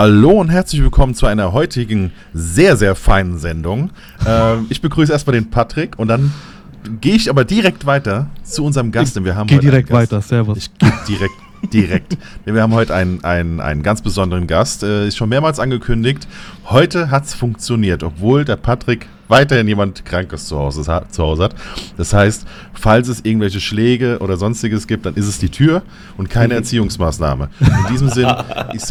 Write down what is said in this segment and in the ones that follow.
Hallo und herzlich willkommen zu einer heutigen sehr, sehr feinen Sendung. Ähm, ich begrüße erstmal den Patrick und dann gehe ich aber direkt weiter zu unserem Gast, denn wir haben Geh direkt weiter, servus. Ich gehe direkt direkt. Denn wir haben heute einen, einen, einen ganz besonderen Gast. Äh, ist schon mehrmals angekündigt. Heute hat es funktioniert, obwohl der Patrick weiterhin jemand Krankes zu Hause, zu Hause hat. Das heißt, falls es irgendwelche Schläge oder sonstiges gibt, dann ist es die Tür und keine mhm. Erziehungsmaßnahme. In diesem Sinn, ich,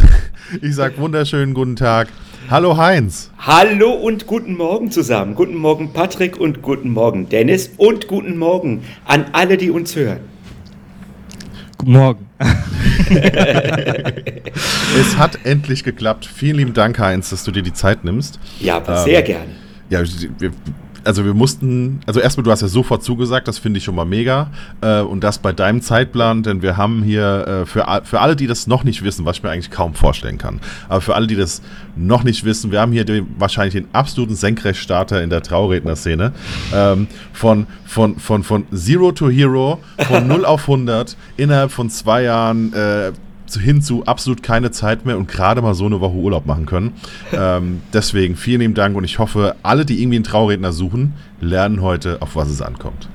ich sage wunderschönen guten Tag. Hallo Heinz. Hallo und guten Morgen zusammen. Guten Morgen Patrick und guten Morgen Dennis und guten Morgen an alle, die uns hören. Guten Morgen. es hat endlich geklappt. Vielen lieben Dank, Heinz, dass du dir die Zeit nimmst. Ja, sehr ähm, gerne. Ja, wir, also wir mussten, also erstmal, du hast ja sofort zugesagt, das finde ich schon mal mega. Äh, und das bei deinem Zeitplan, denn wir haben hier äh, für, für alle, die das noch nicht wissen, was ich mir eigentlich kaum vorstellen kann, aber für alle, die das noch nicht wissen, wir haben hier den, wahrscheinlich den absoluten Senkrechtstarter in der Trauredner-Szene. Ähm, von, von, von, von Zero to Hero, von 0 auf 100, innerhalb von zwei Jahren. Äh, hin zu absolut keine Zeit mehr und gerade mal so eine Woche Urlaub machen können. Ähm, deswegen vielen lieben Dank und ich hoffe, alle, die irgendwie einen Trauredner suchen, lernen heute, auf was es ankommt.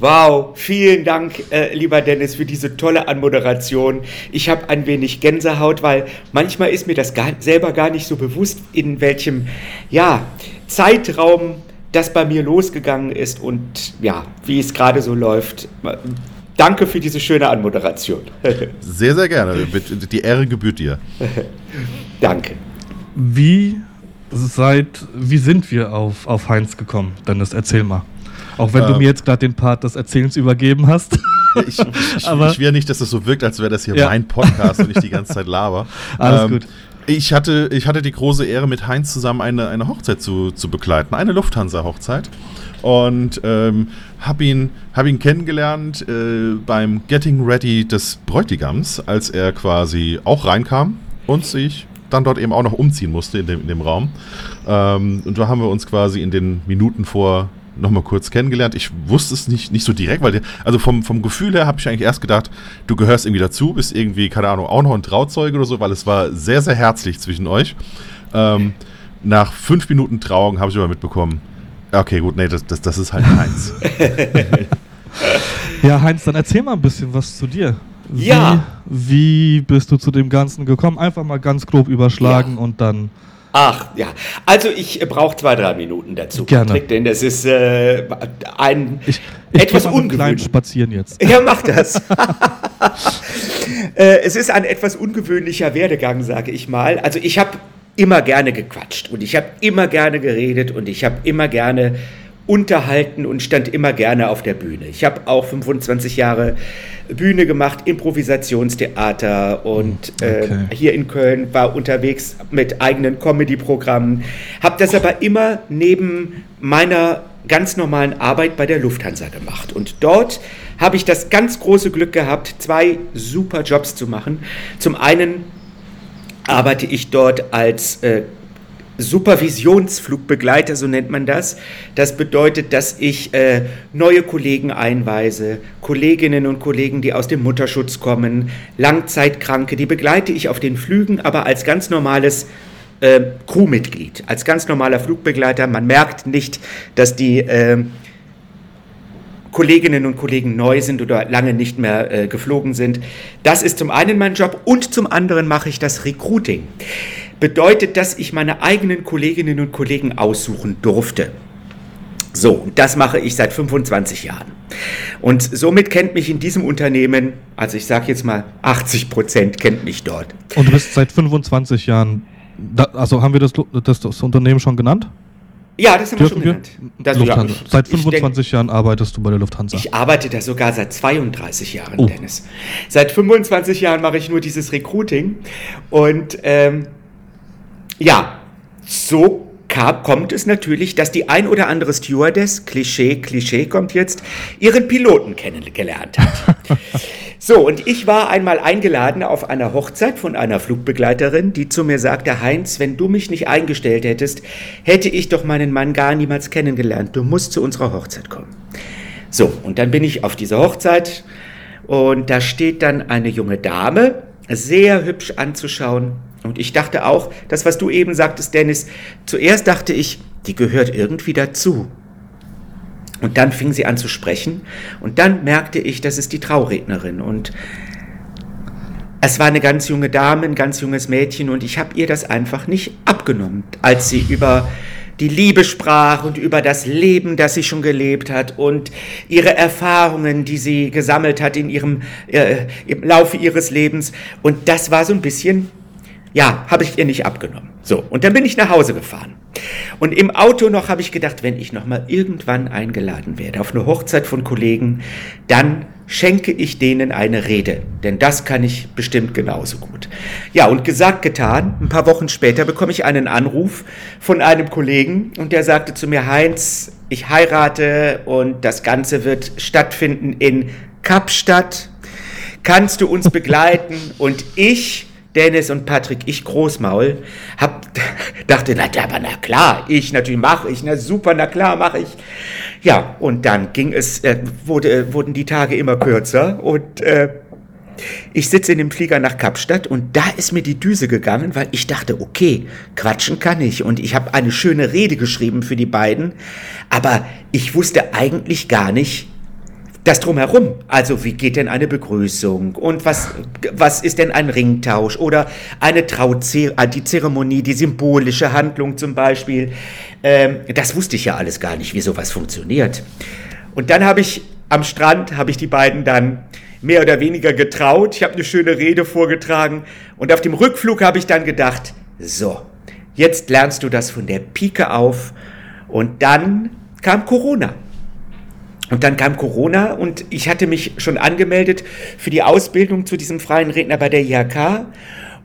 Wow, vielen Dank, äh, lieber Dennis, für diese tolle Anmoderation. Ich habe ein wenig Gänsehaut, weil manchmal ist mir das gar, selber gar nicht so bewusst, in welchem ja, Zeitraum das bei mir losgegangen ist und ja, wie es gerade so läuft. Danke für diese schöne Anmoderation. sehr, sehr gerne. Die Ehre gebührt dir. Danke. Wie seid, wie sind wir auf, auf Heinz gekommen? Dennis, erzähl mal. Auch wenn ähm, du mir jetzt gerade den Part des Erzählens übergeben hast. ich, ich, Aber, ich will nicht, dass das so wirkt, als wäre das hier ja. mein Podcast und ich die ganze Zeit laber. Alles ähm, gut. Ich hatte, ich hatte die große Ehre, mit Heinz zusammen eine, eine Hochzeit zu, zu begleiten, eine Lufthansa-Hochzeit und ähm, habe ihn, hab ihn kennengelernt äh, beim Getting Ready des Bräutigams, als er quasi auch reinkam und sich dann dort eben auch noch umziehen musste in dem, in dem Raum. Ähm, und da haben wir uns quasi in den Minuten vor nochmal kurz kennengelernt. Ich wusste es nicht, nicht so direkt, weil, also vom, vom Gefühl her habe ich eigentlich erst gedacht, du gehörst irgendwie dazu, bist irgendwie, keine Ahnung, auch noch ein Trauzeuge oder so, weil es war sehr, sehr herzlich zwischen euch. Ähm, nach fünf Minuten Trauung habe ich aber mitbekommen, Okay, gut, nee, das, das, das ist halt Heinz. ja, Heinz, dann erzähl mal ein bisschen was zu dir. Wie, ja. Wie bist du zu dem Ganzen gekommen? Einfach mal ganz grob überschlagen ja. und dann. Ach ja, also ich brauche zwei, drei Minuten dazu, Gerne. Patrick, denn das ist äh, ein ich, ich etwas ungewöhnlich. spazieren jetzt. Ja, mach das. äh, es ist ein etwas ungewöhnlicher Werdegang, sage ich mal. Also ich habe immer gerne gequatscht und ich habe immer gerne geredet und ich habe immer gerne unterhalten und stand immer gerne auf der Bühne. Ich habe auch 25 Jahre Bühne gemacht, Improvisationstheater und äh, okay. hier in Köln war unterwegs mit eigenen Comedy-Programmen, habe das aber immer neben meiner ganz normalen Arbeit bei der Lufthansa gemacht. Und dort habe ich das ganz große Glück gehabt, zwei super Jobs zu machen. Zum einen arbeite ich dort als äh, Supervisionsflugbegleiter, so nennt man das. Das bedeutet, dass ich äh, neue Kollegen einweise, Kolleginnen und Kollegen, die aus dem Mutterschutz kommen, Langzeitkranke, die begleite ich auf den Flügen, aber als ganz normales äh, Crewmitglied, als ganz normaler Flugbegleiter. Man merkt nicht, dass die äh, Kolleginnen und Kollegen neu sind oder lange nicht mehr äh, geflogen sind. Das ist zum einen mein Job und zum anderen mache ich das Recruiting. Bedeutet, dass ich meine eigenen Kolleginnen und Kollegen aussuchen durfte. So, das mache ich seit 25 Jahren. Und somit kennt mich in diesem Unternehmen, also ich sage jetzt mal 80 Prozent kennt mich dort. Und du bist seit 25 Jahren, da, also haben wir das, das, das Unternehmen schon genannt? Ja, das haben Dürfen wir schon genannt. Das, Lufthansa. Ja, seit 25 denk, Jahren arbeitest du bei der Lufthansa. Ich arbeite da sogar seit 32 Jahren, oh. Dennis. Seit 25 Jahren mache ich nur dieses Recruiting. Und ähm, ja, so kam, kommt es natürlich, dass die ein oder andere Stewardess, Klischee, Klischee kommt jetzt, ihren Piloten kennengelernt hat. so, und ich war einmal eingeladen auf einer Hochzeit von einer Flugbegleiterin, die zu mir sagte, Heinz, wenn du mich nicht eingestellt hättest, hätte ich doch meinen Mann gar niemals kennengelernt. Du musst zu unserer Hochzeit kommen. So, und dann bin ich auf dieser Hochzeit und da steht dann eine junge Dame, sehr hübsch anzuschauen, Und ich dachte auch, das, was du eben sagtest, Dennis, zuerst dachte ich, die gehört irgendwie dazu. Und dann fing sie an zu sprechen und dann merkte ich, das ist die Traurednerin und es war eine ganz junge Dame, ein ganz junges Mädchen und ich habe ihr das einfach nicht abgenommen, als sie über die Liebe sprach und über das Leben, das sie schon gelebt hat und ihre Erfahrungen, die sie gesammelt hat in ihrem äh, im Laufe ihres Lebens und das war so ein bisschen ja, habe ich ihr nicht abgenommen. So, und dann bin ich nach Hause gefahren. Und im Auto noch habe ich gedacht, wenn ich noch mal irgendwann eingeladen werde auf eine Hochzeit von Kollegen, dann schenke ich denen eine Rede, denn das kann ich bestimmt genauso gut. Ja, und gesagt, getan, ein paar Wochen später bekomme ich einen Anruf von einem Kollegen und der sagte zu mir, Heinz, ich heirate und das Ganze wird stattfinden in Kapstadt. Kannst du uns begleiten? Und ich Dennis und Patrick, ich Großmaul, hab, dachte, na, aber na klar, ich natürlich mache ich, na super, na klar mache ich. Ja, und dann ging es, äh, wurde, wurden die Tage immer kürzer und äh, ich sitze in dem Flieger nach Kapstadt und da ist mir die Düse gegangen, weil ich dachte, okay, quatschen kann ich und ich habe eine schöne Rede geschrieben für die beiden, aber ich wusste eigentlich gar nicht, das drumherum. Also wie geht denn eine Begrüßung und was, was ist denn ein Ringtausch oder eine Trauzeremonie, äh, die Zeremonie, die symbolische Handlung zum Beispiel. Ähm, das wusste ich ja alles gar nicht, wie sowas funktioniert. Und dann habe ich am Strand, habe ich die beiden dann mehr oder weniger getraut. Ich habe eine schöne Rede vorgetragen und auf dem Rückflug habe ich dann gedacht, so, jetzt lernst du das von der Pike auf und dann kam Corona. Und dann kam Corona und ich hatte mich schon angemeldet für die Ausbildung zu diesem freien Redner bei der IHK.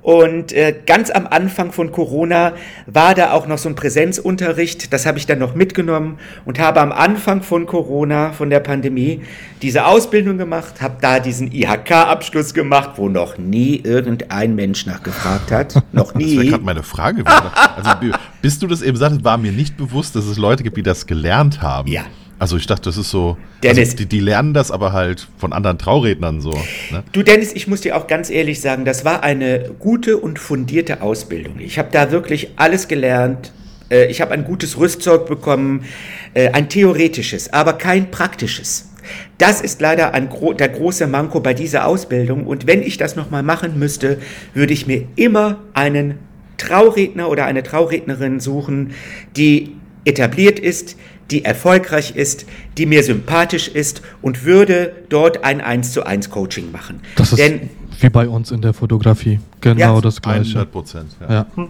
Und äh, ganz am Anfang von Corona war da auch noch so ein Präsenzunterricht. Das habe ich dann noch mitgenommen und habe am Anfang von Corona, von der Pandemie, diese Ausbildung gemacht, habe da diesen IHK-Abschluss gemacht, wo noch nie irgendein Mensch nachgefragt hat. Noch nie. Das wäre gerade meine Frage. also, bis du das eben sagtest, war mir nicht bewusst, dass es Leute gibt, die das gelernt haben. Ja. Also ich dachte, das ist so. Dennis, also die, die, lernen das aber halt von anderen Traurednern so. Ne? Du Dennis, ich muss dir auch ganz ehrlich sagen, das war eine gute und fundierte Ausbildung. Ich habe da wirklich alles gelernt. Äh, ich habe ein gutes Rüstzeug bekommen, äh, ein theoretisches, aber kein praktisches. Das ist leider ein, der große Manko bei dieser Ausbildung. Und wenn ich das nochmal machen müsste, würde ich mir immer einen Trauredner oder eine Traurednerin suchen, die etabliert ist, die erfolgreich ist, die mir sympathisch ist und würde dort ein 1 zu 1 Coaching machen. Das ist Denn, wie bei uns in der Fotografie. Genau ja, das gleiche. 100 Prozent. Ja. ja.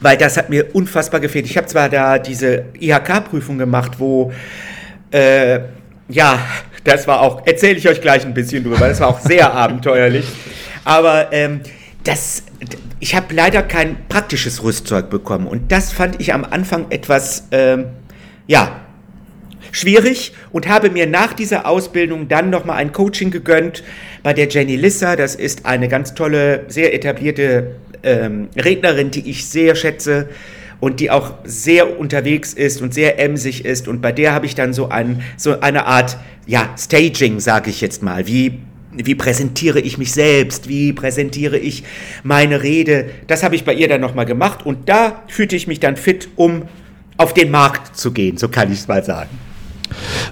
Weil das hat mir unfassbar gefehlt. Ich habe zwar da diese IHK-Prüfung gemacht, wo äh, ja, das war auch, erzähle ich euch gleich ein bisschen drüber, das war auch sehr abenteuerlich. Aber ähm, das, ich habe leider kein praktisches Rüstzeug bekommen und das fand ich am Anfang etwas ähm, ja, schwierig und habe mir nach dieser Ausbildung dann nochmal ein Coaching gegönnt bei der Jenny Lissa. Das ist eine ganz tolle, sehr etablierte ähm, Rednerin, die ich sehr schätze und die auch sehr unterwegs ist und sehr emsig ist. Und bei der habe ich dann so, ein, so eine Art, ja, Staging, sage ich jetzt mal. Wie, wie präsentiere ich mich selbst? Wie präsentiere ich meine Rede? Das habe ich bei ihr dann nochmal gemacht und da fühlte ich mich dann fit, um auf den Markt zu gehen, so kann ich es mal sagen.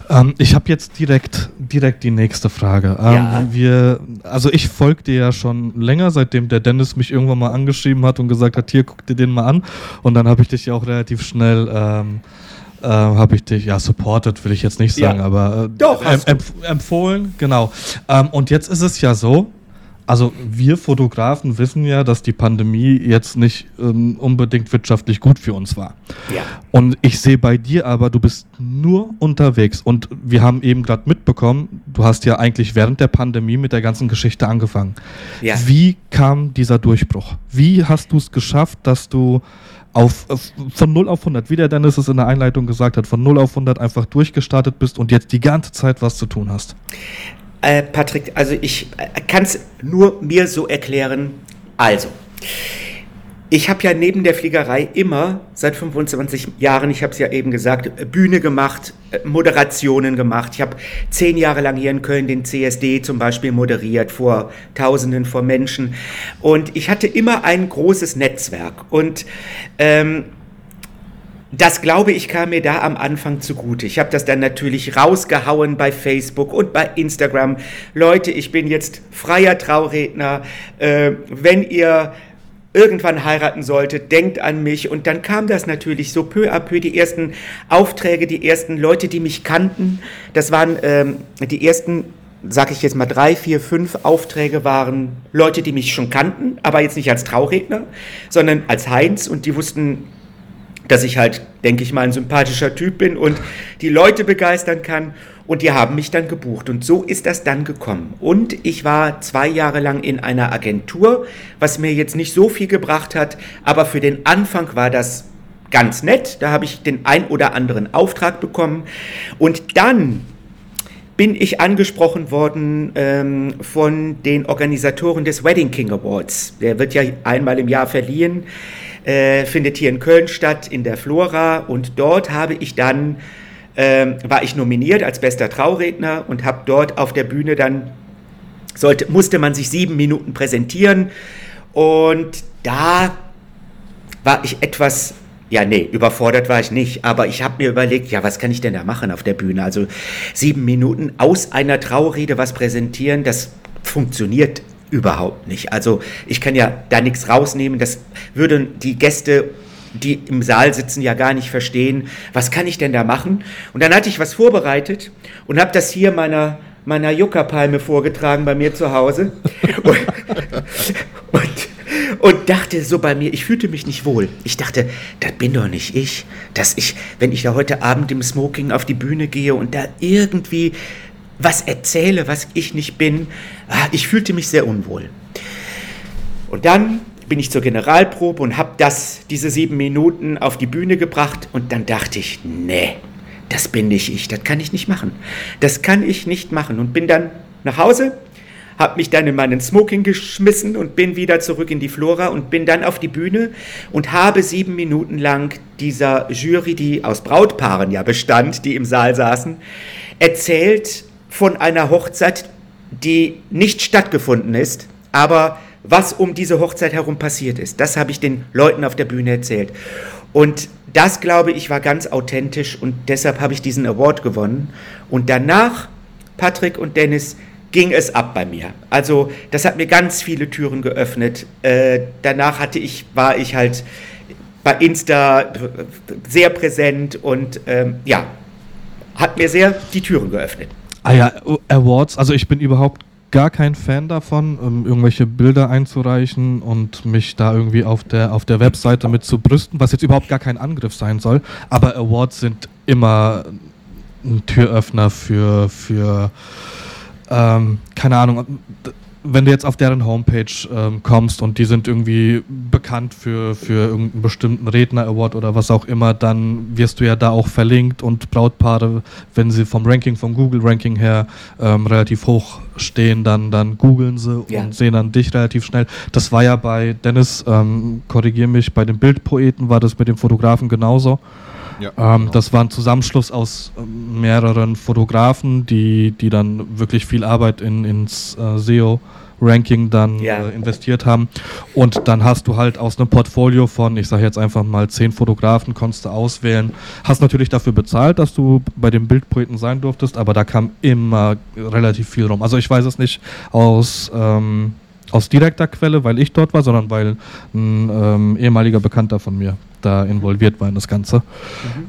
Ähm, ich habe jetzt direkt, direkt die nächste Frage. Ähm, ja. wir, also ich folge dir ja schon länger, seitdem der Dennis mich irgendwann mal angeschrieben hat und gesagt hat, hier guck dir den mal an. Und dann habe ich dich ja auch relativ schnell ähm, äh, habe ich dich, ja, supported will ich jetzt nicht sagen, ja. aber äh, Doch, empf empfohlen, genau. Ähm, und jetzt ist es ja so, also wir Fotografen wissen ja, dass die Pandemie jetzt nicht ähm, unbedingt wirtschaftlich gut für uns war. Ja. Und ich sehe bei dir aber, du bist nur unterwegs. Und wir haben eben gerade mitbekommen, du hast ja eigentlich während der Pandemie mit der ganzen Geschichte angefangen. Ja. Wie kam dieser Durchbruch? Wie hast du es geschafft, dass du auf, von 0 auf 100, wie der Dennis es in der Einleitung gesagt hat, von 0 auf 100 einfach durchgestartet bist und jetzt die ganze Zeit was zu tun hast? Äh, Patrick, also ich äh, kann es nur mir so erklären. Also, ich habe ja neben der Fliegerei immer seit 25 Jahren, ich habe es ja eben gesagt, Bühne gemacht, Moderationen gemacht. Ich habe zehn Jahre lang hier in Köln den CSD zum Beispiel moderiert vor Tausenden von Menschen. Und ich hatte immer ein großes Netzwerk. Und ähm, das glaube ich kam mir da am Anfang zugute. Ich habe das dann natürlich rausgehauen bei Facebook und bei Instagram. Leute, ich bin jetzt freier Trauredner. Äh, wenn ihr irgendwann heiraten sollte, denkt an mich. Und dann kam das natürlich so peu à peu, die ersten Aufträge, die ersten Leute, die mich kannten. Das waren ähm, die ersten, sag ich jetzt mal, drei, vier, fünf Aufträge waren Leute, die mich schon kannten, aber jetzt nicht als Trauredner, sondern als Heinz und die wussten, dass ich halt, denke ich mal, ein sympathischer Typ bin und die Leute begeistern kann. Und die haben mich dann gebucht. Und so ist das dann gekommen. Und ich war zwei Jahre lang in einer Agentur, was mir jetzt nicht so viel gebracht hat. Aber für den Anfang war das ganz nett. Da habe ich den ein oder anderen Auftrag bekommen. Und dann bin ich angesprochen worden ähm, von den Organisatoren des Wedding King Awards. Der wird ja einmal im Jahr verliehen, äh, findet hier in Köln statt, in der Flora. Und dort habe ich dann ähm, war ich nominiert als bester Trauredner und habe dort auf der Bühne dann, sollte, musste man sich sieben Minuten präsentieren und da war ich etwas, ja nee, überfordert war ich nicht, aber ich habe mir überlegt, ja, was kann ich denn da machen auf der Bühne? Also sieben Minuten aus einer Traurede was präsentieren, das funktioniert überhaupt nicht. Also ich kann ja da nichts rausnehmen, das würden die Gäste die im Saal sitzen, ja gar nicht verstehen, was kann ich denn da machen? Und dann hatte ich was vorbereitet und habe das hier meiner, meiner Juckerpalme vorgetragen bei mir zu Hause und, und, und, dachte so bei mir, ich fühlte mich nicht wohl. Ich dachte, das bin doch nicht ich, dass ich, wenn ich da heute Abend im Smoking auf die Bühne gehe und da irgendwie was erzähle, was ich nicht bin, ah, ich fühlte mich sehr unwohl. Und dann bin ich zur Generalprobe und habe das, diese sieben Minuten auf die Bühne gebracht und dann dachte ich, nee, das bin nicht ich, das kann ich nicht machen. Das kann ich nicht machen und bin dann nach Hause, habe mich dann in meinen Smoking geschmissen und bin wieder zurück in die Flora und bin dann auf die Bühne und habe sieben Minuten lang dieser Jury, die aus Brautpaaren ja bestand, die im Saal saßen, erzählt von einer Hochzeit, die nicht stattgefunden ist, aber was um diese Hochzeit herum passiert ist. Das habe ich den Leuten auf der Bühne erzählt. Und das, glaube ich, war ganz authentisch und deshalb habe ich diesen Award gewonnen. Und danach, Patrick und Dennis, ging es ab bei mir. Also das hat mir ganz viele Türen geöffnet. Äh, danach hatte ich, war ich halt bei Insta sehr präsent und ähm, ja, hat mir sehr die Türen geöffnet. Ah ja, Awards, also ich bin überhaupt gar kein Fan davon, um irgendwelche Bilder einzureichen und mich da irgendwie auf der, auf der Webseite mit zu brüsten, was jetzt überhaupt gar kein Angriff sein soll. Aber Awards sind immer ein Türöffner für, für ähm, keine Ahnung, wenn du jetzt auf deren Homepage ähm, kommst und die sind irgendwie bekannt für, für irgendeinen bestimmten Redner-Award oder was auch immer, dann wirst du ja da auch verlinkt und Brautpaare, wenn sie vom Ranking, vom Google-Ranking her ähm, relativ hoch stehen, dann, dann googeln sie ja. und sehen dann dich relativ schnell. Das war ja bei Dennis, ähm, korrigier mich, bei den Bildpoeten war das mit dem Fotografen genauso. Ja, ähm, genau. Das war ein Zusammenschluss aus ähm, mehreren Fotografen, die, die dann wirklich viel Arbeit in, ins äh, SEO Ranking dann ja. äh, investiert haben. Und dann hast du halt aus einem Portfolio von, ich sage jetzt einfach mal zehn Fotografen, konntest du auswählen. Hast natürlich dafür bezahlt, dass du bei den Bildprojekten sein durftest, aber da kam immer relativ viel rum. Also ich weiß es nicht aus ähm, aus direkter Quelle, weil ich dort war, sondern weil ein ähm, ehemaliger Bekannter von mir da involviert war in das Ganze. Mhm.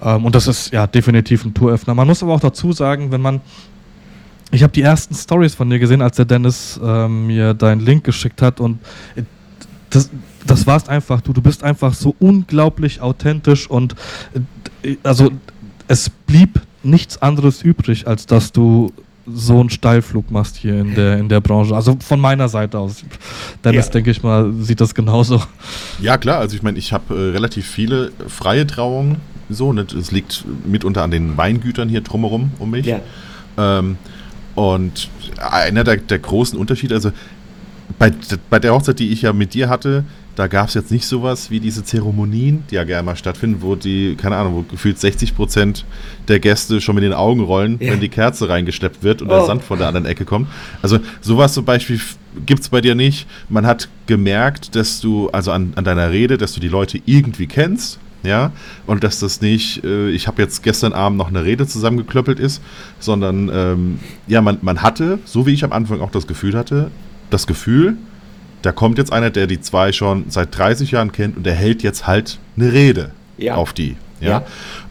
Ähm, und das ist ja definitiv ein Touröffner. Man muss aber auch dazu sagen, wenn man ich habe die ersten Stories von dir gesehen, als der Dennis ähm, mir deinen Link geschickt hat und äh, das, das warst einfach du. Du bist einfach so unglaublich authentisch und äh, also es blieb nichts anderes übrig, als dass du so einen Steilflug machst hier in der, in der Branche. Also von meiner Seite aus. Dennis, ja. denke ich mal, sieht das genauso. Ja, klar. Also ich meine, ich habe äh, relativ viele freie Trauungen. So, ne? Es liegt mitunter an den Weingütern hier drumherum um mich. Ja. Ähm, und einer der, der großen Unterschiede, also bei, bei der Hochzeit, die ich ja mit dir hatte, da gab es jetzt nicht sowas wie diese Zeremonien, die ja gerne mal stattfinden, wo die, keine Ahnung, wo gefühlt 60 Prozent der Gäste schon mit den Augen rollen, ja. wenn die Kerze reingeschleppt wird und oh. der Sand von der anderen Ecke kommt. Also sowas zum Beispiel gibt es bei dir nicht. Man hat gemerkt, dass du, also an, an deiner Rede, dass du die Leute irgendwie kennst, ja, und dass das nicht, äh, ich habe jetzt gestern Abend noch eine Rede zusammengeklöppelt ist, sondern ähm, ja, man, man hatte, so wie ich am Anfang auch das Gefühl hatte, das Gefühl, da kommt jetzt einer, der die zwei schon seit 30 Jahren kennt und der hält jetzt halt eine Rede ja. auf die. Ja.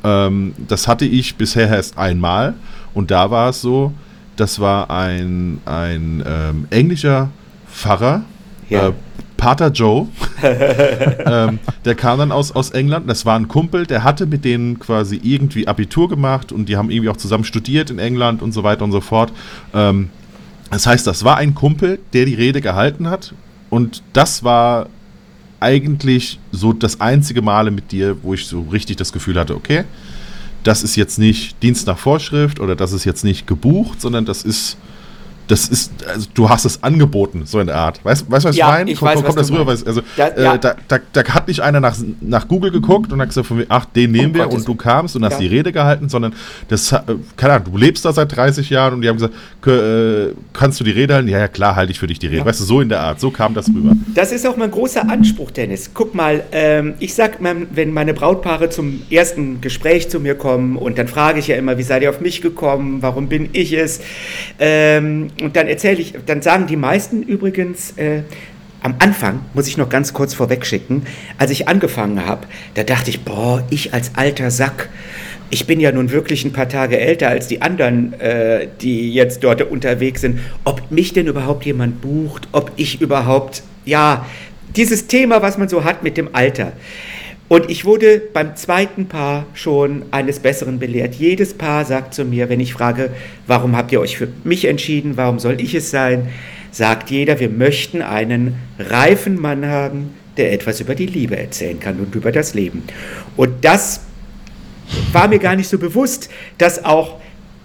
ja. Ähm, das hatte ich bisher erst einmal und da war es so, das war ein, ein ähm, englischer Pfarrer, ja. äh, Pater Joe, ähm, der kam dann aus, aus England. Das war ein Kumpel, der hatte mit denen quasi irgendwie Abitur gemacht und die haben irgendwie auch zusammen studiert in England und so weiter und so fort. Ähm, das heißt, das war ein Kumpel, der die Rede gehalten hat. Und das war eigentlich so das einzige Male mit dir, wo ich so richtig das Gefühl hatte, okay, das ist jetzt nicht Dienst nach Vorschrift oder das ist jetzt nicht gebucht, sondern das ist das ist, also du hast es angeboten, so in der Art. Weißt du, was ich ja, meine? Ich weiß, kommt, kommt das rüber? Also, da, äh, ja. da, da, da, hat nicht einer nach, nach Google geguckt und hat gesagt, von, ach, den nehmen oh, wir Gottes und du kamst und hast ja. die Rede gehalten, sondern das, äh, keine Ahnung, du lebst da seit 30 Jahren und die haben gesagt, äh, kannst du die Rede halten? Ja, ja, klar, halte ich für dich die Rede. Weißt du, so in der Art, so kam das rüber. Das ist auch mein großer Anspruch, Dennis. Guck mal, ähm, ich sag, wenn meine Brautpaare zum ersten Gespräch zu mir kommen und dann frage ich ja immer, wie seid ihr auf mich gekommen, warum bin ich es? Ähm, und dann erzähle ich, dann sagen die meisten übrigens, äh, am Anfang, muss ich noch ganz kurz vorweg schicken, als ich angefangen habe, da dachte ich, boah, ich als alter Sack, ich bin ja nun wirklich ein paar Tage älter als die anderen, äh, die jetzt dort unterwegs sind, ob mich denn überhaupt jemand bucht, ob ich überhaupt, ja, dieses Thema, was man so hat mit dem Alter. Und ich wurde beim zweiten Paar schon eines Besseren belehrt. Jedes Paar sagt zu mir, wenn ich frage, warum habt ihr euch für mich entschieden, warum soll ich es sein, sagt jeder, wir möchten einen reifen Mann haben, der etwas über die Liebe erzählen kann und über das Leben. Und das war mir gar nicht so bewusst, dass auch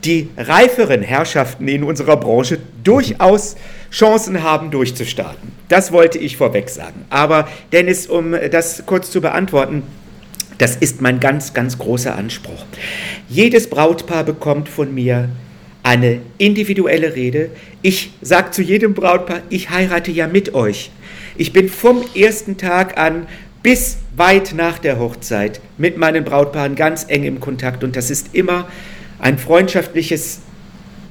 die reiferen Herrschaften in unserer Branche durchaus Chancen haben, durchzustarten. Das wollte ich vorweg sagen. Aber Dennis, um das kurz zu beantworten, das ist mein ganz, ganz großer Anspruch. Jedes Brautpaar bekommt von mir eine individuelle Rede. Ich sage zu jedem Brautpaar, ich heirate ja mit euch. Ich bin vom ersten Tag an bis weit nach der Hochzeit mit meinen Brautpaaren ganz eng im Kontakt und das ist immer ein freundschaftliches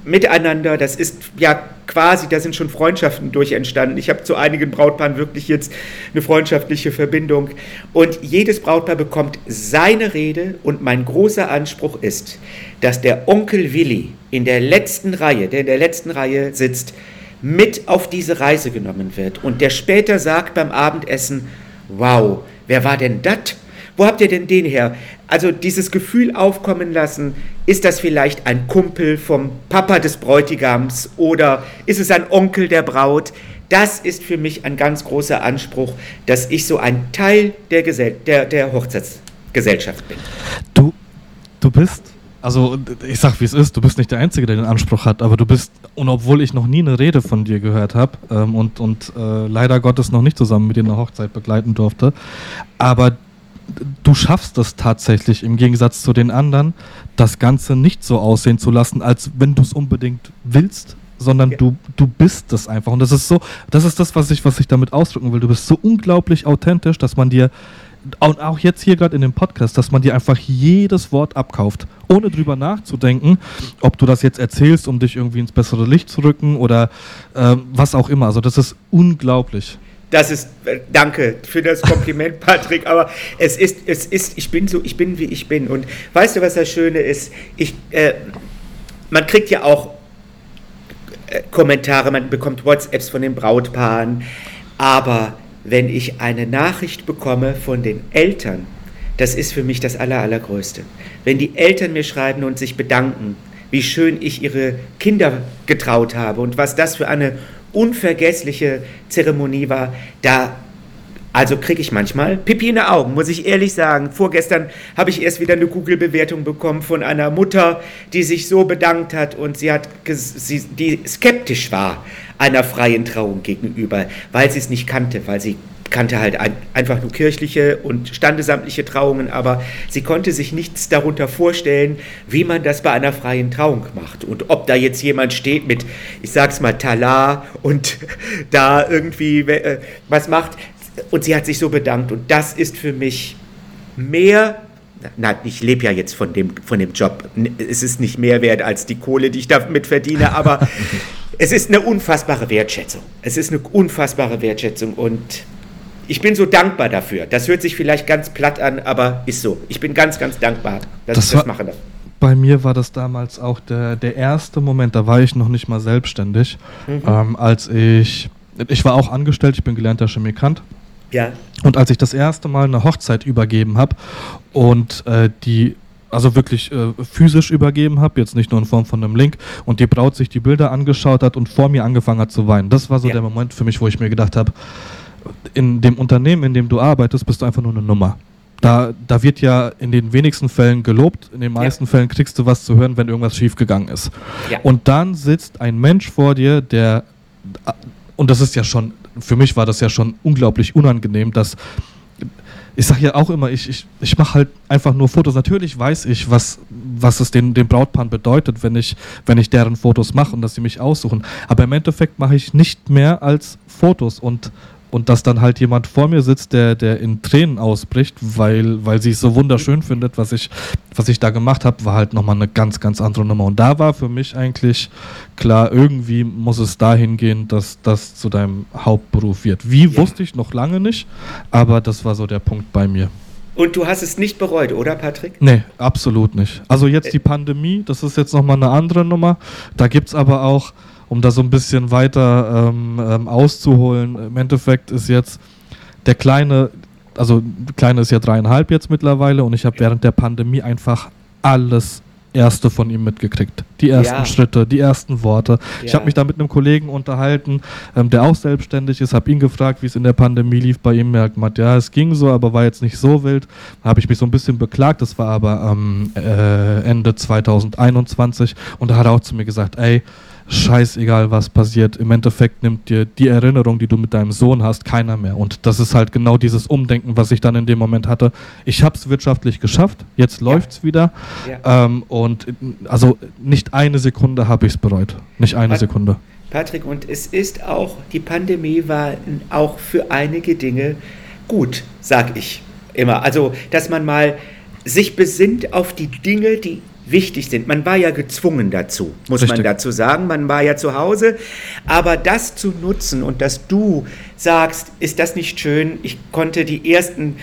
Miteinander. Das ist ja quasi, da sind schon Freundschaften durch entstanden. Ich habe zu einigen Brautpaaren wirklich jetzt eine freundschaftliche Verbindung. Und jedes Brautpaar bekommt seine Rede und mein großer Anspruch ist, dass der Onkel Willi in der letzten Reihe, der in der letzten Reihe sitzt, mit auf diese Reise genommen wird und der später sagt beim Abendessen, wow, wer war denn das? Wo habt ihr denn den her? Also dieses Gefühl aufkommen lassen, ist das vielleicht ein Kumpel vom Papa des Bräutigams oder ist es ein Onkel der Braut? Das ist für mich ein ganz großer Anspruch, dass ich so ein Teil der, Gesell der, der Hochzeitsgesellschaft bin. Du, du bist, also ich sag wie es ist, du bist nicht der Einzige, der den Anspruch hat, aber du bist, und obwohl ich noch nie eine Rede von dir gehört habe ähm, und, und äh, leider Gottes noch nicht zusammen mit dir eine Hochzeit begleiten durfte, aber du schaffst es tatsächlich im Gegensatz zu den anderen, das Ganze nicht so aussehen zu lassen, als wenn du es unbedingt willst, sondern ja. du, du bist es einfach. Und das ist so, das ist das, was ich, was ich damit ausdrücken will. Du bist so unglaublich authentisch, dass man dir, und auch jetzt hier gerade in dem Podcast, dass man dir einfach jedes Wort abkauft, ohne drüber nachzudenken, ob du das jetzt erzählst, um dich irgendwie ins bessere Licht zu rücken oder äh, was auch immer. Also das ist unglaublich. Das ist, äh, danke für das Kompliment, Patrick, aber es ist, es ist, ich bin so, ich bin wie ich bin. Und weißt du, was das Schöne ist? Ich, äh, man kriegt ja auch äh, Kommentare, man bekommt WhatsApps von den Brautpaaren, aber wenn ich eine Nachricht bekomme von den Eltern, das ist für mich das Aller, Allergrößte. Wenn die Eltern mir schreiben und sich bedanken, wie schön ich ihre Kinder getraut habe und was das für eine unvergessliche Zeremonie war, da also kriege ich manchmal Pipi in den Augen, muss ich ehrlich sagen. Vorgestern habe ich erst wieder eine Google-Bewertung bekommen von einer Mutter, die sich so bedankt hat und sie hat, sie, die skeptisch war einer freien Trauung gegenüber, weil sie es nicht kannte, weil sie kannte halt ein, einfach nur kirchliche und standesamtliche Trauungen, aber sie konnte sich nichts darunter vorstellen, wie man das bei einer freien Trauung macht. Und ob da jetzt jemand steht mit, ich sag's mal, Talar und da irgendwie äh, was macht. Und sie hat sich so bedankt. Und das ist für mich mehr na, ich lebe ja jetzt von dem, von dem Job. Es ist nicht mehr wert als die Kohle, die ich damit verdiene, aber es ist eine unfassbare Wertschätzung. Es ist eine unfassbare Wertschätzung und ich bin so dankbar dafür. Das hört sich vielleicht ganz platt an, aber ist so. Ich bin ganz, ganz dankbar, dass das ich das mache. Bei mir war das damals auch der, der erste Moment, da war ich noch nicht mal selbstständig, mhm. ähm, als ich, ich war auch angestellt, ich bin gelernter Chemikant. Ja. Und als ich das erste Mal eine Hochzeit übergeben habe und äh, die also wirklich äh, physisch übergeben habe, jetzt nicht nur in Form von einem Link, und die Braut sich die Bilder angeschaut hat und vor mir angefangen hat zu weinen. Das war so ja. der Moment für mich, wo ich mir gedacht habe, in dem Unternehmen, in dem du arbeitest, bist du einfach nur eine Nummer. Da, da wird ja in den wenigsten Fällen gelobt, in den meisten ja. Fällen kriegst du was zu hören, wenn irgendwas schiefgegangen ist. Ja. Und dann sitzt ein Mensch vor dir, der, und das ist ja schon, für mich war das ja schon unglaublich unangenehm, dass ich sage ja auch immer, ich, ich, ich mache halt einfach nur Fotos. Natürlich weiß ich, was, was es den, den Brautpaaren bedeutet, wenn ich, wenn ich deren Fotos mache und dass sie mich aussuchen. Aber im Endeffekt mache ich nicht mehr als Fotos und und dass dann halt jemand vor mir sitzt, der, der in Tränen ausbricht, weil, weil sie es so wunderschön findet, was ich, was ich da gemacht habe, war halt nochmal eine ganz, ganz andere Nummer. Und da war für mich eigentlich klar, irgendwie muss es dahin gehen, dass das zu deinem Hauptberuf wird. Wie ja. wusste ich noch lange nicht, aber das war so der Punkt bei mir. Und du hast es nicht bereut, oder Patrick? Nee, absolut nicht. Also jetzt die Pandemie, das ist jetzt nochmal eine andere Nummer. Da gibt es aber auch um da so ein bisschen weiter ähm, ähm, auszuholen, im Endeffekt ist jetzt der kleine, also der kleine ist ja dreieinhalb jetzt mittlerweile und ich habe während der Pandemie einfach alles erste von ihm mitgekriegt. Die ersten ja. Schritte, die ersten Worte. Ja. Ich habe mich da mit einem Kollegen unterhalten, ähm, der auch selbstständig ist, habe ihn gefragt, wie es in der Pandemie lief bei ihm. Er hat gemeint, ja, es ging so, aber war jetzt nicht so wild. Habe ich mich so ein bisschen beklagt, das war aber ähm, äh, Ende 2021 und da hat er auch zu mir gesagt, ey, scheißegal, was passiert. Im Endeffekt nimmt dir die Erinnerung, die du mit deinem Sohn hast, keiner mehr. Und das ist halt genau dieses Umdenken, was ich dann in dem Moment hatte. Ich habe es wirtschaftlich geschafft, jetzt ja. läuft es wieder. Ja. Ähm, und also nicht eine Sekunde habe ich es bereut. Nicht eine Pat Sekunde. Patrick, und es ist auch, die Pandemie war auch für einige Dinge gut, sag ich immer. Also, dass man mal sich besinnt auf die Dinge, die wichtig sind. Man war ja gezwungen dazu, muss Richtig. man dazu sagen. Man war ja zu Hause. Aber das zu nutzen und dass du sagst, ist das nicht schön? Ich konnte die ersten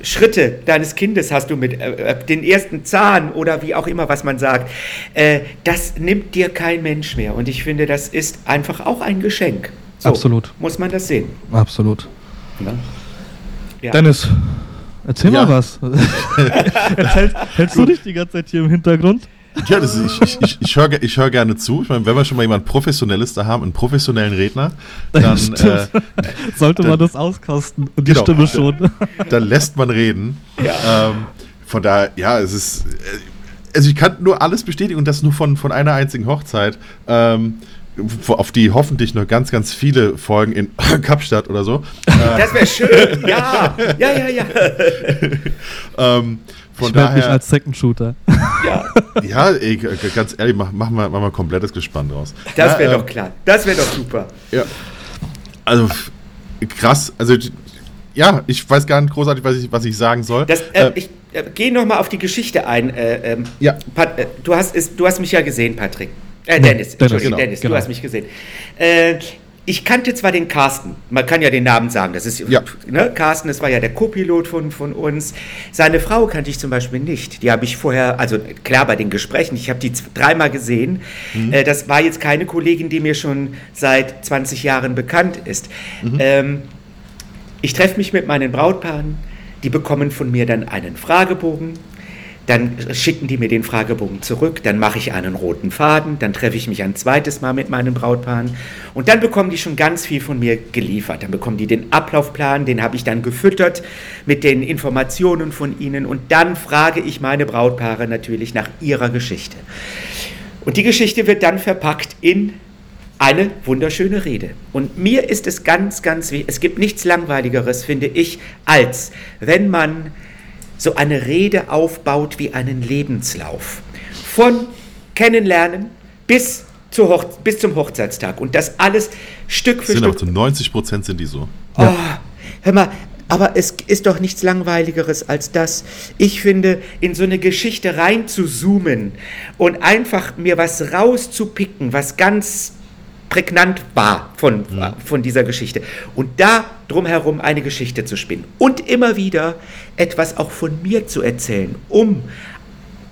Schritte deines Kindes hast du mit äh, äh, den ersten Zahn oder wie auch immer, was man sagt. Äh, das nimmt dir kein Mensch mehr. Und ich finde, das ist einfach auch ein Geschenk. So, Absolut. Muss man das sehen. Absolut. Ja. Dennis, Erzähl ja. mal was. hältst, hältst du dich die ganze Zeit hier im Hintergrund? Ja, das ist, ich, ich, ich höre ich hör gerne zu. Ich meine, wenn wir schon mal jemand Professionelles da haben, einen professionellen Redner, dann äh, sollte dann, man das auskosten und die genau, Stimme schon. Dann lässt man reden. Ja. Ähm, von daher, ja, es ist. Äh, also ich kann nur alles bestätigen und das nur von, von einer einzigen Hochzeit. Ähm, auf die hoffentlich noch ganz, ganz viele Folgen in Kapstadt oder so. Das wäre schön, ja, ja, ja, ja. ähm, von ich daher, mich als Second Shooter. Ja, ja ey, ganz ehrlich, mach, mach, mal, mach mal ein komplettes Gespann draus. Das wäre ja, doch ähm, klar, das wäre doch super. Ja, also krass, also ja, ich weiß gar nicht großartig, was ich, was ich sagen soll. Das, äh, äh, ich äh, gehe nochmal auf die Geschichte ein. Äh, ähm, ja. Pat, äh, du, hast, ist, du hast mich ja gesehen, Patrick. Äh, Dennis, Dennis, genau, Dennis, genau. du hast mich gesehen. Äh, ich kannte zwar den Carsten, man kann ja den Namen sagen, das ist ja. ne, Carsten, das war ja der Co-Pilot von, von uns. Seine Frau kannte ich zum Beispiel nicht. Die habe ich vorher, also klar bei den Gesprächen, ich habe die dreimal gesehen. Mhm. Äh, das war jetzt keine Kollegin, die mir schon seit 20 Jahren bekannt ist. Mhm. Ähm, ich treffe mich mit meinen Brautpaaren, die bekommen von mir dann einen Fragebogen dann schicken die mir den Fragebogen zurück, dann mache ich einen roten Faden, dann treffe ich mich ein zweites Mal mit meinen Brautpaaren und dann bekommen die schon ganz viel von mir geliefert. Dann bekommen die den Ablaufplan, den habe ich dann gefüttert mit den Informationen von ihnen und dann frage ich meine Brautpaare natürlich nach ihrer Geschichte. Und die Geschichte wird dann verpackt in eine wunderschöne Rede. Und mir ist es ganz, ganz wichtig, es gibt nichts Langweiligeres, finde ich, als wenn man so eine Rede aufbaut wie einen Lebenslauf. Von Kennenlernen bis, zur bis zum Hochzeitstag. Und das alles Stück für sind Stück. Auch zu 90 Prozent sind die so. Oh, hör mal, aber es ist doch nichts Langweiligeres als das. Ich finde, in so eine Geschichte rein zu zoomen und einfach mir was rauszupicken, was ganz prägnant war von, ja. von dieser Geschichte. Und da drumherum eine Geschichte zu spinnen und immer wieder etwas auch von mir zu erzählen, um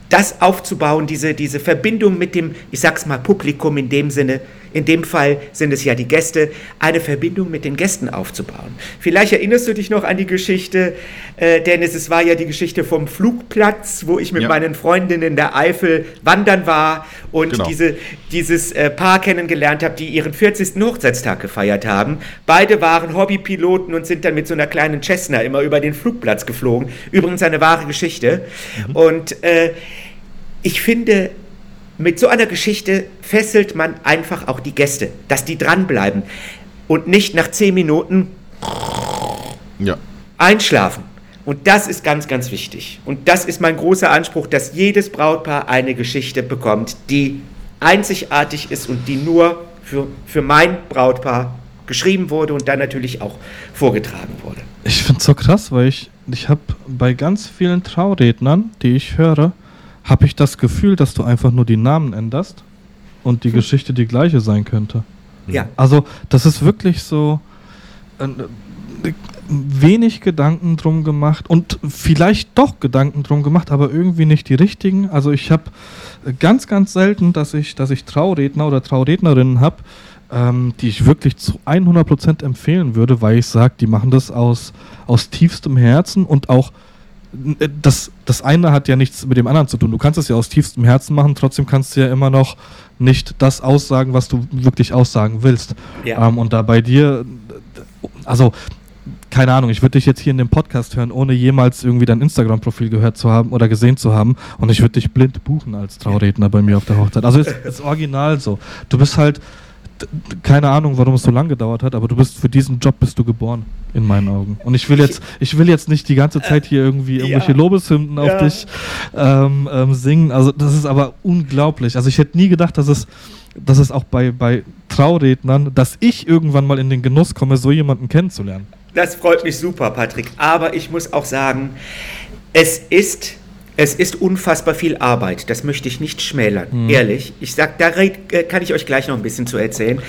das aufzubauen, diese, diese Verbindung mit dem, ich sag's mal, Publikum in dem Sinne, in dem Fall sind es ja die Gäste, eine Verbindung mit den Gästen aufzubauen. Vielleicht erinnerst du dich noch an die Geschichte, äh, Dennis, es war ja die Geschichte vom Flugplatz, wo ich mit ja. meinen Freundinnen in der Eifel wandern war und genau. diese, dieses äh, Paar kennengelernt habe, die ihren 40. Hochzeitstag gefeiert haben. Beide waren Hobbypiloten und sind dann mit so einer kleinen Cessna immer über den Flugplatz geflogen. Übrigens eine wahre Geschichte. Mhm. Und äh, ich finde, mit so einer Geschichte fesselt man einfach auch die Gäste, dass die dranbleiben und nicht nach zehn Minuten ja. einschlafen. Und das ist ganz, ganz wichtig. Und das ist mein großer Anspruch, dass jedes Brautpaar eine Geschichte bekommt, die einzigartig ist und die nur für, für mein Brautpaar geschrieben wurde und dann natürlich auch vorgetragen wurde. Ich finde es so krass, weil ich, ich habe bei ganz vielen Traurednern, die ich höre, habe ich das Gefühl, dass du einfach nur die Namen änderst und die hm. Geschichte die gleiche sein könnte. Ja. Also, das ist wirklich so äh, wenig Gedanken drum gemacht und vielleicht doch Gedanken drum gemacht, aber irgendwie nicht die richtigen. Also, ich habe ganz, ganz selten, dass ich, dass ich Trauredner oder Traurednerinnen habe, ähm, die ich wirklich zu 100% empfehlen würde, weil ich sage, die machen das aus, aus tiefstem Herzen und auch das, das eine hat ja nichts mit dem anderen zu tun. Du kannst es ja aus tiefstem Herzen machen, trotzdem kannst du ja immer noch nicht das aussagen, was du wirklich aussagen willst. Ja. Ähm, und da bei dir, also keine Ahnung, ich würde dich jetzt hier in dem Podcast hören, ohne jemals irgendwie dein Instagram-Profil gehört zu haben oder gesehen zu haben. Und ich würde dich blind buchen als Trauredner bei mir auf der Hochzeit. Also ist, ist original so. Du bist halt, keine Ahnung, warum es so lange gedauert hat, aber du bist für diesen Job bist du geboren in meinen Augen. Und ich will jetzt, ich will jetzt nicht die ganze Zeit hier irgendwie irgendwelche ja. Lobeshymnen auf ja. dich ähm, ähm, singen. Also das ist aber unglaublich. Also ich hätte nie gedacht, dass es, dass es auch bei, bei Traurednern, dass ich irgendwann mal in den Genuss komme, so jemanden kennenzulernen. Das freut mich super, Patrick. Aber ich muss auch sagen, es ist es ist unfassbar viel Arbeit, das möchte ich nicht schmälern, mhm. ehrlich. Ich sag, da äh, kann ich euch gleich noch ein bisschen zu erzählen.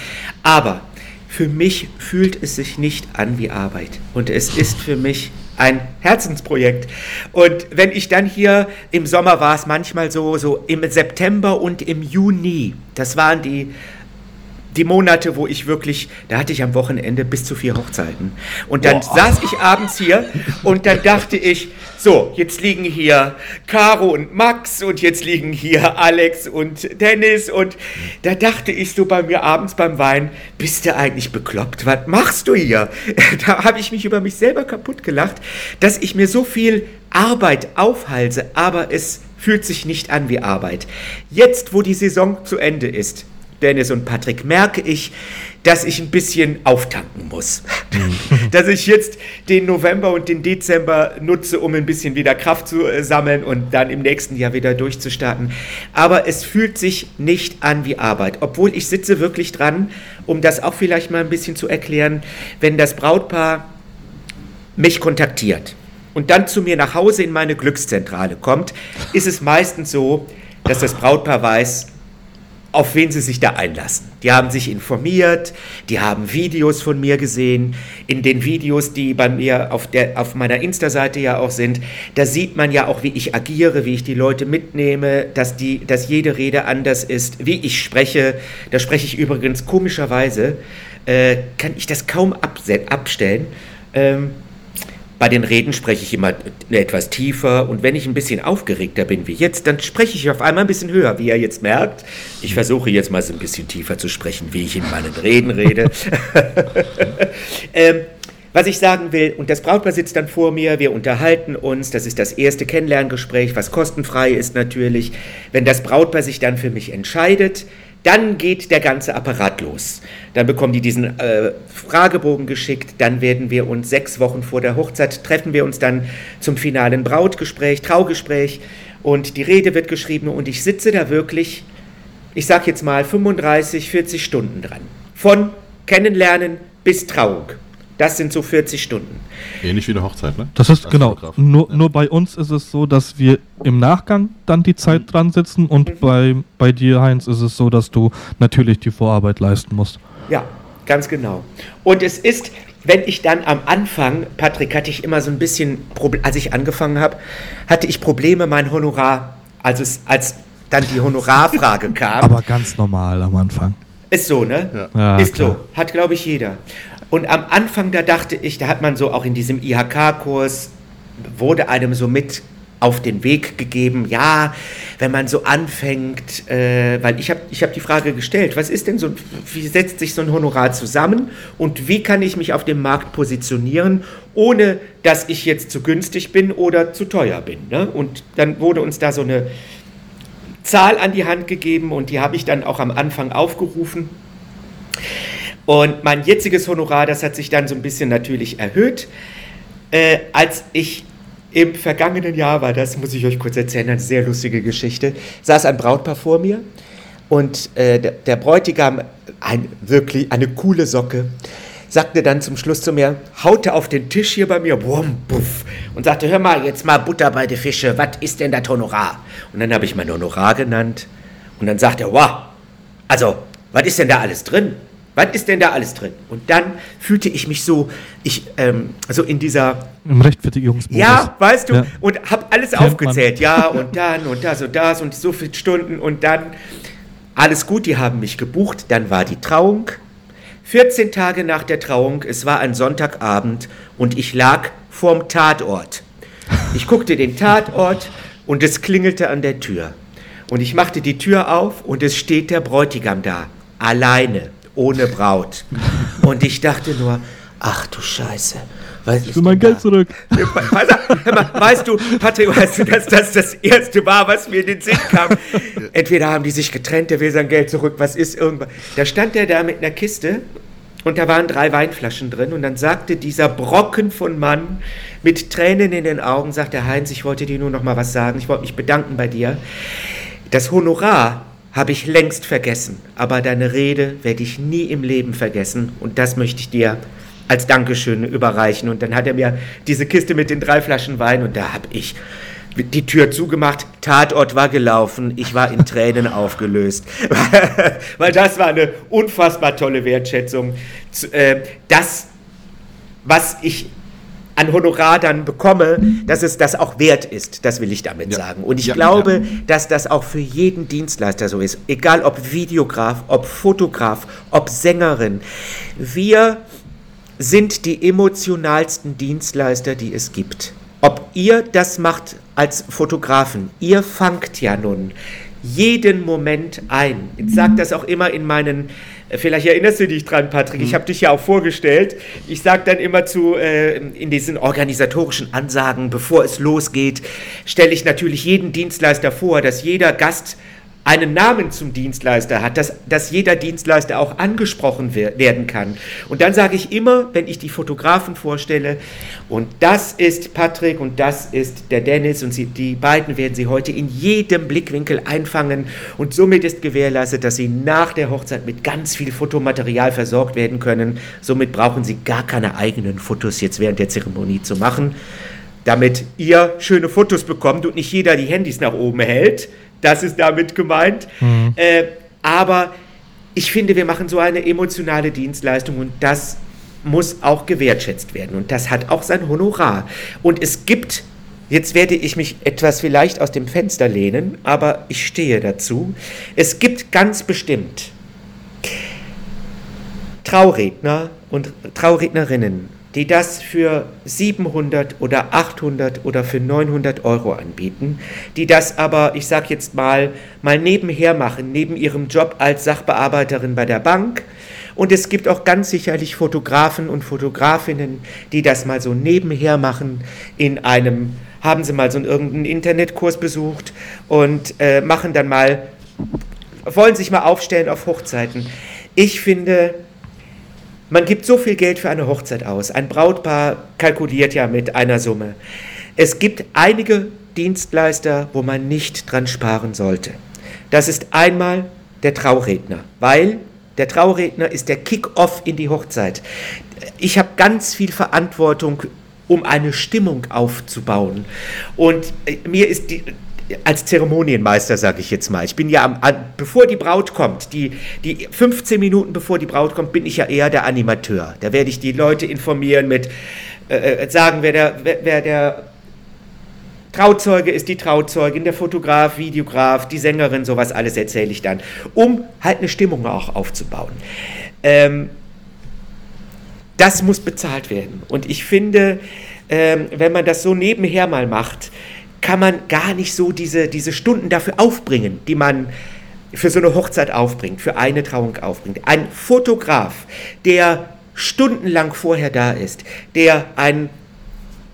Aber für mich fühlt es sich nicht an wie Arbeit. Und es ist für mich ein Herzensprojekt. Und wenn ich dann hier im Sommer war es manchmal so, so im September und im Juni, das waren die die Monate, wo ich wirklich, da hatte ich am Wochenende bis zu vier Hochzeiten. Und dann Boah. saß ich abends hier und dann dachte ich, so, jetzt liegen hier Caro und Max und jetzt liegen hier Alex und Dennis und da dachte ich so bei mir abends beim Wein, bist du eigentlich bekloppt? Was machst du hier? Da habe ich mich über mich selber kaputt gelacht, dass ich mir so viel Arbeit aufhalse, aber es fühlt sich nicht an wie Arbeit. Jetzt, wo die Saison zu Ende ist, Dennis und Patrick, merke ich, dass ich ein bisschen auftanken muss. Mhm. dass ich jetzt den November und den Dezember nutze, um ein bisschen wieder Kraft zu äh, sammeln und dann im nächsten Jahr wieder durchzustarten. Aber es fühlt sich nicht an wie Arbeit, obwohl ich sitze wirklich dran, um das auch vielleicht mal ein bisschen zu erklären, wenn das Brautpaar mich kontaktiert und dann zu mir nach Hause in meine Glückszentrale kommt, ist es meistens so, dass das Brautpaar weiß, auf wen sie sich da einlassen. Die haben sich informiert, die haben Videos von mir gesehen. In den Videos, die bei mir auf, der, auf meiner Insta-Seite ja auch sind, da sieht man ja auch, wie ich agiere, wie ich die Leute mitnehme, dass, die, dass jede Rede anders ist, wie ich spreche. Da spreche ich übrigens komischerweise, äh, kann ich das kaum abstellen. Ähm, bei den Reden spreche ich immer etwas tiefer und wenn ich ein bisschen aufgeregter bin wie jetzt, dann spreche ich auf einmal ein bisschen höher, wie ihr jetzt merkt. Ich versuche jetzt mal so ein bisschen tiefer zu sprechen, wie ich in meinen Reden rede. ähm, was ich sagen will, und das Brautpaar sitzt dann vor mir, wir unterhalten uns, das ist das erste Kennenlerngespräch, was kostenfrei ist natürlich. Wenn das Brautpaar sich dann für mich entscheidet, dann geht der ganze Apparat los. Dann bekommen die diesen äh, Fragebogen geschickt, dann werden wir uns sechs Wochen vor der Hochzeit treffen wir uns dann zum finalen Brautgespräch, Traugespräch und die Rede wird geschrieben und ich sitze da wirklich, ich sag jetzt mal 35, 40 Stunden dran. Von Kennenlernen bis Trauung. Das sind so 40 Stunden. Ähnlich wie eine Hochzeit, ne? Das ist Als genau. Nur, ja. nur bei uns ist es so, dass wir im Nachgang dann die Zeit mhm. dran sitzen und mhm. bei, bei dir, Heinz, ist es so, dass du natürlich die Vorarbeit leisten musst. Ja, ganz genau. Und es ist, wenn ich dann am Anfang, Patrick, hatte ich immer so ein bisschen, als ich angefangen habe, hatte ich Probleme, mein Honorar, also es, als dann die Honorarfrage kam. Aber ganz normal am Anfang. Ist so, ne? Ja. Ja, ist klar. so. Hat, glaube ich, jeder. Und am Anfang, da dachte ich, da hat man so auch in diesem IHK-Kurs, wurde einem so mit auf den Weg gegeben, ja, wenn man so anfängt, äh, weil ich habe ich hab die Frage gestellt, was ist denn so, wie setzt sich so ein Honorar zusammen und wie kann ich mich auf dem Markt positionieren, ohne dass ich jetzt zu günstig bin oder zu teuer bin. Ne? Und dann wurde uns da so eine Zahl an die Hand gegeben und die habe ich dann auch am Anfang aufgerufen. Und mein jetziges Honorar, das hat sich dann so ein bisschen natürlich erhöht. Äh, als ich im vergangenen Jahr war, das muss ich euch kurz erzählen, eine sehr lustige Geschichte, saß ein Brautpaar vor mir und äh, der, der, Bräutigam, ein, wirklich eine coole Socke, sagte dann zum Schluss zu mir, haute auf den Tisch hier bei mir, bumm, buff, und sagte, hör mal, jetzt mal Butter bei den Fische, was ist denn das Honorar? Und dann habe ich mein Honorar genannt und dann sagte er, wow, also, was ist denn da alles drin? Was ist denn da alles drin? Und dann fühlte ich mich so, ich, ähm, so in dieser. Im Rechtfertigungsmodus. Ja, weißt du, ja. und habe alles Kennt aufgezählt. Man. Ja, und dann und das und das und so viele Stunden und dann. Alles gut, die haben mich gebucht. Dann war die Trauung. 14 Tage nach der Trauung, es war ein Sonntagabend und ich lag vorm Tatort. Ich guckte den Tatort und es klingelte an der Tür. Und ich machte die Tür auf und es steht der Bräutigam da, alleine ohne Braut. Und ich dachte nur, ach du Scheiße. Was ich will mein Geld zurück. Weißt du, Patrick, weißt du, dass das das erste war, was mir in den Sinn kam? Entweder haben die sich getrennt, der will sein Geld zurück, was ist irgendwas. Da stand er da mit einer Kiste und da waren drei Weinflaschen drin und dann sagte dieser Brocken von Mann mit Tränen in den Augen, sagte Heinz, ich wollte dir nur noch mal was sagen, ich wollte mich bedanken bei dir. Das Honorar habe ich längst vergessen, aber deine Rede werde ich nie im Leben vergessen und das möchte ich dir als Dankeschön überreichen. Und dann hat er mir diese Kiste mit den drei Flaschen Wein und da habe ich die Tür zugemacht, Tatort war gelaufen, ich war in Tränen aufgelöst. Weil das war eine unfassbar tolle Wertschätzung. Äh, das, was ich an Honorar dann bekomme, dass es das auch wert ist. Das will ich damit ja. sagen. Und ich ja, glaube, ja. dass das auch für jeden Dienstleister so ist. Egal ob Videograf, ob Fotograf, ob Sängerin. Wir sind die emotionalsten Dienstleister, die es gibt. Ob ihr das macht als Fotografen, ihr fangt ja nun jeden Moment ein. Ich sage das auch immer in meinen Vielleicht erinnerst du dich dran, Patrick. Ich mhm. habe dich ja auch vorgestellt. Ich sage dann immer zu, äh, in diesen organisatorischen Ansagen, bevor es losgeht, stelle ich natürlich jeden Dienstleister vor, dass jeder Gast einen Namen zum Dienstleister hat, dass, dass jeder Dienstleister auch angesprochen wer werden kann. Und dann sage ich immer, wenn ich die Fotografen vorstelle, und das ist Patrick und das ist der Dennis und sie, die beiden werden Sie heute in jedem Blickwinkel einfangen und somit ist gewährleistet, dass Sie nach der Hochzeit mit ganz viel Fotomaterial versorgt werden können. Somit brauchen Sie gar keine eigenen Fotos jetzt während der Zeremonie zu machen damit ihr schöne Fotos bekommt und nicht jeder die Handys nach oben hält, das ist damit gemeint. Mhm. Äh, aber ich finde, wir machen so eine emotionale Dienstleistung und das muss auch gewertschätzt werden. Und das hat auch sein Honorar. Und es gibt, jetzt werde ich mich etwas vielleicht aus dem Fenster lehnen, aber ich stehe dazu. Es gibt ganz bestimmt Trauredner und Traurednerinnen, die das für 700 oder 800 oder für 900 Euro anbieten, die das aber, ich sage jetzt mal, mal nebenher machen, neben ihrem Job als Sachbearbeiterin bei der Bank. Und es gibt auch ganz sicherlich Fotografen und Fotografinnen, die das mal so nebenher machen in einem, haben sie mal so einen irgendeinen Internetkurs besucht und äh, machen dann mal wollen sich mal aufstellen auf Hochzeiten. Ich finde, man gibt so viel Geld für eine Hochzeit aus. Ein Brautpaar kalkuliert ja mit einer Summe. Es gibt einige Dienstleister, wo man nicht dran sparen sollte. Das ist einmal der Trauredner, weil der Trauredner ist der Kick-off in die Hochzeit. Ich habe ganz viel Verantwortung, um eine Stimmung aufzubauen. Und äh, mir ist die, als Zeremonienmeister, sage ich jetzt mal. Ich bin ja, am, bevor die Braut kommt, die, die 15 Minuten bevor die Braut kommt, bin ich ja eher der Animateur. Da werde ich die Leute informieren mit, äh, äh sagen, wer der, wer, wer der Trauzeuge ist die Trauzeugin, der Fotograf, Videograf, die Sängerin, sowas alles erzähle ich dann, um halt eine Stimmung auch aufzubauen. Ähm, das muss bezahlt werden. Und ich finde, ähm, wenn man das so nebenher mal macht, kann man gar nicht so diese, diese Stunden dafür aufbringen, die man für so eine Hochzeit aufbringt, für eine Trauung aufbringt. Ein Fotograf, der stundenlang vorher da ist, der ein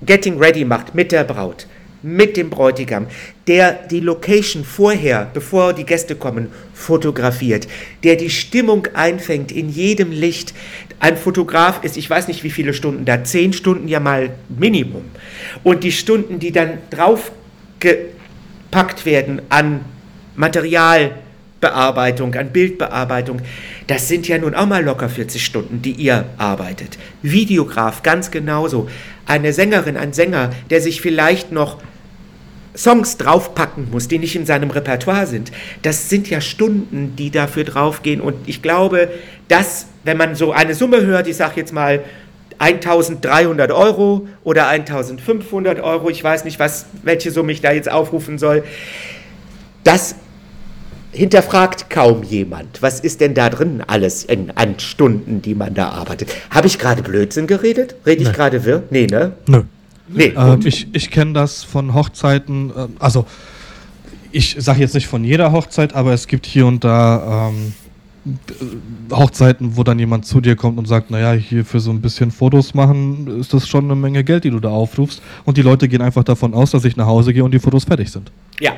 Getting Ready macht mit der Braut, mit dem Bräutigam, der die Location vorher, bevor die Gäste kommen, fotografiert, der die Stimmung einfängt in jedem Licht. Ein Fotograf ist, ich weiß nicht wie viele Stunden da, zehn Stunden ja mal Minimum. Und die Stunden, die dann draufgepackt werden an Materialbearbeitung, an Bildbearbeitung, das sind ja nun auch mal locker 40 Stunden, die ihr arbeitet. Videograf ganz genauso. Eine Sängerin, ein Sänger, der sich vielleicht noch Songs draufpacken muss, die nicht in seinem Repertoire sind. Das sind ja Stunden, die dafür draufgehen. Und ich glaube, dass, wenn man so eine Summe hört, ich sage jetzt mal 1300 Euro oder 1500 Euro, ich weiß nicht, was, welche Summe ich da jetzt aufrufen soll, das hinterfragt kaum jemand. Was ist denn da drin alles in, an Stunden, die man da arbeitet? Habe ich gerade Blödsinn geredet? Rede ich nee. gerade wirr? Nee, ne? Nö. Nee, ähm, ich ich kenne das von Hochzeiten, äh, also ich sage jetzt nicht von jeder Hochzeit, aber es gibt hier und da ähm, Hochzeiten, wo dann jemand zu dir kommt und sagt, naja, hier für so ein bisschen Fotos machen, ist das schon eine Menge Geld, die du da aufrufst. Und die Leute gehen einfach davon aus, dass ich nach Hause gehe und die Fotos fertig sind. Ja,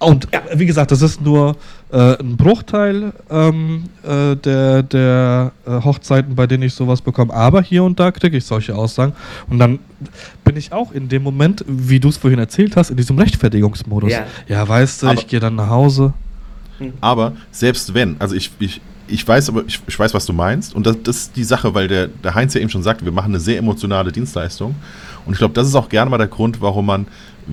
und ja. wie gesagt, das ist nur äh, ein Bruchteil ähm, äh, der, der äh, Hochzeiten, bei denen ich sowas bekomme. Aber hier und da kriege ich solche Aussagen. Und dann bin ich auch in dem Moment, wie du es vorhin erzählt hast, in diesem Rechtfertigungsmodus. Ja, ja weißt du, aber, ich gehe dann nach Hause. Hm. Aber selbst wenn, also ich, ich, ich weiß aber, ich, ich weiß, was du meinst. Und das, das ist die Sache, weil der, der Heinz ja eben schon sagte, wir machen eine sehr emotionale Dienstleistung. Und ich glaube, das ist auch gerne mal der Grund, warum man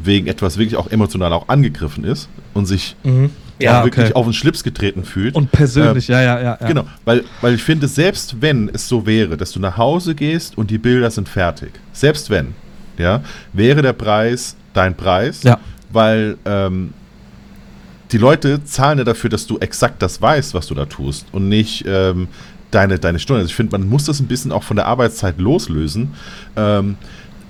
wegen etwas wirklich auch emotional auch angegriffen ist und sich mhm. ja, wirklich okay. auf den Schlips getreten fühlt. Und persönlich, äh, ja, ja, ja, ja. Genau, weil, weil ich finde, selbst wenn es so wäre, dass du nach Hause gehst und die Bilder sind fertig, selbst wenn, ja, wäre der Preis dein Preis, ja. weil ähm, die Leute zahlen ja dafür, dass du exakt das weißt, was du da tust und nicht ähm, deine, deine Stunde. Also ich finde, man muss das ein bisschen auch von der Arbeitszeit loslösen. Ähm,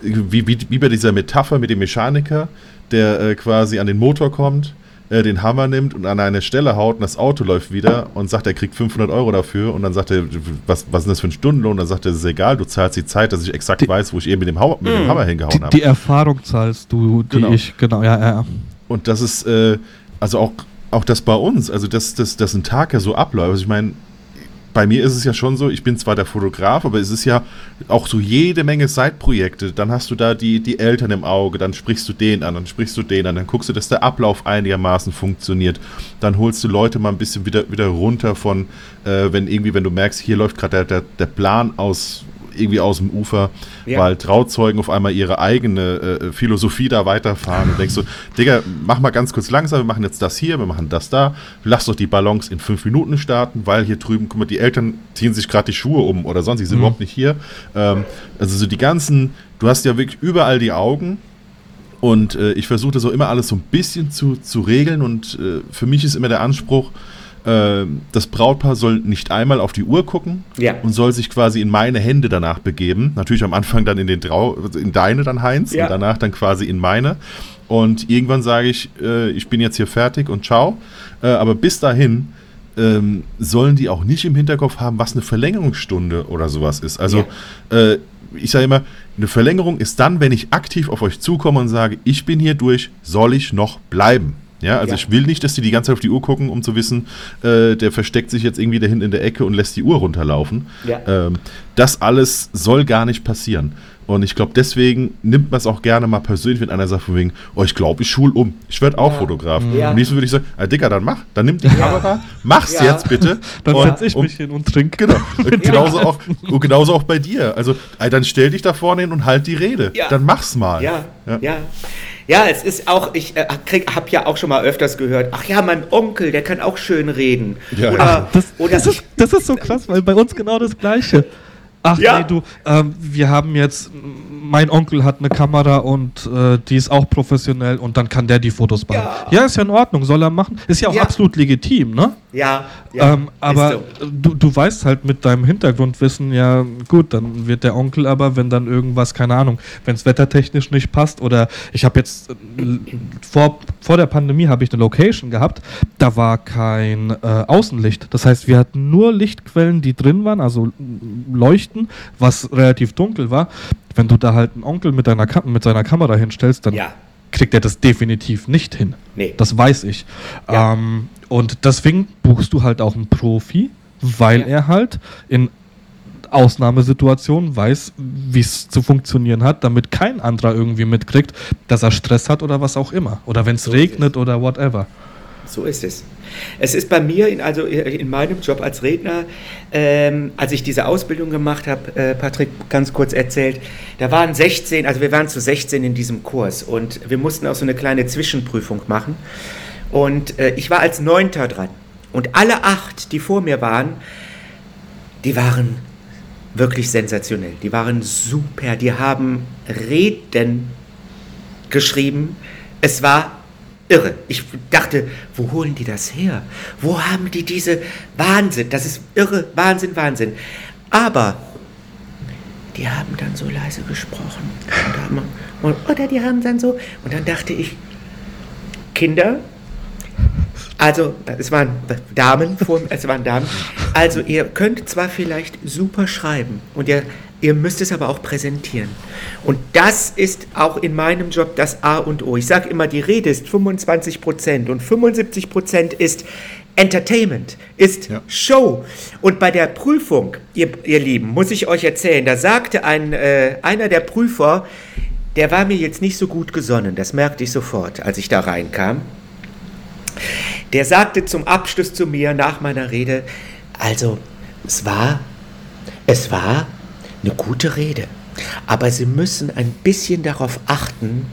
wie, wie, wie bei dieser Metapher mit dem Mechaniker, der äh, quasi an den Motor kommt, äh, den Hammer nimmt und an eine Stelle haut und das Auto läuft wieder und sagt, er kriegt 500 Euro dafür und dann sagt er, was, was ist das für ein Stundenlohn? Und dann sagt er, das ist egal, du zahlst die Zeit, dass ich exakt die, weiß, wo ich eben mit dem, ha mit dem hm. Hammer hingehauen habe. Die Erfahrung zahlst du, die genau. ich, genau, ja, ja. Und das ist, äh, also auch, auch das bei uns, also dass das, das ein Tag ja so abläuft. Also ich meine, bei mir ist es ja schon so, ich bin zwar der Fotograf, aber es ist ja auch so jede Menge Seitprojekte. Dann hast du da die, die Eltern im Auge, dann sprichst du den an, dann sprichst du den an, dann guckst du, dass der Ablauf einigermaßen funktioniert. Dann holst du Leute mal ein bisschen wieder, wieder runter von, äh, wenn irgendwie, wenn du merkst, hier läuft gerade der, der, der Plan aus irgendwie aus dem Ufer, ja. weil Trauzeugen auf einmal ihre eigene äh, Philosophie da weiterfahren und denkst so, Digga, mach mal ganz kurz langsam, wir machen jetzt das hier, wir machen das da, lass doch die Ballons in fünf Minuten starten, weil hier drüben, guck mal, die Eltern ziehen sich gerade die Schuhe um oder sonst, die sind mhm. überhaupt nicht hier. Ähm, also so die ganzen, du hast ja wirklich überall die Augen und äh, ich versuche das auch immer alles so ein bisschen zu, zu regeln und äh, für mich ist immer der Anspruch, ähm, das Brautpaar soll nicht einmal auf die Uhr gucken ja. und soll sich quasi in meine Hände danach begeben. Natürlich am Anfang dann in den Trau in deine dann Heinz ja. und danach dann quasi in meine. Und irgendwann sage ich, äh, ich bin jetzt hier fertig und ciao. Äh, aber bis dahin ähm, sollen die auch nicht im Hinterkopf haben, was eine Verlängerungsstunde oder sowas ist. Also ja. äh, ich sage immer, eine Verlängerung ist dann, wenn ich aktiv auf euch zukomme und sage, ich bin hier durch, soll ich noch bleiben? Ja, also ja. ich will nicht, dass die die ganze Zeit auf die Uhr gucken, um zu wissen, äh, der versteckt sich jetzt irgendwie dahin in der Ecke und lässt die Uhr runterlaufen. Ja. Ähm, das alles soll gar nicht passieren. Und ich glaube, deswegen nimmt man es auch gerne mal persönlich, wenn einer sagt von wegen, oh, ich glaube, ich schul um. Ich werde auch ja. Fotograf. Ja. Am liebsten würde ich sagen, ah, Dicker, dann mach. Dann nimm die Kamera, mach's ja. jetzt bitte. dann setze ich mich hin und trinke. Genau. genauso, auch, genauso auch bei dir. Also, dann stell dich da vorne hin und halt die Rede. Dann mach's mal. Ja, ja. Ja, es ist auch, ich äh, habe ja auch schon mal öfters gehört, ach ja, mein Onkel, der kann auch schön reden. Ja. Oder, das, oder das, ist, das ist so krass, weil bei uns genau das Gleiche. Ach ja. nee, du, ähm, wir haben jetzt, mein Onkel hat eine Kamera und äh, die ist auch professionell und dann kann der die Fotos machen. Ja, ja ist ja in Ordnung, soll er machen. Ist ja auch ja. absolut legitim, ne? Ja. ja ähm, aber so. du, du weißt halt mit deinem Hintergrundwissen, ja gut, dann wird der Onkel aber, wenn dann irgendwas, keine Ahnung, wenn es wettertechnisch nicht passt oder ich habe jetzt, äh, vor, vor der Pandemie habe ich eine Location gehabt, da war kein äh, Außenlicht. Das heißt, wir hatten nur Lichtquellen, die drin waren, also Leuchten, was relativ dunkel war. Wenn du da halt einen Onkel mit, deiner mit seiner Kamera hinstellst, dann ja kriegt er das definitiv nicht hin. Nee. Das weiß ich. Ja. Ähm, und deswegen buchst du halt auch einen Profi, weil ja. er halt in Ausnahmesituationen weiß, wie es zu funktionieren hat, damit kein anderer irgendwie mitkriegt, dass er Stress hat oder was auch immer. Oder wenn es regnet oder whatever. So ist es. Es ist bei mir, in, also in meinem Job als Redner, ähm, als ich diese Ausbildung gemacht habe, äh, Patrick ganz kurz erzählt, da waren 16, also wir waren zu 16 in diesem Kurs und wir mussten auch so eine kleine Zwischenprüfung machen. Und äh, ich war als Neunter dran. Und alle acht, die vor mir waren, die waren wirklich sensationell. Die waren super. Die haben Reden geschrieben. Es war irre. Ich dachte, wo holen die das her? Wo haben die diese Wahnsinn? Das ist irre, Wahnsinn, Wahnsinn. Aber die haben dann so leise gesprochen. Haben, oder die haben dann so. Und dann dachte ich, Kinder, also es waren Damen, es waren Damen. Also ihr könnt zwar vielleicht super schreiben und ihr Ihr müsst es aber auch präsentieren. Und das ist auch in meinem Job das A und O. Ich sage immer, die Rede ist 25 Prozent und 75 Prozent ist Entertainment, ist ja. Show. Und bei der Prüfung, ihr, ihr Lieben, muss ich euch erzählen, da sagte ein, äh, einer der Prüfer, der war mir jetzt nicht so gut gesonnen, das merkte ich sofort, als ich da reinkam. Der sagte zum Abschluss zu mir nach meiner Rede, also es war, es war eine gute Rede. Aber Sie müssen ein bisschen darauf achten,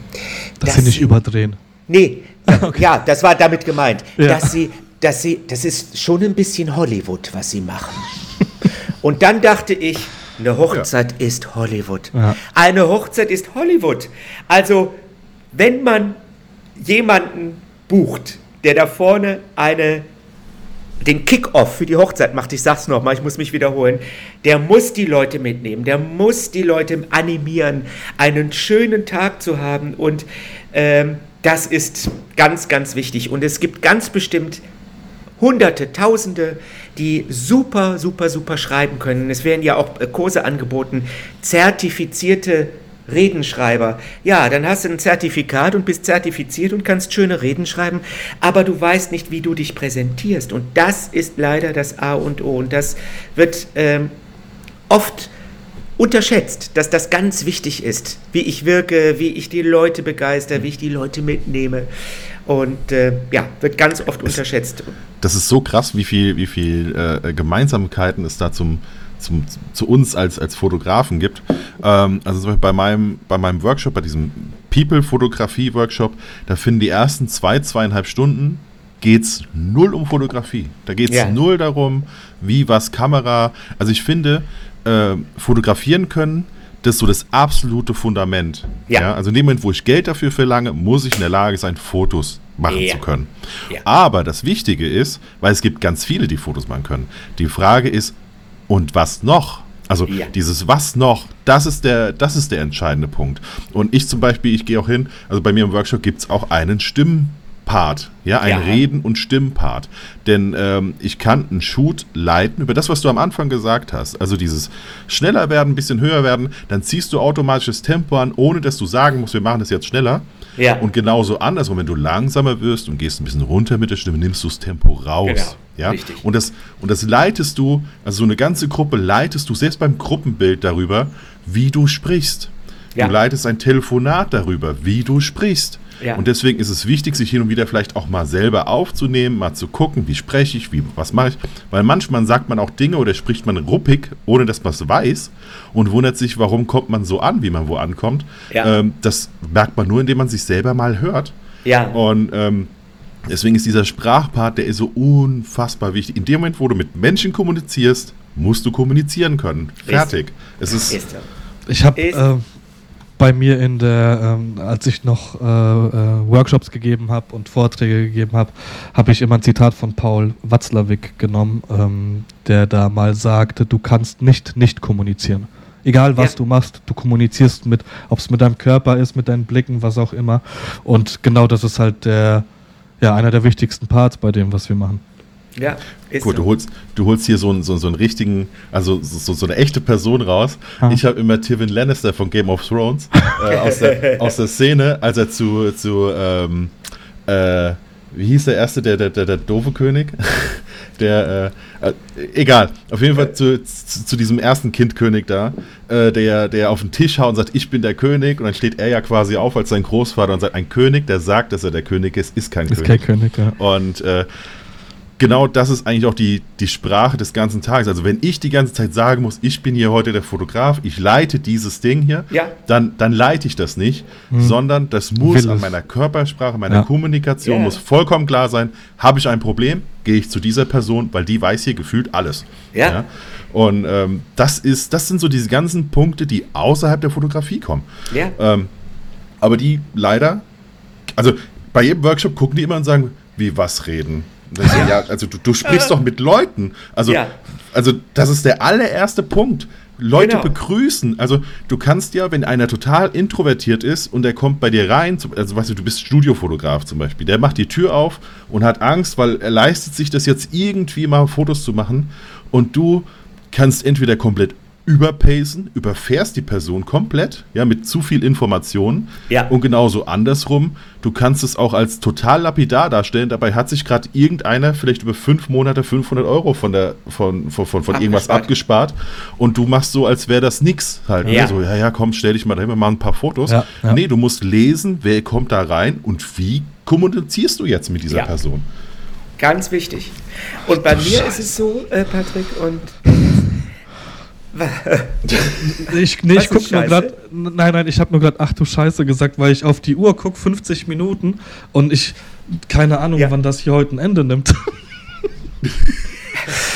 dass, dass Sie nicht überdrehen. Nee, okay. ja, das war damit gemeint, ja. dass Sie, dass Sie, das ist schon ein bisschen Hollywood, was Sie machen. Und dann dachte ich, eine Hochzeit ja. ist Hollywood. Ja. Eine Hochzeit ist Hollywood. Also, wenn man jemanden bucht, der da vorne eine den Kick-Off für die Hochzeit macht, ich sag's nochmal, ich muss mich wiederholen, der muss die Leute mitnehmen, der muss die Leute animieren, einen schönen Tag zu haben und ähm, das ist ganz, ganz wichtig. Und es gibt ganz bestimmt Hunderte, Tausende, die super, super, super schreiben können. Es werden ja auch Kurse angeboten, zertifizierte Redenschreiber. Ja, dann hast du ein Zertifikat und bist zertifiziert und kannst schöne Reden schreiben, aber du weißt nicht, wie du dich präsentierst. Und das ist leider das A und O. Und das wird ähm, oft unterschätzt, dass das ganz wichtig ist, wie ich wirke, wie ich die Leute begeister, wie ich die Leute mitnehme. Und äh, ja, wird ganz oft unterschätzt. Das ist so krass, wie viel, wie viel äh, Gemeinsamkeiten es da zum, zum, zu uns als, als Fotografen gibt. Ähm, also bei meinem, bei meinem Workshop, bei diesem People-Fotografie-Workshop, da finden die ersten zwei, zweieinhalb Stunden geht es null um Fotografie. Da geht es ja. null darum, wie, was, Kamera. Also ich finde, äh, fotografieren können, das ist so das absolute Fundament. Ja. ja. Also in dem Moment, wo ich Geld dafür verlange, muss ich in der Lage sein, Fotos machen ja. zu können. Ja. Aber das Wichtige ist, weil es gibt ganz viele, die Fotos machen können. Die Frage ist, und was noch? Also ja. dieses was noch, das ist, der, das ist der entscheidende Punkt. Und ich zum Beispiel, ich gehe auch hin, also bei mir im Workshop gibt es auch einen Stimmpart. Part, ja, ein ja. Reden- und Stimmpart. Denn ähm, ich kann einen Shoot leiten über das, was du am Anfang gesagt hast. Also dieses schneller werden, ein bisschen höher werden, dann ziehst du automatisch das Tempo an, ohne dass du sagen musst, wir machen das jetzt schneller. Ja. Und genauso andersrum, wenn du langsamer wirst und gehst ein bisschen runter mit der Stimme, nimmst du das Tempo raus. Genau. Ja? Richtig. Und das, und das leitest du, also so eine ganze Gruppe leitest du selbst beim Gruppenbild darüber, wie du sprichst. Ja. Du leitest ein Telefonat darüber, wie du sprichst. Ja. Und deswegen ist es wichtig, sich hin und wieder vielleicht auch mal selber aufzunehmen, mal zu gucken, wie spreche ich, wie, was mache ich. Weil manchmal sagt man auch Dinge oder spricht man ruppig, ohne dass man es weiß und wundert sich, warum kommt man so an, wie man wo ankommt. Ja. Ähm, das merkt man nur, indem man sich selber mal hört. Ja. Und ähm, deswegen ist dieser Sprachpart, der ist so unfassbar wichtig. In dem Moment, wo du mit Menschen kommunizierst, musst du kommunizieren können. Fertig. Ist. Es ist, ist ich habe äh, bei mir in der, ähm, als ich noch äh, äh, Workshops gegeben habe und Vorträge gegeben habe, habe ich immer ein Zitat von Paul Watzlawick genommen, ähm, der da mal sagte, du kannst nicht nicht kommunizieren. Egal was ja. du machst, du kommunizierst mit, ob es mit deinem Körper ist, mit deinen Blicken, was auch immer. Und genau das ist halt der, ja, einer der wichtigsten Parts bei dem, was wir machen. Ja, ist Gut, so. du holst, du holst hier so einen, so, so einen richtigen, also so, so eine echte Person raus. Ah. Ich habe immer Tywin Lannister von Game of Thrones äh, aus, der, aus der Szene, als er zu, zu ähm, äh, wie hieß der erste, der, der, der, der doofe König? der, äh, äh, egal, auf jeden Fall zu, zu, zu diesem ersten Kindkönig da, äh, der, der auf den Tisch haut und sagt, ich bin der König. Und dann steht er ja quasi auf als sein Großvater und sagt, ein König, der sagt, dass er der König ist, ist kein ist König. Kein König ja. Und äh, genau das ist eigentlich auch die, die Sprache des ganzen Tages. Also wenn ich die ganze Zeit sagen muss, ich bin hier heute der Fotograf, ich leite dieses Ding hier, ja. dann, dann leite ich das nicht, hm. sondern das muss an meiner Körpersprache, meiner ja. Kommunikation yeah. muss vollkommen klar sein, habe ich ein Problem, gehe ich zu dieser Person, weil die weiß hier gefühlt alles. Ja. ja? Und ähm, das ist, das sind so diese ganzen Punkte, die außerhalb der Fotografie kommen. Ja. Ähm, aber die leider, also bei jedem Workshop gucken die immer und sagen, wie was reden? Ja. ja, also du, du sprichst doch mit Leuten. Also, ja. also das ist der allererste Punkt. Leute genau. begrüßen. Also du kannst ja, wenn einer total introvertiert ist und der kommt bei dir rein, also weißt du, du bist Studiofotograf zum Beispiel, der macht die Tür auf und hat Angst, weil er leistet sich das jetzt irgendwie mal Fotos zu machen und du kannst entweder komplett überpacen, überfährst die Person komplett, ja, mit zu viel Information. Ja. Und genauso andersrum, du kannst es auch als total lapidar darstellen. Dabei hat sich gerade irgendeiner vielleicht über fünf Monate 500 Euro von der von von, von, von irgendwas abgespart und du machst so, als wäre das nix halt. Ne? Ja. Ne? So, ja, ja, komm, stell dich mal dahin, wir machen ein paar Fotos. Ja, ja. Nee, du musst lesen, wer kommt da rein und wie kommunizierst du jetzt mit dieser ja. Person. Ganz wichtig. Und bei mir Scheiße. ist es so, äh, Patrick, und ich, nee, ich guck nur gerade. Nein, nein, ich habe nur gerade, ach du Scheiße gesagt, weil ich auf die Uhr gucke, 50 Minuten und ich keine Ahnung, ja. wann das hier heute ein Ende nimmt.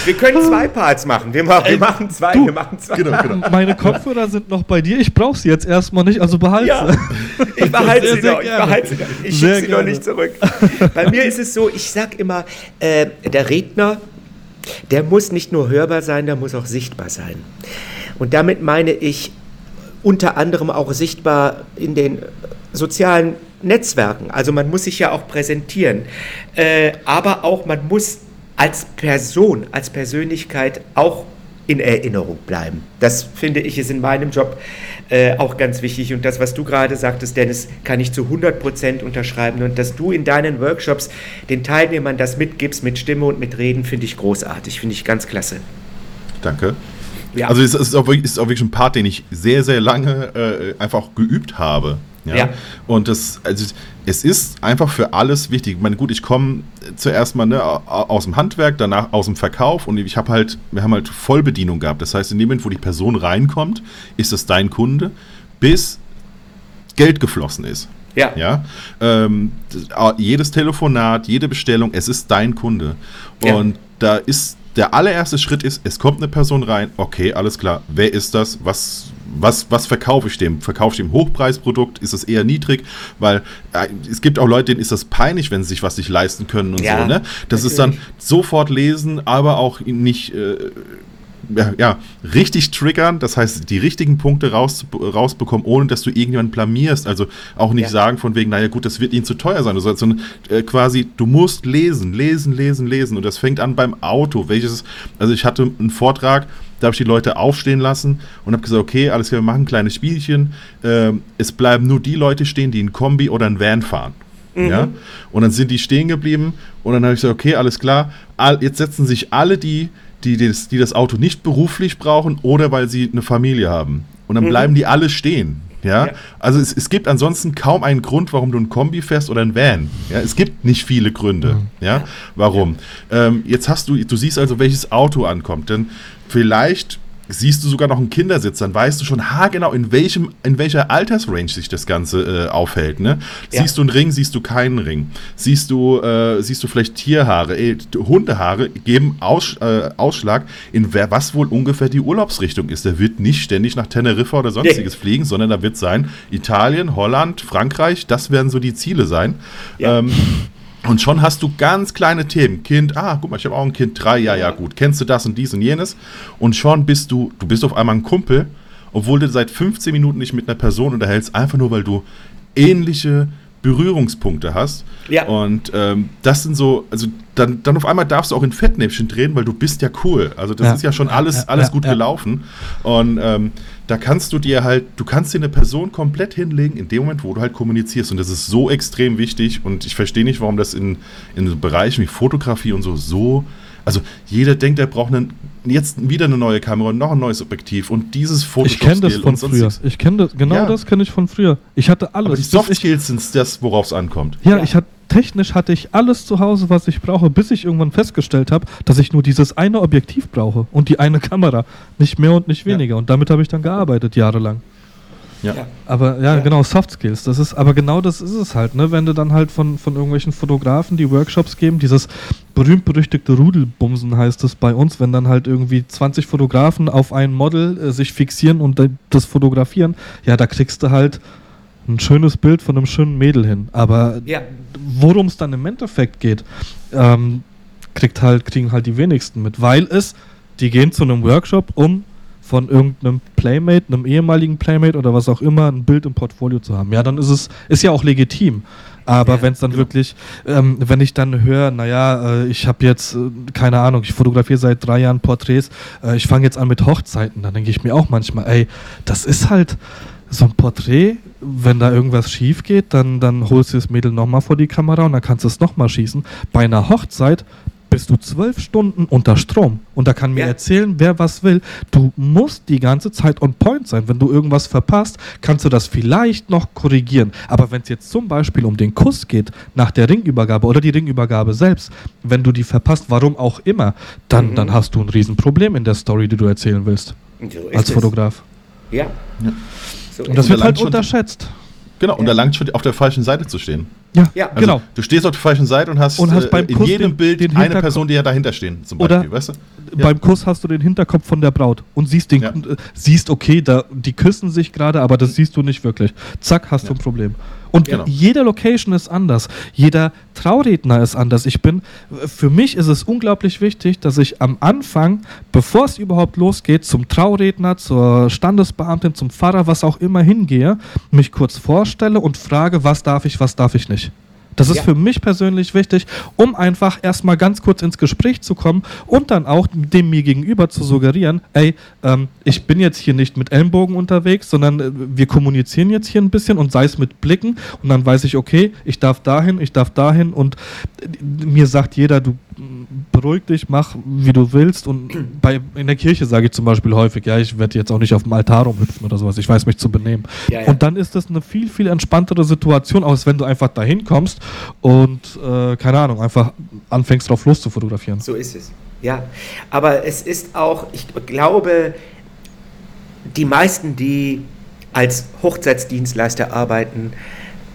Wir können zwei Parts machen. Wir, machen, Ey, wir machen zwei. Du, wir machen zwei. Genau, genau. Meine Kopfhörer sind noch bei dir. Ich brauche sie jetzt erstmal nicht, also behalte ja, sie. Ich behalte sie noch. Ich behalte sie noch. Ich schicke sie noch nicht zurück. Bei mir ist es so, ich sage immer, äh, der Redner der muss nicht nur hörbar sein, der muss auch sichtbar sein. Und damit meine ich unter anderem auch sichtbar in den sozialen Netzwerken. Also man muss sich ja auch präsentieren, äh, aber auch man muss als Person, als Persönlichkeit auch in Erinnerung bleiben. Das finde ich ist in meinem Job äh, auch ganz wichtig. Und das, was du gerade sagtest, Dennis, kann ich zu 100 Prozent unterschreiben. Und dass du in deinen Workshops den Teilnehmern das mitgibst mit Stimme und mit Reden, finde ich großartig, finde ich ganz klasse. Danke. Ja. Also es ist auch, wirklich, ist auch wirklich ein Part, den ich sehr, sehr lange äh, einfach geübt habe. Ja? ja. Und das, also es ist einfach für alles wichtig. Ich meine, gut, ich komme zuerst mal ne, aus dem Handwerk, danach aus dem Verkauf und ich habe halt, wir haben halt Vollbedienung gehabt. Das heißt, in dem Moment, wo die Person reinkommt, ist das dein Kunde, bis Geld geflossen ist. Ja. ja? Ähm, jedes Telefonat, jede Bestellung, es ist dein Kunde. Und ja. da ist der allererste Schritt ist, es kommt eine Person rein, okay, alles klar, wer ist das? Was, was, was verkaufe ich dem? Verkaufe ich dem Hochpreisprodukt? Ist es eher niedrig? Weil äh, es gibt auch Leute, denen ist das peinlich, wenn sie sich was nicht leisten können und ja, so. Ne? Das natürlich. ist dann sofort lesen, aber auch nicht. Äh, ja, ja, richtig triggern, das heißt, die richtigen Punkte raus, rausbekommen, ohne dass du irgendjemanden blamierst. Also auch nicht ja. sagen von wegen, naja gut, das wird ihnen zu teuer sein, sondern äh, quasi, du musst lesen, lesen, lesen, lesen. Und das fängt an beim Auto. Welches, also ich hatte einen Vortrag, da habe ich die Leute aufstehen lassen und habe gesagt, okay, alles klar, wir machen ein kleines Spielchen. Äh, es bleiben nur die Leute stehen, die ein Kombi oder ein Van fahren. Mhm. Ja? Und dann sind die stehen geblieben und dann habe ich gesagt, okay, alles klar, jetzt setzen sich alle die, die das, die das Auto nicht beruflich brauchen oder weil sie eine Familie haben. Und dann mhm. bleiben die alle stehen. Ja? ja. Also es, es, gibt ansonsten kaum einen Grund, warum du ein Kombi fährst oder ein Van. Ja, es gibt nicht viele Gründe. Mhm. Ja, warum? Ja. Ähm, jetzt hast du, du siehst also, welches Auto ankommt. Denn vielleicht siehst du sogar noch einen Kindersitz, dann weißt du schon haargenau, in, welchem, in welcher Altersrange sich das Ganze äh, aufhält. Ne? Ja. Siehst du einen Ring, siehst du keinen Ring. Siehst du, äh, siehst du vielleicht Tierhaare, ey, Hundehaare geben Aus, äh, Ausschlag, in wer, was wohl ungefähr die Urlaubsrichtung ist. Der wird nicht ständig nach Teneriffa oder sonstiges nee. fliegen, sondern da wird sein Italien, Holland, Frankreich, das werden so die Ziele sein. Ja. Ähm, und schon hast du ganz kleine Themen. Kind, ah, guck mal, ich habe auch ein Kind, drei, ja, ja, gut. Kennst du das und dies und jenes? Und schon bist du, du bist auf einmal ein Kumpel, obwohl du seit 15 Minuten nicht mit einer Person unterhältst, einfach nur, weil du ähnliche Berührungspunkte hast. Ja. Und ähm, das sind so, also dann, dann auf einmal darfst du auch in Fettnäpfchen drehen, weil du bist ja cool. Also das ja. ist ja schon alles, ja, alles gut gelaufen. Und ähm, da kannst du dir halt, du kannst dir eine Person komplett hinlegen in dem Moment, wo du halt kommunizierst. Und das ist so extrem wichtig. Und ich verstehe nicht, warum das in, in Bereichen wie Fotografie und so so also jeder denkt, er braucht einen, jetzt wieder eine neue Kamera und noch ein neues Objektiv und dieses Foto. Ich kenne das von früher. Ich kenne das, genau ja. das kenne ich von früher. Ich hatte alles. Aber die Soft Skills sind das, worauf es ankommt. Ja, ja, ich hatte technisch hatte ich alles zu Hause, was ich brauche, bis ich irgendwann festgestellt habe, dass ich nur dieses eine Objektiv brauche und die eine Kamera, nicht mehr und nicht weniger. Ja. Und damit habe ich dann gearbeitet jahrelang. Ja. Aber ja, ja, genau, Soft Skills. Das ist, aber genau das ist es halt, ne? Wenn du dann halt von, von irgendwelchen Fotografen, die Workshops geben, dieses berühmt-berüchtigte Rudelbumsen heißt es bei uns, wenn dann halt irgendwie 20 Fotografen auf ein Model äh, sich fixieren und das fotografieren, ja, da kriegst du halt ein schönes Bild von einem schönen Mädel hin. Aber ja. worum es dann im Endeffekt geht, ähm, kriegt halt, kriegen halt die wenigsten mit, weil es, die gehen zu einem Workshop, um von irgendeinem Playmate, einem ehemaligen Playmate oder was auch immer, ein Bild im Portfolio zu haben. Ja, dann ist es, ist ja auch legitim. Aber ja, wenn es dann genau. wirklich, ähm, wenn ich dann höre, naja, äh, ich habe jetzt, äh, keine Ahnung, ich fotografiere seit drei Jahren Porträts, äh, ich fange jetzt an mit Hochzeiten, dann denke ich mir auch manchmal, ey, das ist halt so ein Porträt, wenn da irgendwas schief geht, dann, dann holst du das Mädel nochmal vor die Kamera und dann kannst du es nochmal schießen. Bei einer Hochzeit bist du zwölf Stunden unter Strom. Und da kann mir ja. erzählen, wer was will. Du musst die ganze Zeit on point sein. Wenn du irgendwas verpasst, kannst du das vielleicht noch korrigieren. Aber wenn es jetzt zum Beispiel um den Kuss geht, nach der Ringübergabe oder die Ringübergabe selbst, wenn du die verpasst, warum auch immer, dann, mhm. dann hast du ein Riesenproblem in der Story, die du erzählen willst. So als Fotograf. Ja. ja. So Und das wird halt unterschätzt. Genau, und da langt schon auf der falschen Seite zu stehen. Ja, ja. Also genau. Du stehst auf der falschen Seite und hast, und hast äh, in jedem Bild eine Person, die ja dahinter stehen, zum Beispiel, weißt du? Ja. Beim Kuss hast du den Hinterkopf von der Braut und siehst den, ja. äh, siehst, okay, da, die küssen sich gerade, aber das siehst du nicht wirklich. Zack, hast du ein Problem. Und genau. jede Location ist anders. Jeder Trauredner ist anders. Ich bin, für mich ist es unglaublich wichtig, dass ich am Anfang, bevor es überhaupt losgeht, zum Trauredner, zur Standesbeamtin, zum Pfarrer, was auch immer hingehe, mich kurz vorstelle und frage, was darf ich, was darf ich nicht. Das ist ja. für mich persönlich wichtig, um einfach erstmal ganz kurz ins Gespräch zu kommen und dann auch dem mir gegenüber zu suggerieren, ey, ähm, ich bin jetzt hier nicht mit Ellenbogen unterwegs, sondern äh, wir kommunizieren jetzt hier ein bisschen und sei es mit Blicken und dann weiß ich, okay, ich darf dahin, ich darf dahin und äh, mir sagt jeder, du beruhig dich, mach wie du willst. Und bei, in der Kirche sage ich zum Beispiel häufig, ja, ich werde jetzt auch nicht auf dem Altar rumhüpfen oder sowas, ich weiß mich zu benehmen. Ja, ja. Und dann ist das eine viel, viel entspanntere Situation, als wenn du einfach dahin kommst und, äh, keine Ahnung, einfach anfängst drauf los zu fotografieren. So ist es. Ja, aber es ist auch, ich glaube, die meisten, die als Hochzeitsdienstleister arbeiten,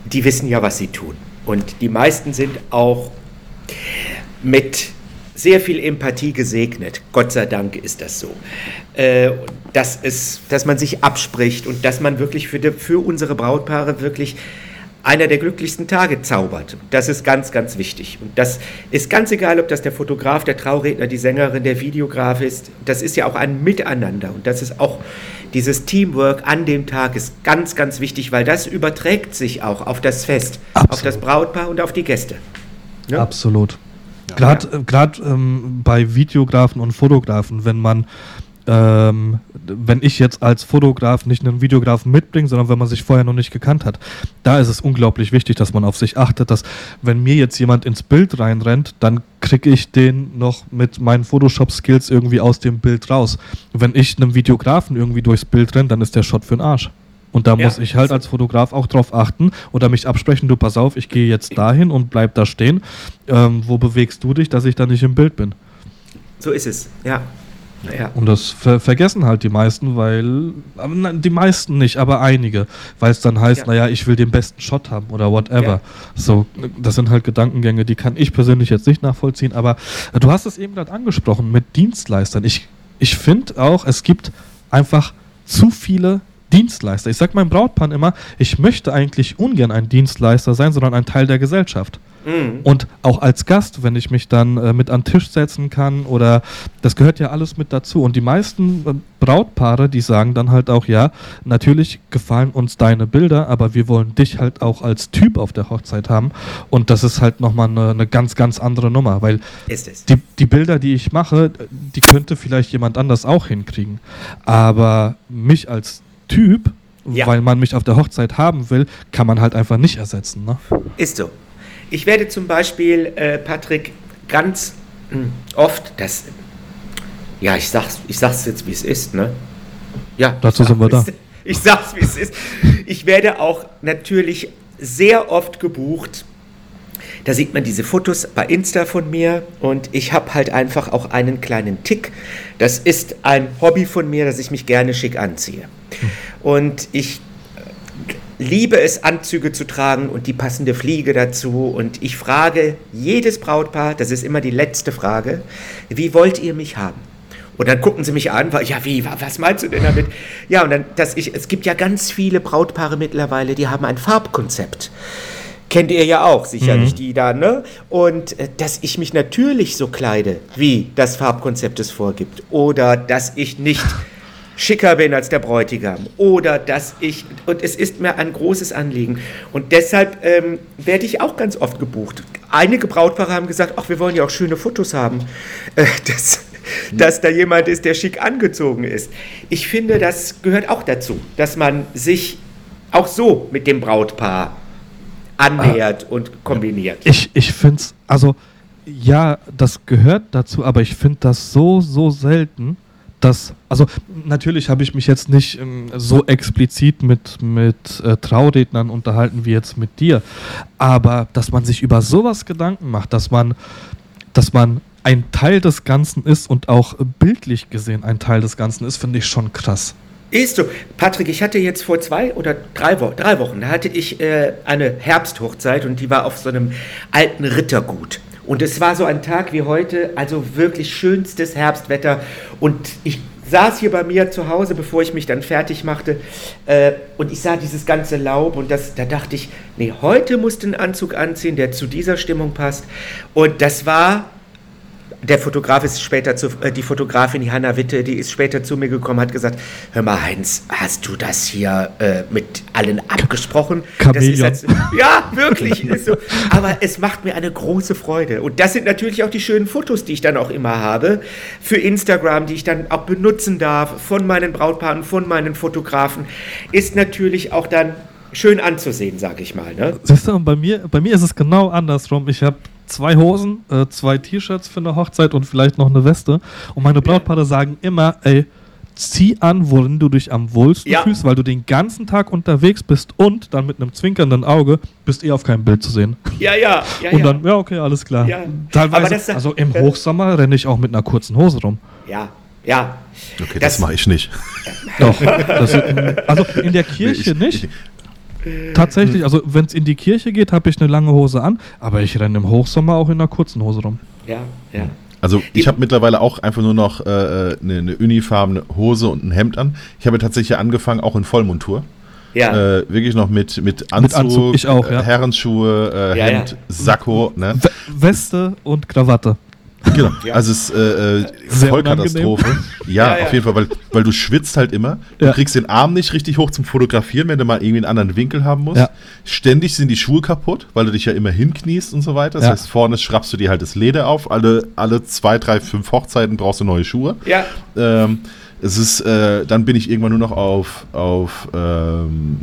die wissen ja, was sie tun. Und die meisten sind auch mit sehr viel Empathie gesegnet. Gott sei Dank ist das so. Äh, dass, es, dass man sich abspricht und dass man wirklich für, die, für unsere Brautpaare wirklich einer der glücklichsten Tage zaubert. Das ist ganz, ganz wichtig. Und das ist ganz egal, ob das der Fotograf, der Trauredner, die Sängerin, der Videograf ist. Das ist ja auch ein Miteinander. Und das ist auch dieses Teamwork an dem Tag ist ganz, ganz wichtig, weil das überträgt sich auch auf das Fest, Absolut. auf das Brautpaar und auf die Gäste. Ja? Absolut. Gerade ja. äh, ähm, bei Videografen und Fotografen, wenn man ähm, wenn ich jetzt als Fotograf nicht einen Videografen mitbringe, sondern wenn man sich vorher noch nicht gekannt hat, da ist es unglaublich wichtig, dass man auf sich achtet, dass wenn mir jetzt jemand ins Bild reinrennt, dann kriege ich den noch mit meinen Photoshop-Skills irgendwie aus dem Bild raus. Wenn ich einem Videografen irgendwie durchs Bild renne, dann ist der Shot für den Arsch. Und da ja, muss ich halt als Fotograf auch drauf achten oder mich absprechen, du pass auf, ich gehe jetzt dahin und bleib da stehen. Ähm, wo bewegst du dich, dass ich da nicht im Bild bin? So ist es, ja. Ja. Und das ver vergessen halt die meisten, weil, die meisten nicht, aber einige, weil es dann heißt, ja. naja, ich will den besten Shot haben oder whatever. Ja. So, das sind halt Gedankengänge, die kann ich persönlich jetzt nicht nachvollziehen, aber du hast es eben gerade angesprochen mit Dienstleistern. Ich, ich finde auch, es gibt einfach zu viele Dienstleister. Ich sage meinem Brautpaar immer, ich möchte eigentlich ungern ein Dienstleister sein, sondern ein Teil der Gesellschaft. Mhm. Und auch als Gast, wenn ich mich dann äh, mit an den Tisch setzen kann oder das gehört ja alles mit dazu. Und die meisten äh, Brautpaare, die sagen dann halt auch, ja, natürlich gefallen uns deine Bilder, aber wir wollen dich halt auch als Typ auf der Hochzeit haben. Und das ist halt nochmal eine, eine ganz, ganz andere Nummer, weil die, die Bilder, die ich mache, die könnte vielleicht jemand anders auch hinkriegen. Aber mich als Typ, ja. weil man mich auf der Hochzeit haben will, kann man halt einfach nicht ersetzen. Ne? Ist so. Ich werde zum Beispiel, äh, Patrick, ganz hm, oft, das, ja, ich sag's, ich sag's jetzt, wie es ist, ne? Ja, dazu sind wir da. Ich sag's, wie es ist. Ich werde auch natürlich sehr oft gebucht. Da sieht man diese Fotos bei Insta von mir und ich habe halt einfach auch einen kleinen Tick. Das ist ein Hobby von mir, dass ich mich gerne schick anziehe. Und ich liebe es, Anzüge zu tragen und die passende Fliege dazu. Und ich frage jedes Brautpaar, das ist immer die letzte Frage, wie wollt ihr mich haben? Und dann gucken sie mich an, weil, ja, wie, was meinst du denn damit? Ja, und dann, dass ich, es gibt ja ganz viele Brautpaare mittlerweile, die haben ein Farbkonzept. Kennt ihr ja auch sicherlich, mhm. die da, ne? Und äh, dass ich mich natürlich so kleide, wie das Farbkonzept es vorgibt. Oder dass ich nicht schicker bin als der Bräutigam oder dass ich, und es ist mir ein großes Anliegen. Und deshalb ähm, werde ich auch ganz oft gebucht. Einige Brautpaare haben gesagt, ach, wir wollen ja auch schöne Fotos haben, äh, dass, dass da jemand ist, der schick angezogen ist. Ich finde, das gehört auch dazu, dass man sich auch so mit dem Brautpaar annähert ah, und kombiniert. Ich, ich finde es, also ja, das gehört dazu, aber ich finde das so, so selten das, also natürlich habe ich mich jetzt nicht ähm, so explizit mit, mit äh, Traurednern unterhalten wie jetzt mit dir, aber dass man sich über sowas Gedanken macht, dass man, dass man ein Teil des Ganzen ist und auch bildlich gesehen ein Teil des Ganzen ist, finde ich schon krass. Ist so. Patrick, ich hatte jetzt vor zwei oder drei, Wo drei Wochen, da hatte ich äh, eine Herbsthochzeit und die war auf so einem alten Rittergut. Und es war so ein Tag wie heute, also wirklich schönstes Herbstwetter. Und ich saß hier bei mir zu Hause, bevor ich mich dann fertig machte, äh, und ich sah dieses ganze Laub und das, da dachte ich, nee, heute musst du einen Anzug anziehen, der zu dieser Stimmung passt. Und das war der Fotograf ist später zu, äh, die Fotografin, die Hanna Witte, die ist später zu mir gekommen, hat gesagt, hör mal Heinz, hast du das hier äh, mit allen abgesprochen? Jetzt, ja, wirklich. Ist so. Aber es macht mir eine große Freude. Und das sind natürlich auch die schönen Fotos, die ich dann auch immer habe für Instagram, die ich dann auch benutzen darf von meinen Brautpaaren, von meinen Fotografen, ist natürlich auch dann schön anzusehen, sag ich mal. Ne? Siehst du, bei mir, bei mir ist es genau andersrum. Ich habe zwei Hosen, äh, zwei T-Shirts für eine Hochzeit und vielleicht noch eine Weste. Und meine Brautpaare sagen immer, ey, zieh an, worin du dich am wohlsten ja. fühlst, weil du den ganzen Tag unterwegs bist und dann mit einem zwinkernden Auge bist eh auf keinem Bild zu sehen. Ja, ja. ja und dann, ja, okay, alles klar. Ja. Teilweise, das, also im Hochsommer renne ich auch mit einer kurzen Hose rum. Ja, ja. Okay, das, das mache ich nicht. Doch, das, also in der Kirche nee, ich, nicht. Tatsächlich, also wenn es in die Kirche geht, habe ich eine lange Hose an, aber ich renne im Hochsommer auch in einer kurzen Hose rum. Ja, ja. Also ich habe mittlerweile auch einfach nur noch äh, eine, eine, unifarbene Hose und ein Hemd an. Ich habe tatsächlich angefangen, auch in Vollmontur. Ja. Äh, wirklich noch mit, mit Anzug, mit Anzug ich auch, ja. Herrenschuhe, äh, ja, Hemd, Sakko. Ne? Weste und Krawatte. Genau, ja. also es ist äh, äh Vollkatastrophe. Ja, ja, auf jeden Fall, weil, weil du schwitzt halt immer. Du kriegst den Arm nicht richtig hoch zum Fotografieren, wenn du mal irgendwie einen anderen Winkel haben musst. Ständig sind die Schuhe kaputt, weil du dich ja immer hinkniest und so weiter. Das heißt, vorne schraubst du dir halt das Leder auf. Alle, alle zwei, drei, fünf Hochzeiten brauchst du neue Schuhe. Ja. Ähm, es ist, äh, dann bin ich irgendwann nur noch auf, auf ähm,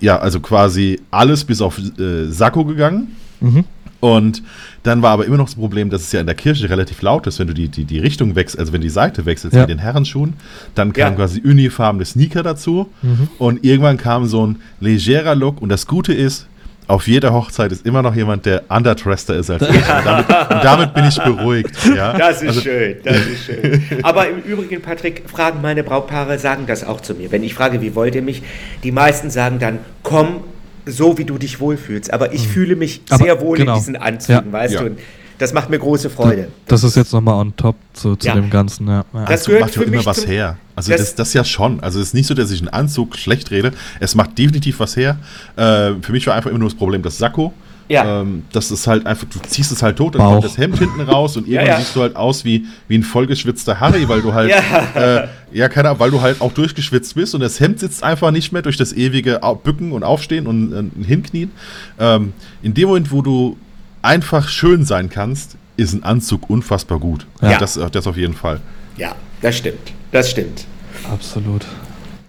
ja, also quasi alles bis auf äh, Sakko gegangen. Mhm. Und dann war aber immer noch das Problem, dass es ja in der Kirche relativ laut ist, wenn du die, die, die Richtung wechselst, also wenn die Seite wechselst ja. mit den Herrenschuhen. Dann kam ja. quasi uniformene Sneaker dazu. Mhm. Und irgendwann kam so ein legerer Look. Und das Gute ist, auf jeder Hochzeit ist immer noch jemand, der underdresster ist als ich. Und damit, und damit, bin ich beruhigt. Ja? Das ist also, schön, das ist schön. Aber im Übrigen, Patrick, fragen meine Brautpaare, sagen das auch zu mir. Wenn ich frage, wie wollt ihr mich, die meisten sagen dann, komm, so wie du dich wohlfühlst. Aber ich mhm. fühle mich Aber sehr wohl genau. in diesen Anzügen, ja. weißt ja. du. Und das macht mir große Freude. Das ist jetzt nochmal on top zu, zu ja. dem Ganzen. Ja. Das Anzug macht ja immer was her. Also das, das, das, ja schon. Also es ist nicht so, dass ich einen Anzug schlecht rede. Es macht definitiv was her. Äh, für mich war einfach immer nur das Problem, das Sakko. Ja. Ähm, das ist halt einfach, du ziehst es halt tot, dann Bauch. kommt das Hemd hinten raus und irgendwann ja, ja. siehst du halt aus wie, wie ein vollgeschwitzter Harry, weil du halt, ja, äh, ja keine Ahnung, weil du halt auch durchgeschwitzt bist und das Hemd sitzt einfach nicht mehr durch das ewige Bücken und Aufstehen und äh, Hinknien. Ähm, in dem Moment, wo du einfach schön sein kannst, ist ein Anzug unfassbar gut. Ja. Das, das auf jeden Fall. Ja, das stimmt. Das stimmt. Absolut.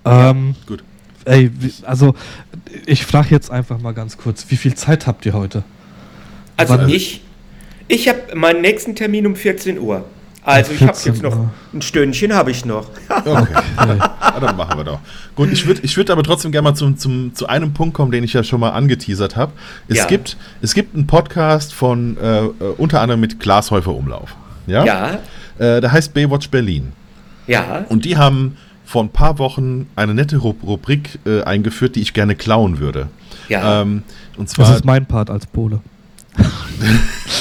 Ähm, gut. Ey, also ich frage jetzt einfach mal ganz kurz, wie viel Zeit habt ihr heute? Also Wann? ich, ich habe meinen nächsten Termin um 14 Uhr. Also ich habe jetzt noch ein Stündchen habe ich noch. okay, ja, dann machen wir doch. Gut, ich würde ich würd aber trotzdem gerne mal zum, zum, zu einem Punkt kommen, den ich ja schon mal angeteasert habe. Es, ja. gibt, es gibt einen Podcast von äh, äh unter anderem mit Glashäufer Umlauf. Ja. ja. Äh, der heißt Baywatch Berlin. Ja. Und die haben vor ein paar Wochen eine nette Rubrik äh, eingeführt, die ich gerne klauen würde. Ja. Ähm, und zwar, das ist mein Part als Pole.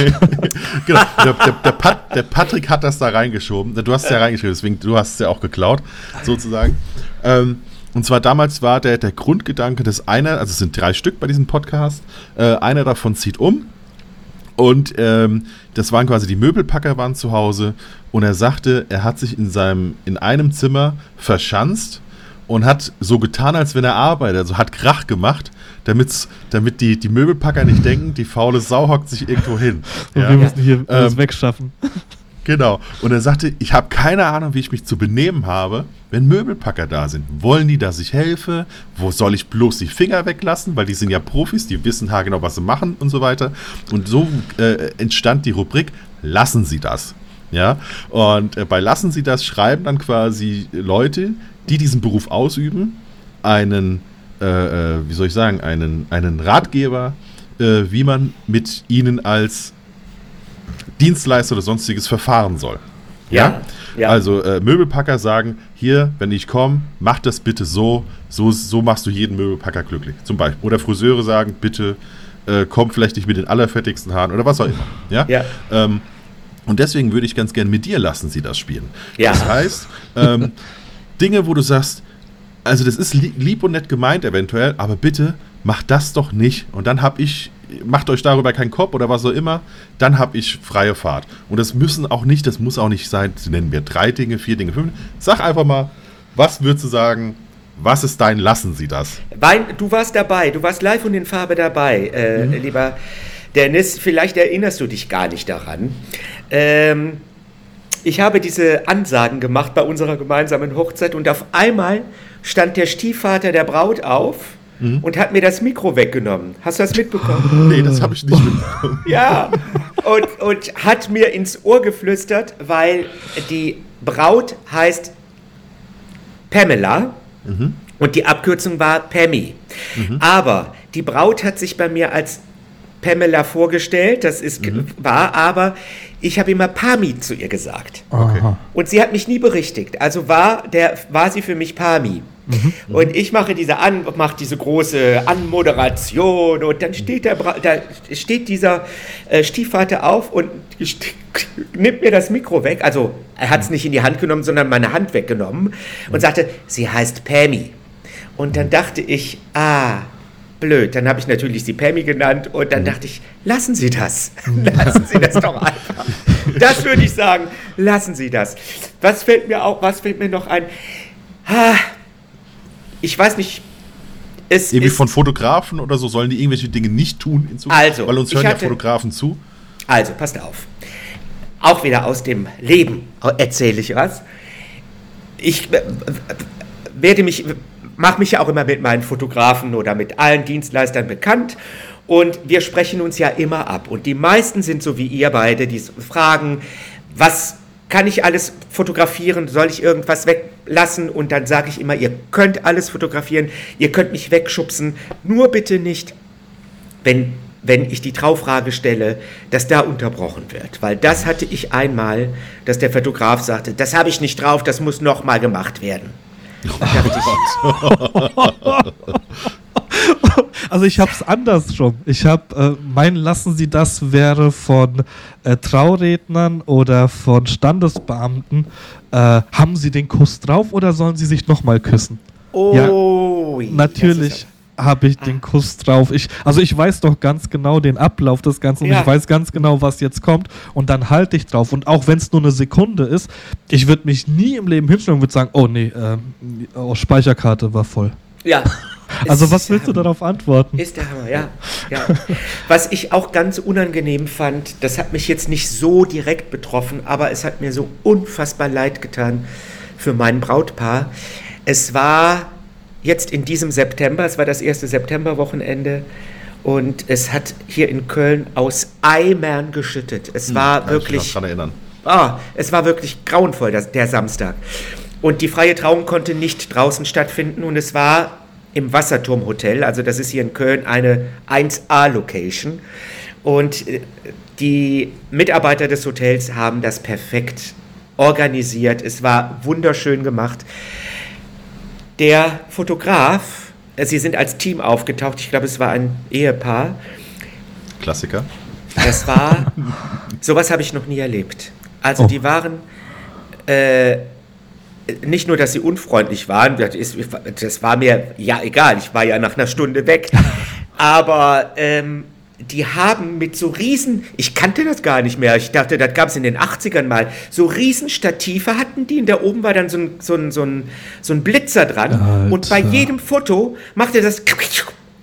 genau, der, der, der, Pat, der, Patrick hat das da reingeschoben. Du hast es ja reingeschrieben, deswegen du hast es ja auch geklaut, sozusagen. Ähm, und zwar damals war der, der Grundgedanke, dass einer, also es sind drei Stück bei diesem Podcast, äh, einer davon zieht um und ähm, das waren quasi die Möbelpacker waren zu Hause und er sagte, er hat sich in seinem, in einem Zimmer verschanzt und hat so getan, als wenn er arbeitet, also hat Krach gemacht, damit die, die Möbelpacker nicht denken, die faule Sau hockt sich irgendwo hin. Und ja. wir müssen hier alles ähm, wegschaffen. Genau. Und er sagte, ich habe keine Ahnung, wie ich mich zu benehmen habe, wenn Möbelpacker da sind. Wollen die, dass ich helfe? Wo soll ich bloß die Finger weglassen? Weil die sind ja Profis, die wissen genau, was sie machen und so weiter. Und so äh, entstand die Rubrik, lassen Sie das. Ja, und äh, bei Lassen Sie das schreiben dann quasi Leute, die diesen Beruf ausüben, einen, äh, äh wie soll ich sagen, einen, einen Ratgeber, äh, wie man mit ihnen als Dienstleister oder sonstiges verfahren soll. Ja. ja. Also äh, Möbelpacker sagen, hier, wenn ich komme, mach das bitte so, so, so machst du jeden Möbelpacker glücklich. Zum Beispiel. Oder Friseure sagen, bitte äh, komm vielleicht nicht mit den allerfettigsten Haaren oder was auch immer. Ja. ja. Ähm, und deswegen würde ich ganz gern mit dir lassen, sie das spielen. Ja. Das heißt, ähm, Dinge, wo du sagst, also das ist lieb und nett gemeint eventuell, aber bitte mach das doch nicht. Und dann habe ich macht euch darüber keinen Kopf oder was auch immer, dann habe ich freie Fahrt. Und das müssen auch nicht, das muss auch nicht sein, nennen wir drei Dinge, vier Dinge, fünf. Sag einfach mal, was würdest du sagen, was ist dein Lassen Sie das? Wein, du warst dabei, du warst live und in Farbe dabei, äh, mhm. lieber Dennis. Vielleicht erinnerst du dich gar nicht daran. Ähm, ich habe diese Ansagen gemacht bei unserer gemeinsamen Hochzeit und auf einmal stand der Stiefvater der Braut auf mhm. und hat mir das Mikro weggenommen. Hast du das mitbekommen? Nee, das habe ich nicht mitbekommen. Ja, und, und hat mir ins Ohr geflüstert, weil die Braut heißt Pamela mhm. und die Abkürzung war Pammy. Mhm. Aber die Braut hat sich bei mir als Pamela vorgestellt, das ist mhm. wahr, aber ich habe immer Pami zu ihr gesagt. Okay. Und sie hat mich nie berichtigt. Also war, der, war sie für mich Pami. Mhm. Und ich mache diese, An, mache diese große Anmoderation und dann steht, der, da steht dieser äh, Stiefvater auf und nimmt mir das Mikro weg. Also er hat es nicht in die Hand genommen, sondern meine Hand weggenommen und sagte, sie heißt Pammy. Und dann dachte ich, ah, blöd. Dann habe ich natürlich sie Pammy genannt und dann mhm. dachte ich, lassen Sie das. lassen Sie das doch einfach. Das würde ich sagen, lassen Sie das. Was fällt mir auch, was fällt mir noch ein? Ah, ich weiß nicht. Es Irgendwie von Fotografen oder so sollen die irgendwelche Dinge nicht tun in Zukunft, also, weil uns hören hatte, ja Fotografen zu. Also, passt auf. Auch wieder aus dem Leben erzähle ich was. Ich äh, werde mich mache mich ja auch immer mit meinen Fotografen oder mit allen Dienstleistern bekannt und wir sprechen uns ja immer ab. Und die meisten sind so wie ihr beide, die fragen, was kann ich alles fotografieren? Soll ich irgendwas weglassen? Und dann sage ich immer, ihr könnt alles fotografieren, ihr könnt mich wegschubsen, nur bitte nicht, wenn, wenn ich die Traufrage stelle, dass da unterbrochen wird. Weil das hatte ich einmal, dass der Fotograf sagte, das habe ich nicht drauf, das muss nochmal gemacht werden. also ich habe es andersrum. Ich habe, äh, mein Lassen Sie das wäre von äh, Traurednern oder von Standesbeamten. Äh, haben Sie den Kuss drauf oder sollen Sie sich nochmal küssen? Oh, ja, natürlich habe ich den ah. Kuss drauf. Ich, also ich weiß doch ganz genau den Ablauf des Ganzen und ja. ich weiß ganz genau, was jetzt kommt und dann halte ich drauf. Und auch wenn es nur eine Sekunde ist, ich würde mich nie im Leben hinstellen und würde sagen, oh nee, äh, oh, Speicherkarte war voll. Ja. Also was willst du darauf antworten? Ist der Hammer, ja. ja. Was ich auch ganz unangenehm fand, das hat mich jetzt nicht so direkt betroffen, aber es hat mir so unfassbar leid getan für mein Brautpaar. Es war jetzt in diesem September, es war das erste Septemberwochenende, und es hat hier in Köln aus Eimern geschüttet. Es hm, war hm, wirklich. Ich daran erinnern. Ah, es war wirklich grauenvoll, das, der Samstag. Und die freie Trauung konnte nicht draußen stattfinden und es war im Wasserturmhotel, also das ist hier in Köln eine 1A-Location. Und äh, die Mitarbeiter des Hotels haben das perfekt organisiert. Es war wunderschön gemacht. Der Fotograf, äh, sie sind als Team aufgetaucht, ich glaube, es war ein Ehepaar. Klassiker. Das war, sowas habe ich noch nie erlebt. Also oh. die waren, äh, nicht nur, dass sie unfreundlich waren, das, ist, das war mir ja egal, ich war ja nach einer Stunde weg, aber ähm, die haben mit so riesen, ich kannte das gar nicht mehr, ich dachte, das gab es in den 80ern mal, so riesen Stative hatten die und da oben war dann so ein, so ein, so ein, so ein Blitzer dran. Alter. und bei jedem Foto machte das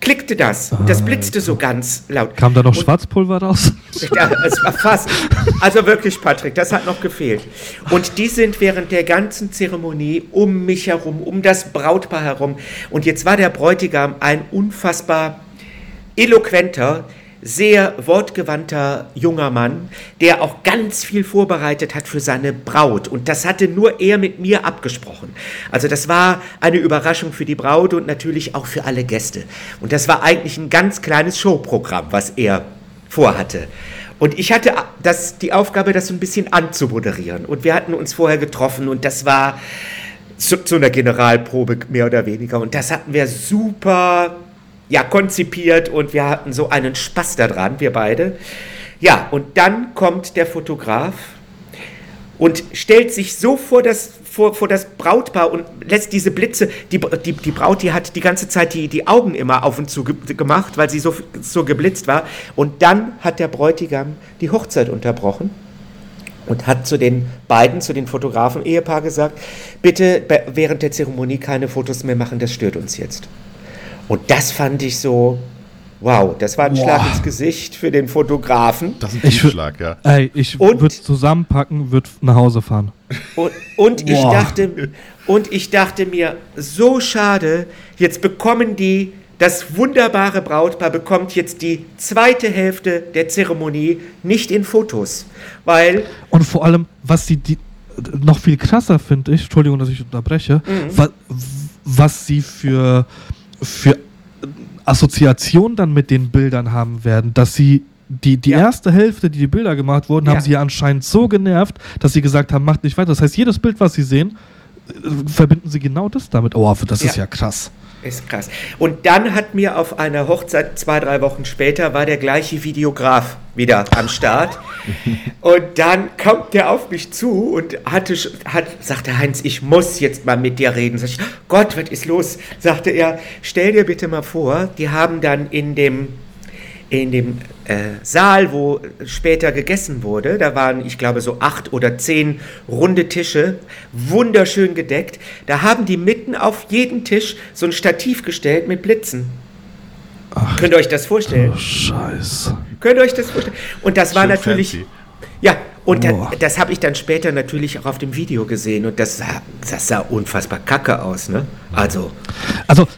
klickte das und das blitzte so ganz laut. Kam da noch und, Schwarzpulver raus? Ja, es war fast. Also wirklich, Patrick, das hat noch gefehlt. Und die sind während der ganzen Zeremonie um mich herum, um das Brautpaar herum. Und jetzt war der Bräutigam ein unfassbar eloquenter, sehr wortgewandter junger Mann, der auch ganz viel vorbereitet hat für seine Braut. Und das hatte nur er mit mir abgesprochen. Also das war eine Überraschung für die Braut und natürlich auch für alle Gäste. Und das war eigentlich ein ganz kleines Showprogramm, was er vorhatte. Und ich hatte das, die Aufgabe, das so ein bisschen anzumoderieren. Und wir hatten uns vorher getroffen und das war zu, zu einer Generalprobe mehr oder weniger. Und das hatten wir super ja, konzipiert und wir hatten so einen Spaß daran, wir beide. Ja, und dann kommt der Fotograf und stellt sich so vor das, vor, vor das Brautpaar und lässt diese Blitze, die, die, die Braut, die hat die ganze Zeit die, die Augen immer auf und zu gemacht, weil sie so, so geblitzt war. Und dann hat der Bräutigam die Hochzeit unterbrochen und hat zu den beiden, zu den Fotografen-Ehepaar gesagt, bitte während der Zeremonie keine Fotos mehr machen, das stört uns jetzt. Und das fand ich so, wow, das war ein Boah. Schlag ins Gesicht für den Fotografen. Das ist ein Schlag, ja. Ey, ich würde zusammenpacken, würde nach Hause fahren. Und, und ich dachte, und ich dachte mir, so schade, jetzt bekommen die das wunderbare Brautpaar bekommt jetzt die zweite Hälfte der Zeremonie nicht in Fotos, weil und vor allem, was sie die noch viel krasser finde ich, Entschuldigung, dass ich unterbreche, mhm. was, was sie für für Assoziation dann mit den Bildern haben werden, dass sie die, die ja. erste Hälfte, die die Bilder gemacht wurden, ja. haben sie ja anscheinend so genervt, dass sie gesagt haben, macht nicht weiter. Das heißt, jedes Bild, was sie sehen, äh, verbinden sie genau das damit. Oh, das ist ja krass. Ist krass. Und dann hat mir auf einer Hochzeit zwei, drei Wochen später war der gleiche Videograf wieder am Start. und dann kommt der auf mich zu und hatte, hat, sagte Heinz, ich muss jetzt mal mit dir reden. Sag ich, Gott, was ist los? Sagte er, stell dir bitte mal vor, die haben dann in dem in dem äh, Saal, wo später gegessen wurde, da waren, ich glaube, so acht oder zehn runde Tische, wunderschön gedeckt. Da haben die mitten auf jeden Tisch so ein Stativ gestellt mit Blitzen. Ach, Könnt ihr euch das vorstellen? Oh, Scheiße. Könnt ihr euch das vorstellen? Und das war Schön natürlich. Fancy. Ja, und oh. das, das habe ich dann später natürlich auch auf dem Video gesehen und das sah, das sah unfassbar kacke aus, ne? Also. Also,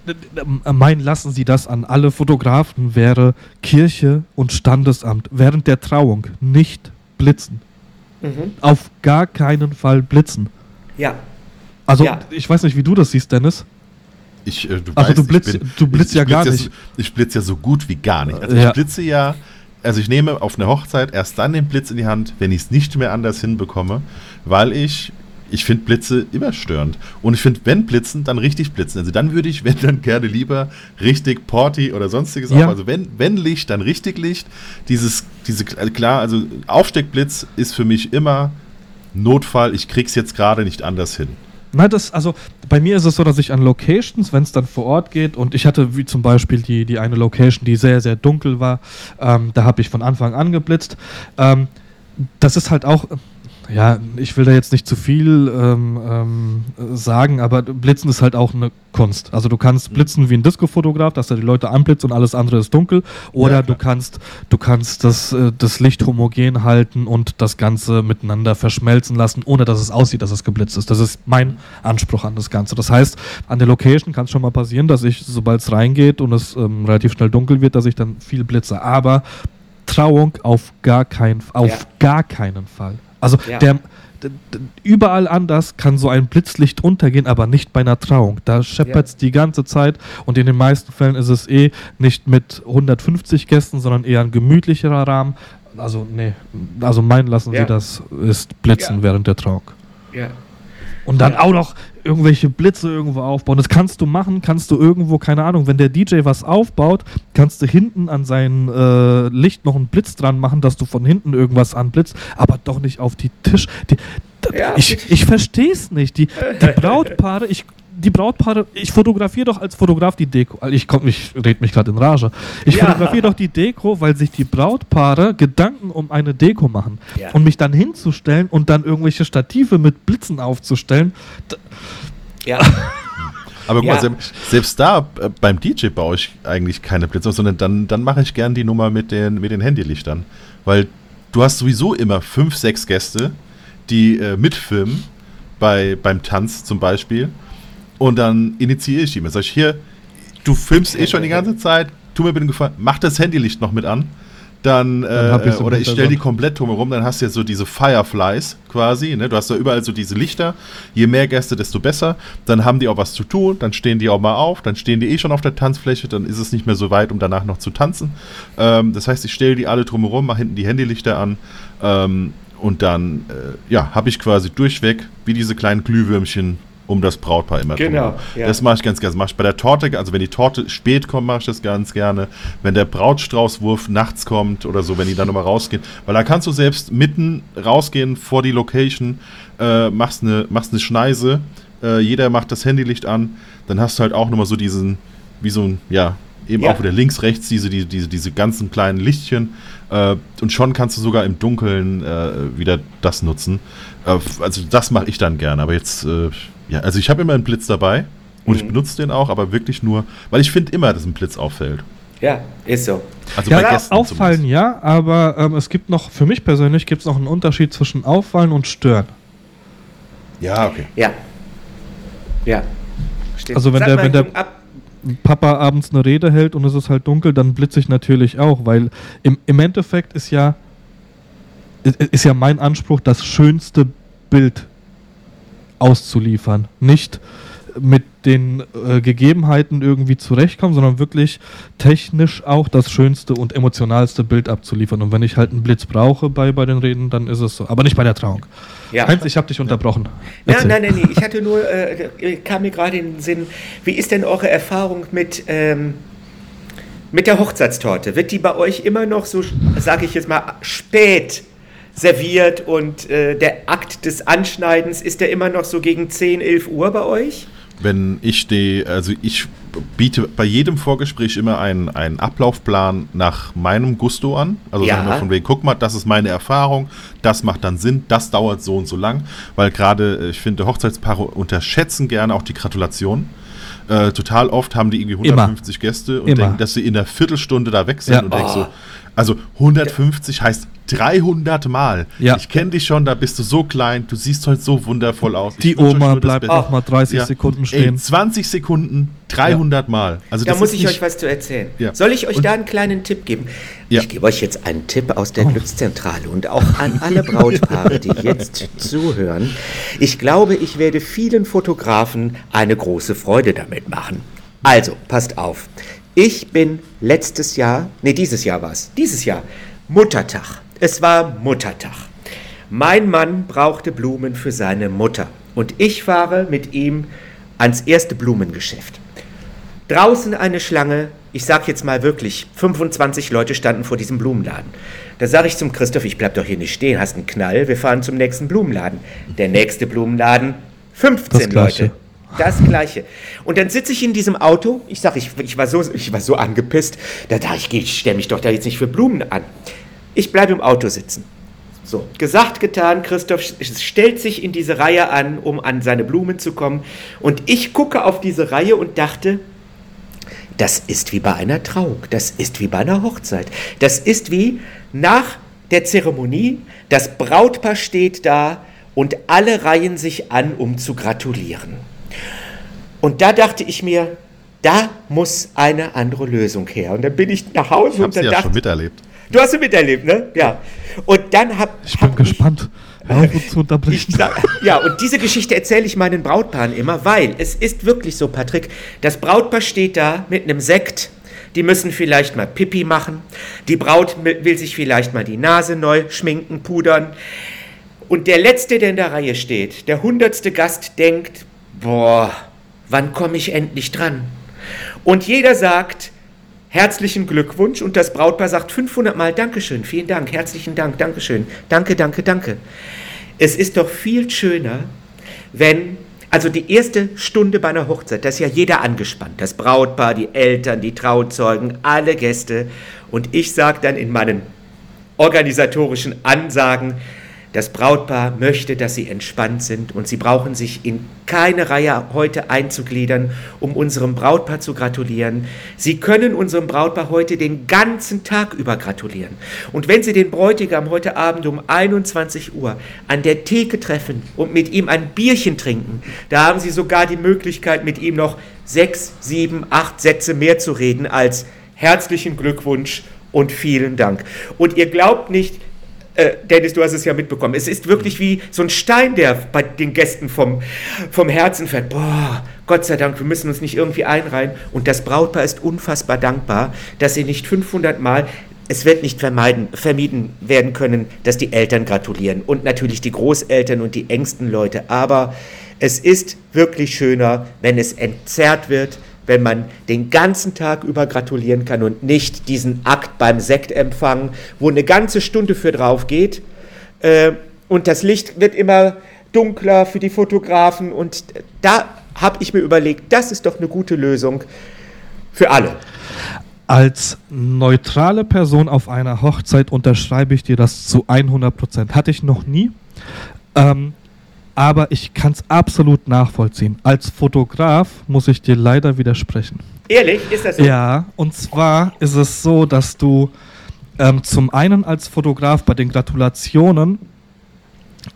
meinen lassen Sie das an alle Fotografen wäre Kirche und Standesamt während der Trauung nicht blitzen. Mhm. Auf gar keinen Fall blitzen. Ja. Also, ja. ich weiß nicht, wie du das siehst, Dennis. Ich, äh, du also weißt, du blitzt, bin, du blitzt ich, ja ich gar blitz nicht. Ja, ich blitze ja so gut wie gar nicht. Also ja. ich blitze ja also ich nehme auf eine Hochzeit erst dann den Blitz in die Hand, wenn ich es nicht mehr anders hinbekomme, weil ich, ich finde Blitze immer störend. Und ich finde, wenn Blitzen, dann richtig blitzen. Also dann würde ich, wenn dann gerne lieber richtig Porty oder sonstiges Ja. auch. Also wenn, wenn Licht, dann richtig Licht. Dieses, diese, also klar, also Aufsteckblitz ist für mich immer Notfall, ich krieg's jetzt gerade nicht anders hin. Na, das, also bei mir ist es so, dass ich an Locations, wenn es dann vor Ort geht, und ich hatte wie zum Beispiel die, die eine Location, die sehr, sehr dunkel war, ähm, da habe ich von Anfang an geblitzt. Ähm, das ist halt auch, ja, ich will da jetzt nicht zu viel ähm, ähm, sagen, aber Blitzen ist halt auch eine Kunst. Also du kannst blitzen wie ein Disco-Fotograf, dass er die Leute anblitzt und alles andere ist dunkel. Oder Ja, du kannst, du kannst das, äh, das Licht homogen halten und das Ganze miteinander verschmelzen lassen, ohne dass es aussieht, dass es geblitzt ist. Das ist mein Anspruch an das Ganze. Das heißt, an der Location kann es schon mal passieren, dass ich, sobald es reingeht und es ähm, relativ schnell dunkel wird, dass ich dann viel blitze. Aber Trauung auf gar keinen, auf Ja. gar keinen Fall. Also Ja. der, d- d- überall anders kann so ein Blitzlicht untergehen, aber nicht bei einer Trauung. Da scheppert es die ganze Zeit und in den meisten Fällen ist es eh nicht mit 150 Gästen, sondern eher ein gemütlicherer Rahmen. Also nee, also meinen lassen Ja. Sie das ist Blitzen Ja. während der Trauung. Ja. Und dann Ja. auch noch irgendwelche Blitze irgendwo aufbauen. Das kannst du machen, kannst du irgendwo, keine Ahnung, wenn der DJ was aufbaut, kannst du hinten an sein äh, Licht noch einen Blitz dran machen, dass du von hinten irgendwas anblitzt, aber doch nicht auf die Tisch. Die, Ja, ich ich verstehe es nicht. Die, die Brautpaare, ich die Brautpaare, ich fotografiere doch als Fotograf die Deko. Also Ich komm, ich red mich gerade in Rage. Ich Ja. fotografiere doch die Deko, weil sich die Brautpaare Gedanken um eine Deko machen. Ja. Und mich dann hinzustellen und dann irgendwelche Stative mit Blitzen aufzustellen, Ja. Aber guck Ja. mal, selbst, selbst da äh, beim DJ baue ich eigentlich keine Blitze, sondern dann, dann mache ich gern die Nummer mit den, mit den Handylichtern. Weil du hast sowieso immer fünf, sechs Gäste, die äh, mitfilmen, bei, beim Tanz zum Beispiel. Und dann initiiere ich die mir. Sag ich, hier, du filmst eh schon die ganze Zeit, tu mir bitte einen Gefallen, mach das Handylicht noch mit an. Dann, Dann äh, oder ich stelle die komplett drumherum, dann hast du ja so diese Fireflies quasi, ne? Du hast da überall so diese Lichter. Je mehr Gäste, desto besser. Dann haben die auch was zu tun, dann stehen die auch mal auf, dann stehen die eh schon auf der Tanzfläche, dann ist es nicht mehr so weit, um danach noch zu tanzen. Ähm, das heißt, ich stelle die alle drumherum, mache hinten die Handylichter an ähm, und dann, äh, ja, habe ich quasi durchweg wie diese kleinen Glühwürmchen um das Brautpaar immer Genau, ja. Das mache ich ganz gerne. Das mache ich bei der Torte, also wenn die Torte spät kommt, mache ich das ganz gerne. Wenn der Brautstraußwurf nachts kommt oder so, wenn die dann nochmal rausgehen. Weil da kannst du selbst mitten rausgehen vor die Location, äh, machst eine machst eine Schneise, äh, jeder macht das Handylicht an, dann hast du halt auch nochmal so diesen, wie so ein, ja, eben Ja. auch wieder links, rechts diese, die, diese, diese ganzen kleinen Lichtchen. Äh, und schon kannst du sogar im Dunkeln äh, wieder das nutzen. Äh, also das mache ich dann gerne. Aber jetzt, äh, ja, also ich habe immer einen Blitz dabei und ich Mhm. benutze den auch, aber wirklich nur, weil ich finde immer, dass ein Blitz auffällt. Ja, ist so. Also ja, bei Gästen auffallen zumindest. ja, aber ähm, es gibt noch, für mich persönlich gibt es noch einen Unterschied zwischen auffallen und stören. Ja, okay. Ja. Ja. Stimmt. Also wenn Sag der- mal, wenn der- ab, Papa abends eine Rede hält und es ist halt dunkel, dann blitze ich natürlich auch, weil im, im Endeffekt ist ja, ist, ist ja mein Anspruch, das schönste Bild auszuliefern. Nicht mit den äh, Gegebenheiten irgendwie zurechtkommen, sondern wirklich technisch auch das schönste und emotionalste Bild abzuliefern. Und wenn ich halt einen Blitz brauche bei, bei den Reden, dann ist es so. Aber nicht bei der Trauung. Ja. Heinz, ich habe dich unterbrochen. Ja, nein, nein, nein. Ich hatte nur, äh, kam mir gerade in den Sinn, wie ist denn eure Erfahrung mit, ähm, mit der Hochzeitstorte? Wird die bei euch immer noch so, sage ich jetzt mal, spät serviert und äh, der Akt des Anschneidens, ist der immer noch so gegen 10, 11 Uhr bei euch? Wenn ich die, also ich biete bei jedem Vorgespräch immer einen, einen Ablaufplan nach meinem Gusto an. Also ja. von wegen, guck mal, das ist meine Erfahrung, das macht dann Sinn, das dauert so und so lang, weil gerade, äh, ich finde, Hochzeitspaare unterschätzen gerne auch die Gratulation. Äh, total oft haben die irgendwie 150 Immer. Gäste und Immer. denken, dass sie in einer Viertelstunde da weg sind ja. und oh. denken so, also 150 heißt 300 Mal. Ja. Ich kenne dich schon, da bist du so klein, du siehst heute so wundervoll aus. Die Oma bleibt auch mal 30 ja. Sekunden stehen. Ey, 20 Sekunden, 300 ja. Mal. Also da muss ich euch was zu erzählen. Soll ich euch und? da einen kleinen Tipp geben? Ich gebe euch jetzt einen Tipp aus der oh. Glückszentrale und auch an alle Brautpaare, die jetzt zuhören. Ich glaube, ich werde vielen Fotografen eine große Freude damit machen. Also, passt auf. Ich bin letztes Jahr, nee, dieses Jahr war es, dieses Jahr, Muttertag. Es war Muttertag. Mein Mann brauchte Blumen für seine Mutter und ich fahre mit ihm ans erste Blumengeschäft. Draußen eine Schlange, ich sag jetzt mal wirklich, 25 Leute standen vor diesem Blumenladen. Da sage ich zum Christoph, ich bleib doch hier nicht stehen, hast einen Knall, wir fahren zum nächsten Blumenladen. Der nächste Blumenladen, 15 Leute. Das gleiche. Und dann sitze ich in diesem Auto, ich sage, ich, ich, war so, ich war so angepisst, da dachte ich, ich stelle mich doch da jetzt nicht für Blumen an. Ich bleibe im Auto sitzen. So, gesagt, getan, Christoph stellt sich in diese Reihe an, um an seine Blumen zu kommen. Und ich gucke auf diese Reihe und dachte, das ist wie bei einer Trauung, das ist wie bei einer Hochzeit. Das ist wie nach der Zeremonie, das Brautpaar steht da und alle reihen sich an, um zu gratulieren. Und da dachte ich mir, da muss eine andere Lösung her. Und dann bin ich nach Hause ich und dann ja dachte, schon miterlebt. Du hast sie miterlebt, ne? Ja. Und dann habe ich bin hab gespannt. Ich, zu unterbrechen. Ich, ja, und diese Geschichte erzähle ich meinen Brautpaaren immer, weil es ist wirklich so, Patrick, das Brautpaar steht da mit einem Sekt, die müssen vielleicht mal Pipi machen, die Braut will sich vielleicht mal die Nase neu schminken, pudern. Und der Letzte, der in der Reihe steht, der hundertste Gast denkt, boah, wann komme ich endlich dran? Und jeder sagt, herzlichen Glückwunsch. Und das Brautpaar sagt 500 Mal Dankeschön, vielen Dank, herzlichen Dank, Dankeschön, danke, danke, danke. Es ist doch viel schöner, wenn, also die erste Stunde bei einer Hochzeit, da ist ja jeder angespannt, das Brautpaar, die Eltern, die Trauzeugen, alle Gäste. Und ich sage dann in meinen organisatorischen Ansagen, das Brautpaar möchte, dass sie entspannt sind und sie brauchen sich in keine Reihe heute einzugliedern, um unserem Brautpaar zu gratulieren. Sie können unserem Brautpaar heute den ganzen Tag über gratulieren. Und wenn Sie den Bräutigam heute Abend um 21 Uhr an der Theke treffen und mit ihm ein Bierchen trinken, da haben Sie sogar die Möglichkeit, mit ihm noch sechs, sieben, acht Sätze mehr zu reden als herzlichen Glückwunsch und vielen Dank. Und ihr glaubt nicht, äh, Dennis, du hast es ja mitbekommen. Es ist wirklich wie so ein Stein, der bei den Gästen vom, vom Herzen fällt. Boah, Gott sei Dank, wir müssen uns nicht irgendwie einreihen. Und das Brautpaar ist unfassbar dankbar, dass sie nicht 500 Mal es wird nicht vermeiden, vermieden werden können, dass die Eltern gratulieren und natürlich die Großeltern und die engsten Leute. Aber es ist wirklich schöner, wenn es entzerrt wird, wenn man den ganzen Tag über gratulieren kann und nicht diesen Akt beim Sektempfang, wo eine ganze Stunde für drauf geht. Äh, und das Licht wird immer dunkler für die Fotografen. Und da habe ich mir überlegt, das ist doch eine gute Lösung für alle. Als neutrale Person auf einer Hochzeit unterschreibe ich dir das zu 100 Prozent. Hatte ich noch nie. Ähm, aber ich kann es absolut nachvollziehen. Als Fotograf muss ich dir leider widersprechen. Ehrlich? Ist das so? Ja, und zwar ist es so, dass du ähm, zum einen als Fotograf bei den Gratulationen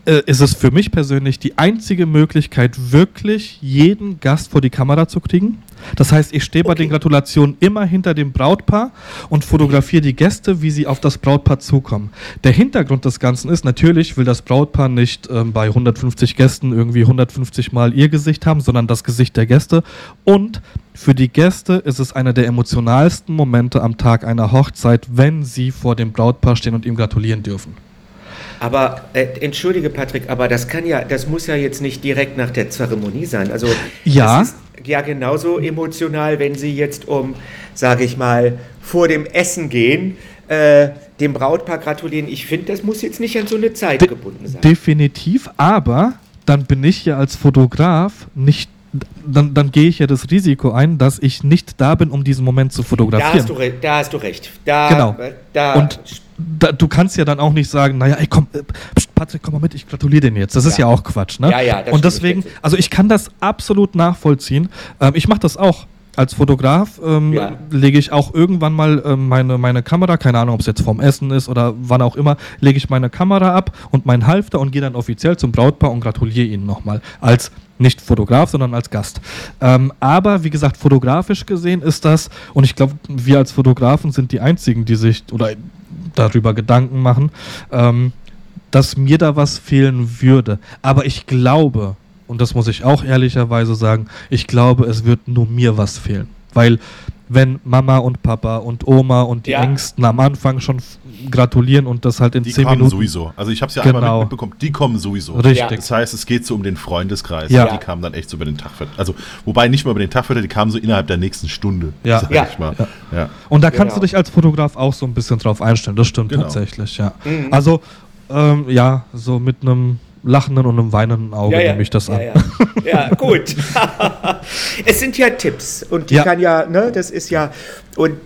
äh, ist es für mich persönlich die einzige Möglichkeit, wirklich jeden Gast vor die Kamera zu kriegen. Das heißt, ich stehe bei den Gratulationen immer hinter dem Brautpaar und fotografiere die Gäste, wie sie auf das Brautpaar zukommen. Der Hintergrund des Ganzen ist, natürlich will das Brautpaar nicht ähm, bei 150 Gästen irgendwie 150 Mal ihr Gesicht haben, sondern das Gesicht der Gäste. Und für die Gäste ist es einer der emotionalsten Momente am Tag einer Hochzeit, wenn sie vor dem Brautpaar stehen und ihm gratulieren dürfen. Aber äh, entschuldige Patrick, aber das kann ja, das muss ja jetzt nicht direkt nach der Zeremonie sein. Also ja, ist ja genauso emotional, wenn Sie jetzt um, sage ich mal, vor dem Essen gehen, äh, dem Brautpaar gratulieren. Ich finde, das muss jetzt nicht an so eine Zeit De gebunden sein. Definitiv, aber dann bin ich ja als Fotograf nicht dann, dann gehe ich ja das Risiko ein, dass ich nicht da bin, um diesen Moment zu fotografieren. Da hast du, da hast du recht. Da, genau. Da und da, du kannst ja dann auch nicht sagen, naja, ey, komm, äh, Patrick, komm mal mit, ich gratuliere dir jetzt. Das ist ja, ja auch Quatsch, ne? Ja, ja, und deswegen, also ich kann das absolut nachvollziehen. Ähm, ich mache das auch als Fotograf ähm, ja. lege ich auch irgendwann mal ähm, meine, meine Kamera, keine Ahnung, ob es jetzt vorm Essen ist oder wann auch immer, lege ich meine Kamera ab und meinen Halfter und gehe dann offiziell zum Brautpaar und gratuliere ihnen nochmal. Als nicht Fotograf, sondern als Gast. Ähm, aber wie gesagt, fotografisch gesehen ist das, und ich glaube, wir als Fotografen sind die einzigen, die sich oder darüber Gedanken machen, ähm, dass mir da was fehlen würde. Aber ich glaube, und das muss ich auch ehrlicherweise sagen, ich glaube, es wird nur mir was fehlen. Weil wenn Mama und Papa und Oma und die ja. Ängsten am Anfang schon gratulieren und das halt in die zehn kommen Minuten. sowieso. Also ich habe es ja genau. einmal mitbekommen, die kommen sowieso. Richtig. Das heißt, es geht so um den Freundeskreis. Ja. Die kamen dann echt so über den Tag. Also wobei nicht mal über den Tag, die kamen so innerhalb der nächsten Stunde. Ja. ja. ja. ja. Und da kannst genau. du dich als Fotograf auch so ein bisschen drauf einstellen. Das stimmt genau. tatsächlich, ja. Mhm. Also ähm, ja, so mit einem lachenden und einem weinenden Auge ja, ja. nehme ich das an. Ja, ja. ja gut. es sind ja Tipps und die kann ja, ne, das ist ja und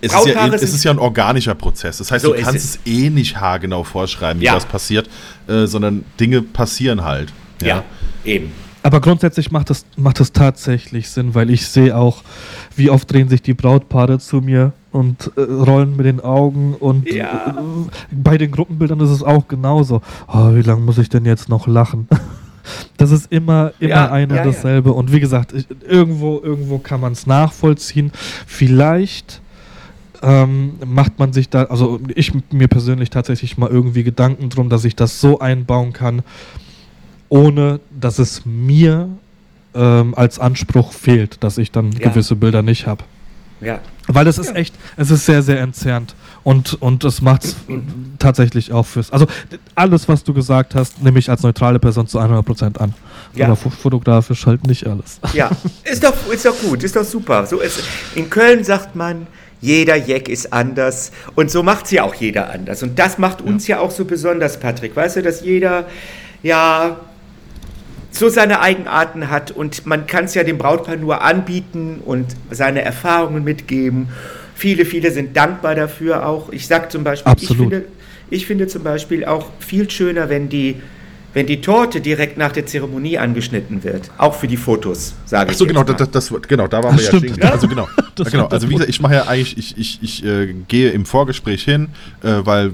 es ist, ja, es ist ja ein organischer Prozess. Das heißt, so du kannst es. es. eh nicht haargenau vorschreiben, wie das passiert, äh, sondern Dinge passieren halt. Ja, eben. Aber grundsätzlich macht das, macht das tatsächlich Sinn, weil ich sehe auch, wie oft drehen sich die Brautpaare zu mir und äh, rollen mit den Augen und ja. äh, bei den Gruppenbildern ist es auch genauso. Oh, wie lange muss ich denn jetzt noch lachen? Das ist immer, immer ja, ein und ja, dasselbe. Und wie gesagt, ich, irgendwo, irgendwo kann man es nachvollziehen. Vielleicht ähm, macht man sich da, also ich mir persönlich tatsächlich mal irgendwie Gedanken drum, dass ich das so einbauen kann, ohne dass es mir ähm, als Anspruch fehlt, dass ich dann ja. gewisse Bilder nicht habe. Ja. Weil es ist echt, es ist sehr, sehr entzerrt. Und, und das macht es tatsächlich auch fürs. Also alles, was du gesagt hast, nehme ich als neutrale Person zu 100% an. Ja. Aber fotografisch halt nicht alles. Ja, ist doch, ist doch gut, ist doch super. So ist, in Köln sagt man, jeder Jack ist anders. Und so macht es ja auch jeder anders. Und das macht uns ja. ja auch so besonders, Patrick. Weißt du, dass jeder, ja, so seine Eigenarten hat und man kann es ja dem Brautpaar nur anbieten und seine Erfahrungen mitgeben. Viele, viele sind dankbar dafür auch. Ich sage zum Beispiel, ich finde, ich finde zum Beispiel auch viel schöner, wenn die wenn die Torte direkt nach der Zeremonie angeschnitten wird, auch für die Fotos, sage ich. Achso, genau, das, das, genau, da waren wir ja stehen. Also genau, genau. Also wie gesagt, ich mache ja eigentlich, ich, ich, ich äh, gehe im Vorgespräch hin, äh, weil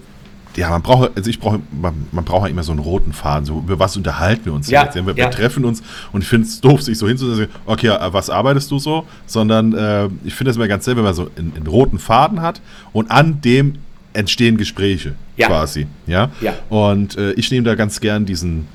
ja, man braucht, also ich brauche, man, man braucht ja immer so einen roten Faden. So, über was unterhalten wir uns ja, jetzt? Wir, ja. treffen uns und ich finde es doof, sich so hinzusetzen, okay, äh, was arbeitest du so? Sondern äh, ich finde es immer ganz sehr, wenn man so einen, einen, roten Faden hat und an dem entstehen Gespräche ja. quasi. Ja. ja. Und äh, ich nehme da ganz gern diesen,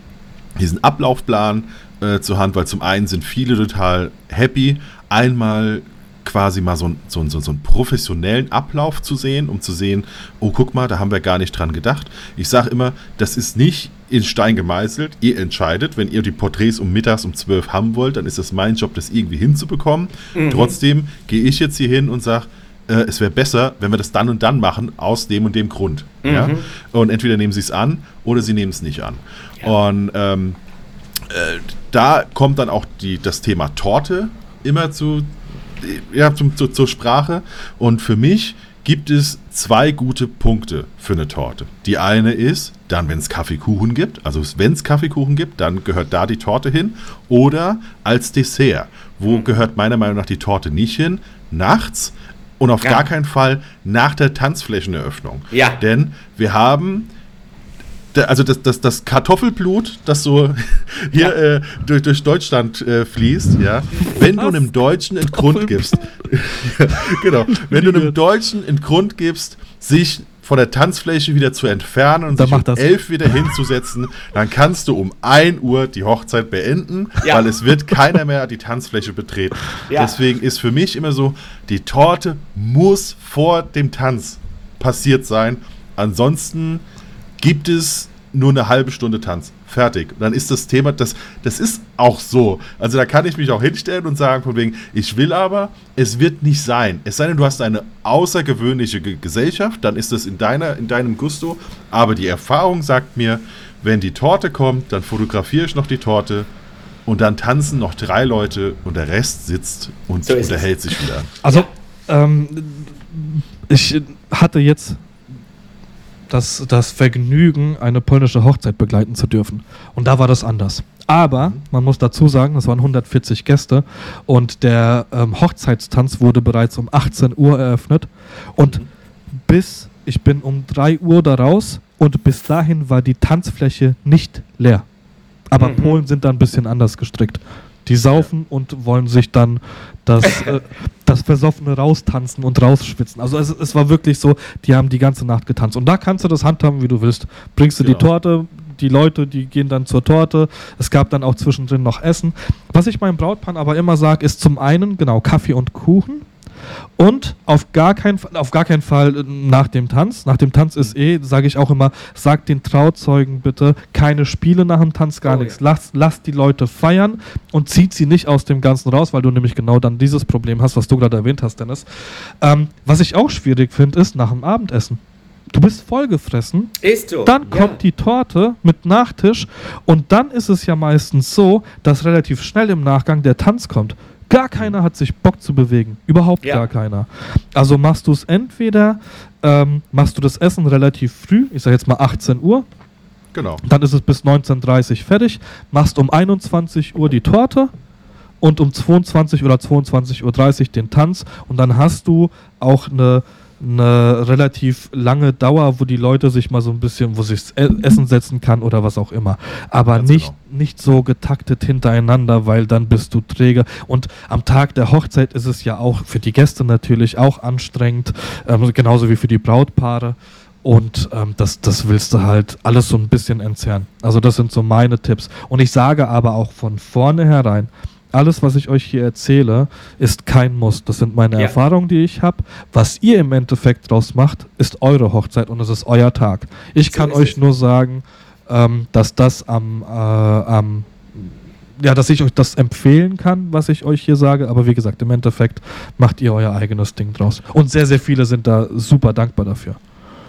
diesen Ablaufplan äh, zur Hand, weil zum einen sind viele total happy, einmal quasi mal so, so, so, so einen professionellen Ablauf zu sehen, um zu sehen, oh, guck mal, da haben wir gar nicht dran gedacht. Ich sage immer, das ist nicht in Stein gemeißelt. Ihr entscheidet, wenn ihr die Porträts um mittags um 12 haben wollt, dann ist es mein Job, das irgendwie hinzubekommen. Mhm. Trotzdem gehe ich jetzt hier hin und sage, äh, es wäre besser, wenn wir das dann und dann machen, aus dem und dem Grund. Mhm. Ja? Und entweder nehmen sie es an oder sie nehmen es nicht an. Ja. Und ähm, äh, da kommt dann auch die, das Thema Torte immer zu, ja, zum, zu, zur Sprache. Und für mich gibt es zwei gute Punkte für eine Torte. Die eine ist, dann, wenn es Kaffeekuchen gibt, also wenn es Kaffeekuchen gibt, dann gehört da die Torte hin. Oder als Dessert. Wo mhm. gehört meiner Meinung nach die Torte nicht hin? Nachts und auf ja. gar keinen Fall nach der Tanzflächeneröffnung. Ja. Denn wir haben also das, das, das Kartoffelblut, das so hier ja. äh, durch, durch Deutschland äh, fließt, ja, wenn Was? du einem Deutschen in Grund gibst, genau, wenn du einem Deutschen in Grund gibst, sich von der Tanzfläche wieder zu entfernen und dann sich um elf wieder hinzusetzen, dann kannst du um 1 Uhr die Hochzeit beenden, ja. weil es wird keiner mehr die Tanzfläche betreten. Ja. Deswegen ist für mich immer so, die Torte muss vor dem Tanz passiert sein. Ansonsten gibt es nur eine halbe Stunde Tanz. Fertig. Und dann ist das Thema, das, das ist auch so. Also da kann ich mich auch hinstellen und sagen, von wegen, ich will aber, es wird nicht sein. Es sei denn, du hast eine außergewöhnliche Ge Gesellschaft, dann ist das in, deiner, in deinem Gusto. Aber die Erfahrung sagt mir, wenn die Torte kommt, dann fotografiere ich noch die Torte und dann tanzen noch drei Leute und der Rest sitzt und so unterhält es. sich wieder. Also, ähm, ich hatte jetzt das, das Vergnügen, eine polnische Hochzeit begleiten zu dürfen. Und da war das anders. Aber man muss dazu sagen, es waren 140 Gäste und der ähm, Hochzeitstanz wurde bereits um 18 Uhr eröffnet. Und mhm. bis ich bin um 3 Uhr da raus und bis dahin war die Tanzfläche nicht leer. Aber mhm. Polen sind da ein bisschen anders gestrickt. Die saufen und wollen sich dann das, äh, das Versoffene raustanzen und rausschwitzen. Also es, es, war wirklich so, die haben die ganze Nacht getanzt. Und da kannst du das handhaben, wie du willst. Bringst du ja. die Torte, die Leute, die gehen dann zur Torte. Es gab dann auch zwischendrin noch Essen. Was ich meinem Brautpaar aber immer sage, ist zum einen, genau, Kaffee und Kuchen. Und auf gar, kein, auf gar keinen Fall nach dem Tanz. Nach dem Tanz ist eh, sage ich auch immer, sagt den Trauzeugen bitte keine Spiele nach dem Tanz, gar oh, nichts. Ja. Lasst, lasst die Leute feiern und zieht sie nicht aus dem Ganzen raus, weil du nämlich genau dann dieses Problem hast, was du gerade erwähnt hast, Dennis. Ähm, was ich auch schwierig finde, ist nach dem Abendessen. Du bist vollgefressen. Ist so. Dann kommt ja. die Torte mit Nachtisch und dann ist es ja meistens so, dass relativ schnell im Nachgang der Tanz kommt. Gar keiner hat sich Bock zu bewegen. Überhaupt ja. gar keiner. Also machst du es entweder, ähm, machst du das Essen relativ früh, ich sage jetzt mal 18 Uhr. Genau. Dann ist es bis 19.30 Uhr fertig. Machst um 21 Uhr die Torte und um 22 oder 22.30 Uhr den Tanz. Und dann hast du auch eine eine relativ lange Dauer, wo die Leute sich mal so ein bisschen, wo sich Essen setzen kann oder was auch immer. Aber Ganz nicht, genau. nicht so getaktet hintereinander, weil dann bist du träge. Und am Tag der Hochzeit ist es ja auch für die Gäste natürlich auch anstrengend, ähm, genauso wie für die Brautpaare. Und ähm, das, das willst du halt alles so ein bisschen entzerren. Also das sind so meine Tipps. Und ich sage aber auch von vornherein, alles, was ich euch hier erzähle, ist kein Muss. Das sind meine ja. Erfahrungen, die ich habe. Was ihr im Endeffekt draus macht, ist eure Hochzeit und es ist euer Tag. Ich so kann euch es. nur sagen, ähm, dass das am, äh, am ja, dass ich euch das empfehlen kann, was ich euch hier sage, aber wie gesagt, im Endeffekt macht ihr euer eigenes Ding draus. Und sehr, sehr viele sind da super dankbar dafür.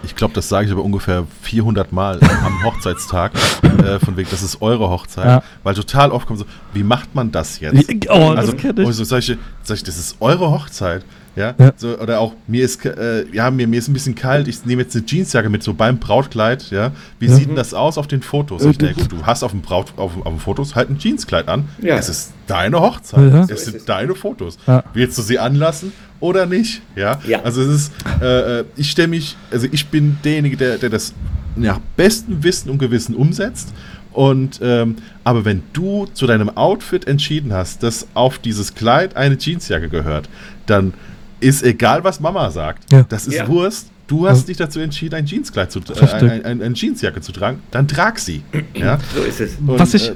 Ich glaube, das sage ich aber ungefähr 400 Mal am Hochzeitstag, äh, von wegen, das ist eure Hochzeit, ja. weil total oft kommt so, wie macht man das jetzt? Oh, also, das kenne ich. So, sag ich, sag ich, das ist eure Hochzeit. Ja, ja. So, oder auch mir ist äh, ja mir, mir ist ein bisschen kalt. Ich nehme jetzt eine Jeansjacke mit so beim Brautkleid. Ja, wie ja. sieht denn das aus auf den Fotos? Ich denke, du hast auf dem Braut auf, auf den Fotos halt ein Jeanskleid an. Ja. Es ist deine Hochzeit. Ja. Es sind deine Fotos. Willst du sie anlassen oder nicht? Ja, ja. also es ist. Äh, äh ich stelle mich, also ich bin derjenige, der, der das nach bestem Wissen und Gewissen umsetzt. Und ähm, aber wenn du zu deinem Outfit entschieden hast, dass auf dieses Kleid eine Jeansjacke gehört, dann ist egal, was Mama sagt. Ja. Das ist ja. Wurst. Du hast dich dazu entschieden, ein Jeanskleid zu äh, ein, ein, ein, Jeansjacke zu tragen, dann trag sie. Ja? So ist es. Und, was ich, äh,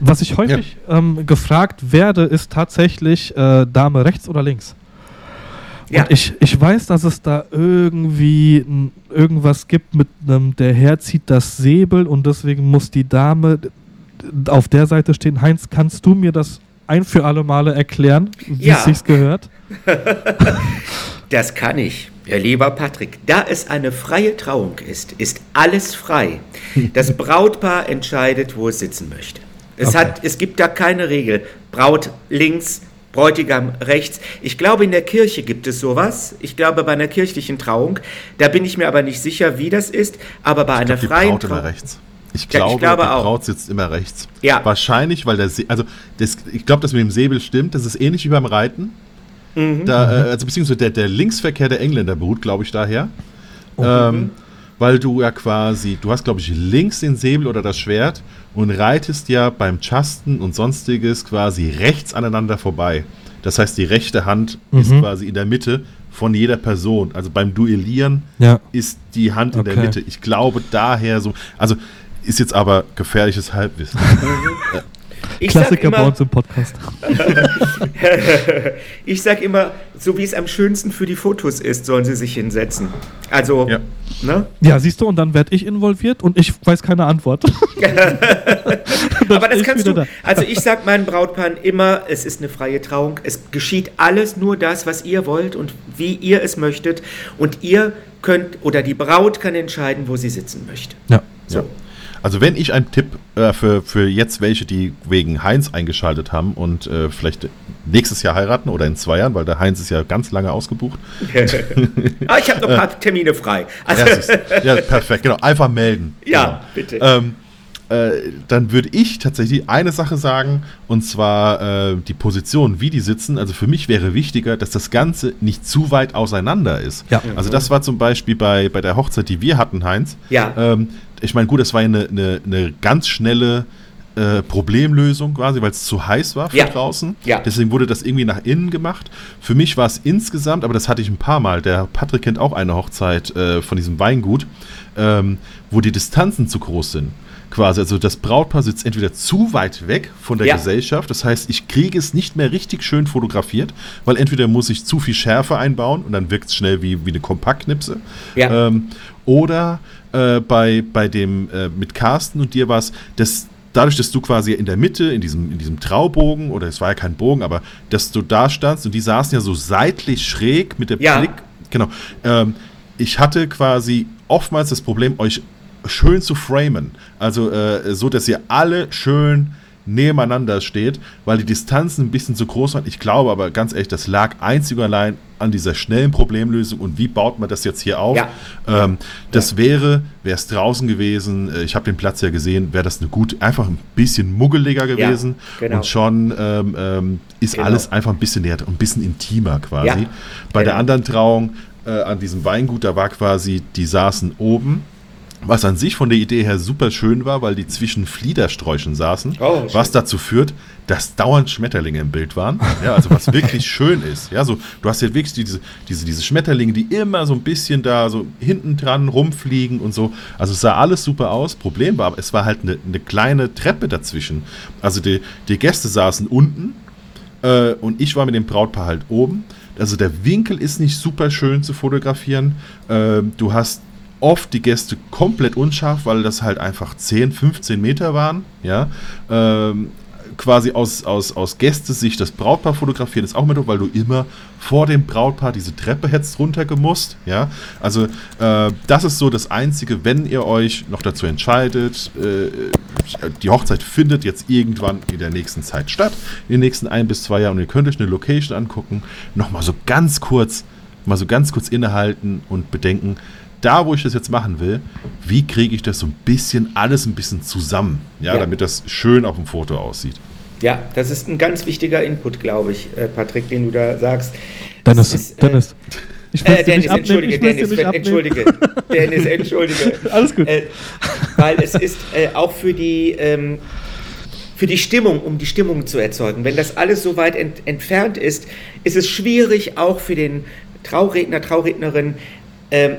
was ich häufig ja. ähm, gefragt werde, ist tatsächlich äh, Dame rechts oder links. Ja. Und ich, ich weiß, dass es da irgendwie irgendwas gibt mit einem, der Herr zieht das Säbel und deswegen muss die Dame auf der Seite stehen. Heinz, kannst du mir das ein für alle Male erklären, wie ja. es sich gehört? das kann ich. Lieber Patrick, da es eine freie Trauung ist, ist alles frei. Das Brautpaar entscheidet, wo es sitzen möchte. Es, okay. hat, es gibt da keine Regel. Braut links, Bräutigam rechts. Ich glaube, in der Kirche gibt es sowas. Ich glaube, bei einer kirchlichen Trauung. Da bin ich mir aber nicht sicher, wie das ist. Aber bei ich einer glaub, freien Trauung. rechts. Ich glaube, ja, ich glaube die auch. Braut sitzt immer rechts. Ja. Wahrscheinlich, weil der See, also das, ich glaube, dass mit dem Säbel stimmt. Das ist ähnlich wie beim Reiten. Mhm. Da, äh, also beziehungsweise der, der Linksverkehr der Engländer beruht, glaube ich, daher. Mhm. Ähm, weil du ja quasi, du hast glaube ich links den Säbel oder das Schwert und reitest ja beim Chasten und sonstiges quasi rechts aneinander vorbei. Das heißt, die rechte Hand mhm. ist quasi in der Mitte von jeder Person. Also beim Duellieren ja. ist die Hand in okay. der Mitte. Ich glaube daher so, also ist jetzt aber gefährliches Halbwissen. Ich Klassiker immer, bei uns im Podcast. ich sag immer, so wie es am schönsten für die Fotos ist, sollen sie sich hinsetzen. Also, ja, ne? ja siehst du, und dann werde ich involviert und ich weiß keine Antwort. Aber das kannst du. Da. Also ich sag meinen Brautpaaren immer, es ist eine freie Trauung. Es geschieht alles nur das, was ihr wollt und wie ihr es möchtet. Und ihr könnt oder die Braut kann entscheiden, wo sie sitzen möchte. Ja. So. Ja. Also wenn ich einen Tipp äh, für, für jetzt welche, die wegen Heinz eingeschaltet haben und äh, vielleicht nächstes Jahr heiraten oder in zwei Jahren, weil der Heinz ist ja ganz lange ausgebucht. ah, ich habe noch ein paar Termine frei. Also ja, perfekt, genau. Einfach melden. Ja, genau. bitte. Ähm, äh, dann würde ich tatsächlich eine Sache sagen, und zwar äh, die Position, wie die sitzen. Also für mich wäre wichtiger, dass das Ganze nicht zu weit auseinander ist. Ja. Also das war zum Beispiel bei, bei der Hochzeit, die wir hatten, Heinz. Ja. Ähm, ich meine, gut, das war eine, eine, eine ganz schnelle äh, Problemlösung quasi, weil es zu heiß war für ja. draußen. Ja. Deswegen wurde das irgendwie nach innen gemacht. Für mich war es insgesamt, aber das hatte ich ein paar Mal. Der Patrick kennt auch eine Hochzeit äh, von diesem Weingut, ähm, wo die Distanzen zu groß sind. Quasi, also das Brautpaar sitzt entweder zu weit weg von der ja. Gesellschaft, das heißt, ich kriege es nicht mehr richtig schön fotografiert, weil entweder muss ich zu viel Schärfe einbauen und dann wirkt es schnell wie, wie eine Kompaktknipse. Ja. Ähm, oder äh, bei, bei dem äh, mit Carsten und dir war es, dass dadurch, dass du quasi in der Mitte, in diesem, in diesem Traubogen, oder es war ja kein Bogen, aber dass du da standst und die saßen ja so seitlich schräg mit dem ja. Blick. Genau. Ähm, ich hatte quasi oftmals das Problem, euch schön zu framen. Also äh, so, dass ihr alle schön nebeneinander steht, weil die Distanzen ein bisschen zu groß waren. Ich glaube aber ganz ehrlich, das lag einzig und allein an dieser schnellen Problemlösung und wie baut man das jetzt hier auf? Ja. Ähm, das ja. wäre, wäre es draußen gewesen, äh, ich habe den Platz ja gesehen, wäre das eine gut, einfach ein bisschen muggeliger gewesen ja, genau. und schon ähm, ähm, ist genau. alles einfach ein bisschen näher, ein bisschen intimer quasi. Bei der genau. anderen Trauung äh, an diesem Weingut, da war quasi, die saßen oben was an sich von der Idee her super schön war, weil die zwischen Fliedersträuchen saßen, oh, was dazu führt, dass dauernd Schmetterlinge im Bild waren. Ja, also was wirklich schön ist. Ja, so, du hast ja wirklich diese, diese, diese Schmetterlinge, die immer so ein bisschen da so hinten dran rumfliegen und so. Also es sah alles super aus. Problem war, es war halt eine, eine kleine Treppe dazwischen. Also die, die Gäste saßen unten äh, und ich war mit dem Brautpaar halt oben. Also der Winkel ist nicht super schön zu fotografieren. Äh, du hast oft die Gäste komplett unscharf, weil das halt einfach 10, 15 Meter waren. Ja, ähm, quasi aus, aus, aus Gästesicht das Brautpaar fotografieren ist auch mit, weil du immer vor dem Brautpaar diese Treppe hättest runtergemusst. Ja, also äh, das ist so das Einzige, wenn ihr euch noch dazu entscheidet, äh, die Hochzeit findet jetzt irgendwann in der nächsten Zeit statt, in den nächsten ein bis zwei Jahren und ihr könnt euch eine Location angucken, nochmal so ganz kurz, mal so ganz kurz innehalten und bedenken, da, wo ich das jetzt machen will, wie kriege ich das so ein bisschen, alles ein bisschen zusammen, ja, ja, damit das schön auf dem Foto aussieht. Ja, das ist ein ganz wichtiger Input, glaube ich, äh, Patrick, den du da sagst. Dennis, ist, äh, Dennis. Ich äh, Dennis, entschuldige, Dennis, entschuldige, Dennis, entschuldige. Alles gut. Äh, weil es ist äh, auch für die, ähm, für die Stimmung, um die Stimmung zu erzeugen. Wenn das alles so weit ent entfernt ist, ist es schwierig, auch für den Trauredner, Traurednerin, ähm,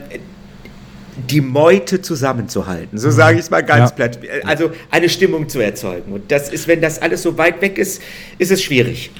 die Meute zusammenzuhalten. So sage ich es mal ganz ja. platt. Also eine Stimmung zu erzeugen. Und das ist, wenn das alles so weit weg ist, ist es schwierig.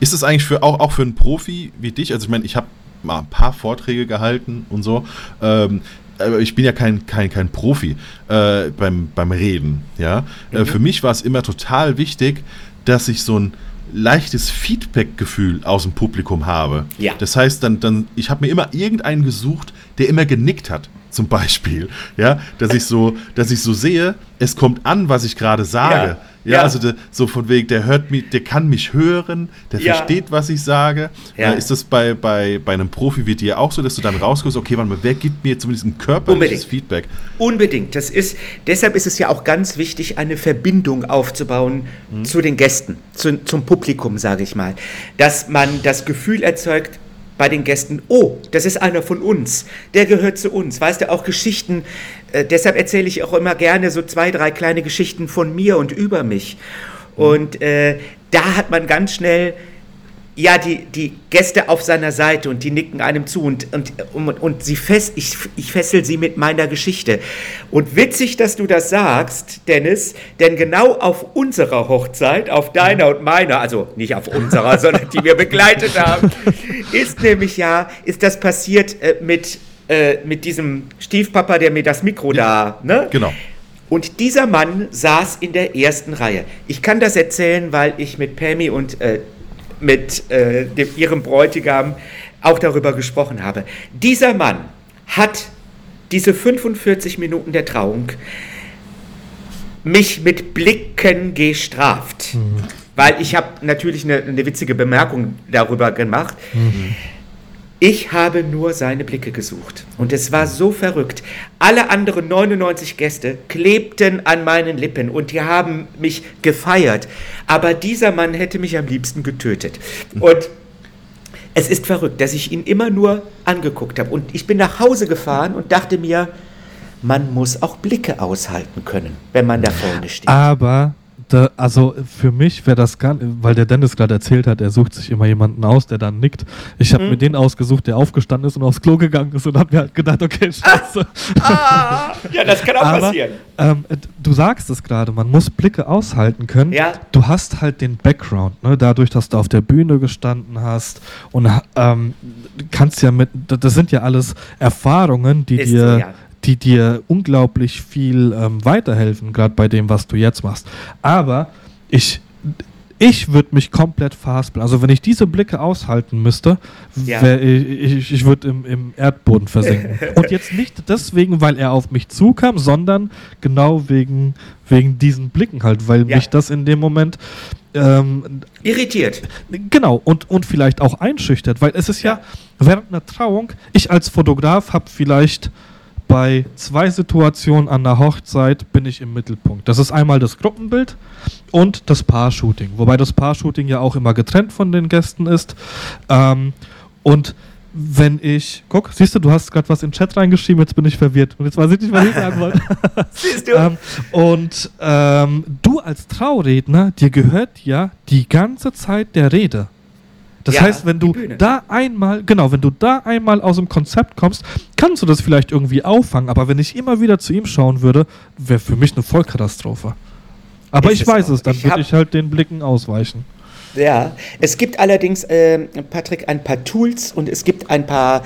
Ist es eigentlich für, auch, auch für einen Profi wie dich? Also ich meine, ich habe mal ein paar Vorträge gehalten und so. Ähm, aber ich bin ja kein, kein, kein Profi äh, beim, beim Reden. Ja? Äh, mhm. Äh, für mich war es immer total wichtig, dass ich so ein leichtes Feedback-Gefühl aus dem Publikum habe. Ja. Das heißt, dann, dann, ich habe mir immer irgendeinen gesucht, der immer genickt hat zum Beispiel, ja, dass ich so, dass ich so sehe, es kommt an, was ich gerade sage. Ja, ja, ja. also de, so von wegen, der hört mich, der kann mich hören, der ja. versteht, was ich sage. Ja. Äh, ist das bei, bei, bei einem Profi wie dir auch so, dass du dann rauskommst, okay, warte mal, wer gibt mir zumindest ein körperliches Unbedingt. Feedback? Unbedingt. Das ist, deshalb ist es ja auch ganz wichtig, eine Verbindung aufzubauen mhm. zu den Gästen, zu, zum Publikum, sage ich mal. Dass man das Gefühl erzeugt, bei den Gästen, oh, das ist einer von uns, der gehört zu uns. Weißt du, auch Geschichten, äh, deshalb erzähle ich auch immer gerne so zwei, drei kleine Geschichten von mir und über mich. Mhm. Und äh, da hat man ganz schnell ja, die, die Gäste auf seiner Seite und die nicken einem zu und, und, und, und sie fest, ich, ich fessel sie mit meiner Geschichte. Und witzig, dass du das sagst, Dennis, denn genau auf unserer Hochzeit, auf deiner und meiner, also nicht auf unserer, sondern die wir begleitet haben, ist nämlich ja, ist das passiert äh, mit, äh, mit diesem Stiefpapa, der mir das Mikro ja, da, ne? Genau. Und dieser Mann saß in der ersten Reihe. Ich kann das erzählen, weil ich mit Pammy und äh, mit äh, dem, ihrem Bräutigam auch darüber gesprochen habe. Dieser Mann hat diese 45 Minuten der Trauung mich mit Blicken gestraft. Mhm. Weil ich habe natürlich eine, eine, witzige Bemerkung darüber gemacht. Mhm. Ich habe nur seine Blicke gesucht. Und es war so verrückt. Alle anderen 99 Gäste klebten an meinen Lippen und die haben mich gefeiert. Aber dieser Mann hätte mich am liebsten getötet. Und es ist verrückt, dass ich ihn immer nur angeguckt habe. Und ich bin nach Hause gefahren und dachte mir, man muss auch Blicke aushalten können, wenn man da vorne steht. Aber da, also für mich wäre das gar weil der Dennis gerade erzählt hat, er sucht sich immer jemanden aus, der dann nickt. Ich habe mhm. mir den ausgesucht, der aufgestanden ist und aufs Klo gegangen ist und habe mir halt gedacht, okay, scheiße. Ah, ja, das kann auch Aber, passieren. Ähm, du sagst es gerade, man muss Blicke aushalten können. Ja. Du hast halt den Background, ne? dadurch, dass du auf der Bühne gestanden hast und ähm, kannst ja mit, das sind ja alles Erfahrungen, die ist dir ja die dir unglaublich viel ähm, weiterhelfen, gerade bei dem, was du jetzt machst. Aber ich, ich würde mich komplett verhaspeln. Also wenn ich diese Blicke aushalten müsste, ja. ich, ich, ich würde im, im, Erdboden versinken. Und jetzt nicht deswegen, weil er auf mich zukam, sondern genau wegen, wegen diesen Blicken halt, weil ja. mich das in dem Moment ähm, irritiert. Genau, und, und vielleicht auch einschüchtert, weil es ist ja, ja während einer Trauung, ich als Fotograf habe vielleicht bei zwei Situationen an der Hochzeit bin ich im Mittelpunkt. Das ist einmal das Gruppenbild und das Paar-Shooting. Wobei das Paar-Shooting ja auch immer getrennt von den Gästen ist. Ähm, und wenn ich, guck, siehst du, du hast gerade was in den Chat reingeschrieben, jetzt bin ich verwirrt. Und jetzt weiß ich nicht, was ich sagen wollte. siehst du? ähm, und ähm, du als Trauredner, dir gehört ja die ganze Zeit der Rede. Das ja, heißt, wenn du da einmal, genau, wenn du da einmal aus dem Konzept kommst, kannst du das vielleicht irgendwie auffangen. Aber wenn ich immer wieder zu ihm schauen würde, wäre für mich eine Vollkatastrophe. Aber ist ich weiß es, dann würde ich halt den Blicken ausweichen. Ja, es gibt allerdings, äh, Patrick, ein paar Tools und es gibt ein paar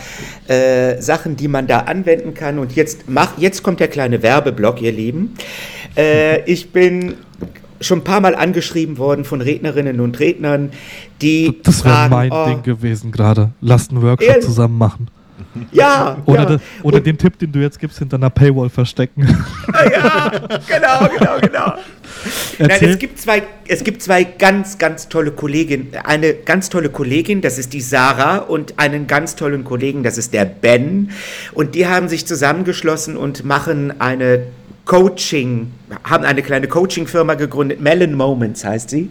äh, Sachen, die man da anwenden kann. Und jetzt, mach, jetzt kommt der kleine Werbeblock, ihr Lieben. Äh, ich bin schon ein paar Mal angeschrieben worden von Rednerinnen und Rednern, die. Das wäre mein oh, Ding gewesen gerade. Lasst einen Workshop ehrlich? zusammen machen. Ja. Oder, ja. De, oder den Tipp, den du jetzt gibst, hinter einer Paywall verstecken. Ja, genau, genau, genau. Nein, es gibt, zwei, es gibt zwei ganz, ganz tolle Kolleginnen. Eine ganz tolle Kollegin, das ist die Sarah, und einen ganz tollen Kollegen, das ist der Ben. Und die haben sich zusammengeschlossen und machen eine Coaching, haben eine kleine Coaching-Firma gegründet, Melon Moments heißt sie.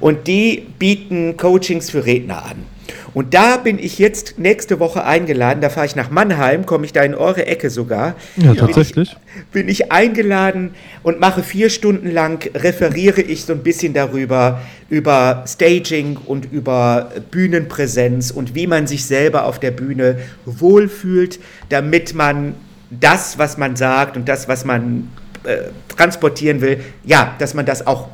Und die bieten Coachings für Redner an. Und da bin ich jetzt nächste Woche eingeladen, da fahre ich nach Mannheim, komme ich da in eure Ecke sogar. Ja, tatsächlich. Bin ich, bin ich eingeladen und mache vier Stunden lang, referiere ich so ein bisschen darüber, über Staging und über Bühnenpräsenz und wie man sich selber auf der Bühne wohlfühlt, damit man das, was man sagt und das, was man äh, transportieren will, ja, dass man das auch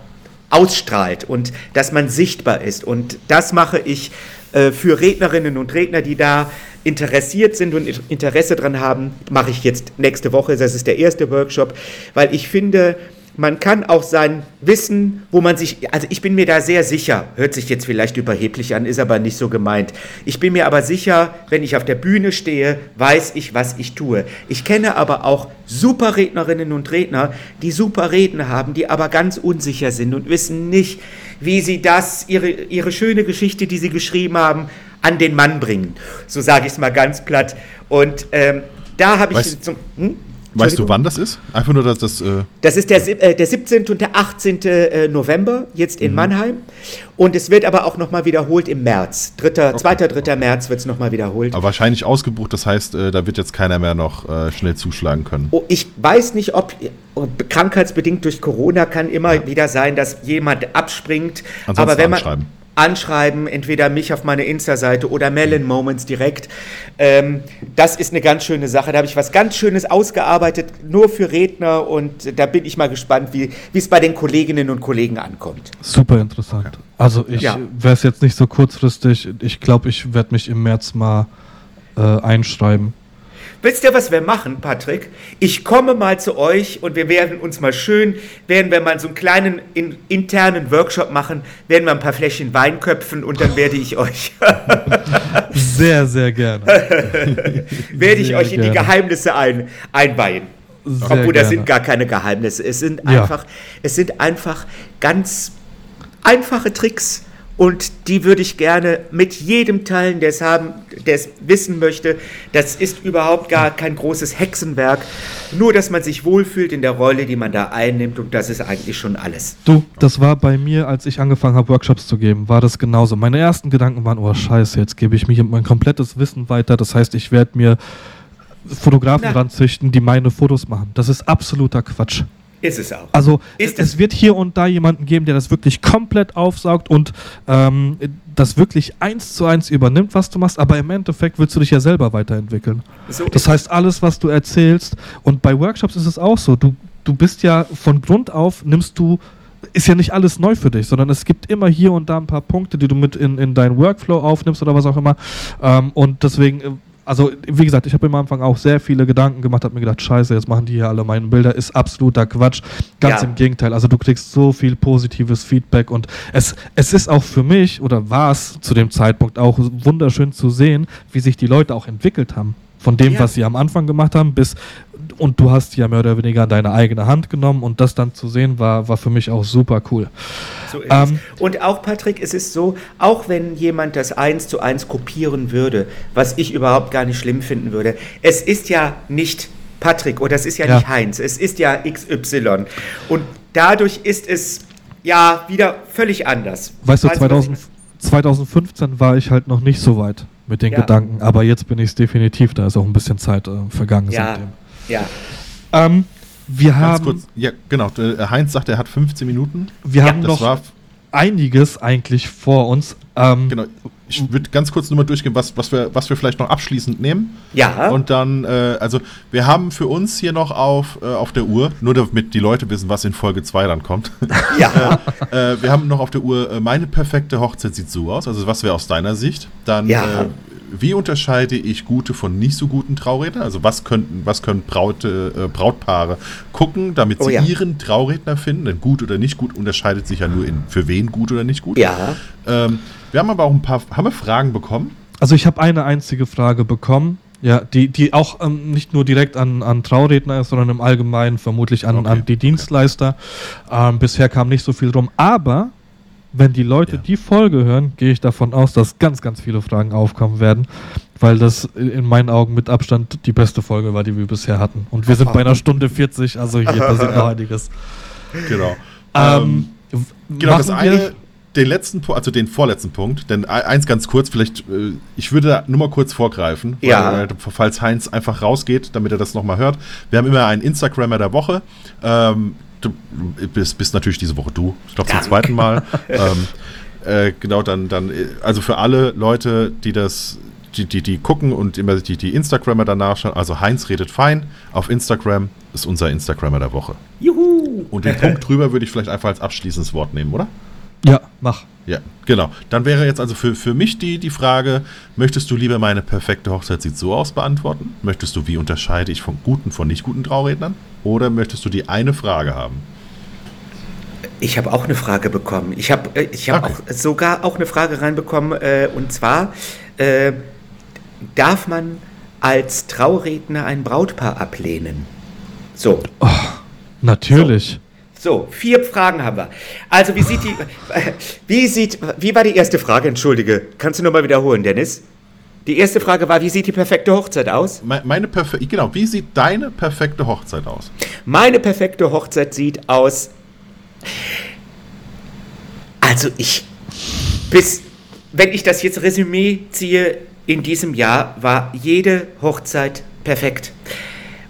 ausstrahlt und dass man sichtbar ist. Und das mache ich äh, für Rednerinnen und Redner, die da interessiert sind und Interesse dran haben, mache ich jetzt nächste Woche. Das ist der erste Workshop, weil ich finde, man kann auch sein Wissen, wo man sich, also ich bin mir da sehr sicher, hört sich jetzt vielleicht überheblich an, ist aber nicht so gemeint. Ich bin mir aber sicher, wenn ich auf der Bühne stehe, weiß ich, was ich tue. Ich kenne aber auch super Rednerinnen und Redner, die super Reden haben, die aber ganz unsicher sind und wissen nicht, wie sie das, ihre, ihre schöne Geschichte, die sie geschrieben haben, an den Mann bringen. So sage ich es mal ganz platt. Und ähm, da habe ich weißt, zum. Hm? Weißt du, wann das ist? Einfach nur, dass das. Äh das ist der, äh, der 17. und der 18. Äh, November, jetzt in mhm. Mannheim. Und es wird aber auch nochmal wiederholt im März. 3., okay. 2., 3. März wird es nochmal wiederholt. Aber wahrscheinlich ausgebucht, das heißt, äh, da wird jetzt keiner mehr noch äh, schnell zuschlagen können. Oh, ich weiß nicht, ob krankheitsbedingt durch Corona kann immer ja. wieder sein, dass jemand abspringt. Ansonsten aber wenn man anschreiben, entweder mich auf meine Insta-Seite oder Melon Moments direkt. Ähm, das ist eine ganz schöne Sache. Da habe ich was ganz Schönes ausgearbeitet, nur für Redner und da bin ich mal gespannt, wie es bei den Kolleginnen und Kollegen ankommt. Super interessant. Also ich ja. wäre es jetzt nicht so kurzfristig. Ich glaube, ich werde mich im März mal äh, einschreiben. Wisst ihr, was wir machen, Patrick? Ich komme mal zu euch und wir werden uns mal schön, werden wir mal so einen kleinen in, internen Workshop machen, werden wir ein paar Fläschchen Wein köpfen und dann werde ich euch. sehr, sehr gerne. werde ich sehr euch in die Geheimnisse ein, einweihen. Sehr Obwohl, das sind gar keine Geheimnisse. Es sind einfach, ja. es sind einfach ganz einfache Tricks und die würde ich gerne mit jedem teilen, der es haben, der es wissen möchte. Das ist überhaupt gar kein großes Hexenwerk. Nur, dass man sich wohlfühlt in der Rolle, die man da einnimmt. Und das ist eigentlich schon alles. Du, das war bei mir, als ich angefangen habe, Workshops zu geben, war das genauso. Meine ersten Gedanken waren, oh Scheiße, jetzt gebe ich mir mein komplettes Wissen weiter. Das heißt, ich werde mir Fotografen Na. ranzüchten, die meine Fotos machen. Das ist absoluter Quatsch. Ist es auch. Also es, es, wird hier und da jemanden geben, der das wirklich komplett aufsaugt und ähm, das wirklich eins zu eins übernimmt, was du machst, aber im Endeffekt willst du dich ja selber weiterentwickeln. So das heißt, alles, was du erzählst, und bei Workshops ist es auch so, du, du bist ja von Grund auf, nimmst du ist ja nicht alles neu für dich, sondern es gibt immer hier und da ein paar Punkte, die du mit in, in deinen Workflow aufnimmst oder was auch immer. Ähm, und deswegen äh, also wie gesagt, ich habe am Anfang auch sehr viele Gedanken gemacht, habe mir gedacht, scheiße, jetzt machen die hier alle meine Bilder, ist absoluter Quatsch. Ganz ja. im Gegenteil, also du kriegst so viel positives Feedback und es, es ist auch für mich, oder war es zu dem Zeitpunkt auch wunderschön zu sehen, wie sich die Leute auch entwickelt haben. Von dem, ja. was sie am Anfang gemacht haben, bis und du hast ja mehr oder weniger deine eigene Hand genommen und das dann zu sehen, war, war für mich auch super cool. So ähm, und auch, Patrick, es ist so, auch wenn jemand das eins zu eins kopieren würde, was ich überhaupt gar nicht schlimm finden würde, es ist ja nicht Patrick oder es ist ja, ja. nicht Heinz, es ist ja XY. Und dadurch ist es ja wieder völlig anders. Weißt du, 2000, 2015 war ich halt noch nicht so weit mit den ja. Gedanken. Aber jetzt bin ich es definitiv, da ist auch ein bisschen Zeit äh, vergangen ja. seitdem. Ja. Ähm, wir Ganz haben. Kurz, ja, genau. Äh, Heinz sagt, er hat 15 Minuten. Wir ja, haben noch einiges eigentlich vor uns. Ähm, genau. Ich würde ganz kurz nur mal durchgehen, was, was, wir, was wir vielleicht noch abschließend nehmen. Ja. Und dann, äh, also wir haben für uns hier noch auf, äh, auf der Uhr, nur damit die Leute wissen, was in Folge 2 dann kommt. Ja. äh, wir haben noch auf der Uhr, äh, meine perfekte Hochzeit sieht so aus. Also was wäre aus deiner Sicht? Dann ja. Wie unterscheide ich gute von nicht so guten Traurednern? Also was könnten, was können Braute, äh, Brautpaare gucken, damit sie oh ja. ihren Trauredner finden? Denn gut oder nicht gut unterscheidet sich ja nur in für wen gut oder nicht gut. Ja. Ähm, wir haben aber auch ein paar, haben wir Fragen bekommen? Also ich habe eine einzige Frage bekommen. Ja, die, die auch ähm, nicht nur direkt an, an Trauredner ist, sondern im Allgemeinen vermutlich an, okay. an die Dienstleister. Ähm, bisher kam nicht so viel rum, aber wenn die Leute ja. die Folge hören, gehe ich davon aus, dass ganz, ganz viele Fragen aufkommen werden, weil das in meinen Augen mit Abstand die beste Folge war, die wir bisher hatten. Und wir sind bei einer Stunde 40, also hier passiert noch einiges. Genau. Ähm, ähm, genau, das eine, den letzten also den vorletzten Punkt, denn eins ganz kurz, vielleicht, äh, ich würde da nur mal kurz vorgreifen, weil, ja. falls Heinz einfach rausgeht, damit er das nochmal hört. Wir haben immer einen Instagrammer der Woche. Ähm, du bist, bist natürlich diese Woche du. Ich glaube zum zweiten Mal. ähm, äh, genau, dann, dann, also für alle Leute, die das, die, die, die gucken und immer die, die Instagrammer danach schauen, also Heinz redet fein auf Instagram ist unser Instagrammer der Woche. Juhu! Und den Punkt drüber würde ich vielleicht einfach als abschließendes Wort nehmen, oder? Ja, mach. Ja, genau. Dann wäre jetzt also für, für mich die, die Frage, möchtest du lieber meine perfekte Hochzeit sieht so aus beantworten? Möchtest du, wie unterscheide ich von guten von nicht guten Traurednern? Oder möchtest du die eine Frage haben? Ich habe auch eine Frage bekommen. Ich habe äh, ich hab okay. auch, sogar auch eine Frage reinbekommen. Äh, und zwar, äh, darf man als Trauredner ein Brautpaar ablehnen? So. Oh, natürlich. So. so. vier Fragen haben wir. Also, wie sieht die, wie sieht, wie war die erste Frage? Entschuldige, kannst du nochmal wiederholen, Dennis? Die erste Frage war, wie sieht die perfekte Hochzeit aus? Meine perfekte, genau, wie sieht deine perfekte Hochzeit aus? Meine perfekte Hochzeit sieht aus. Also ich bis wenn ich das jetzt Resümee ziehe, in diesem Jahr war jede Hochzeit perfekt.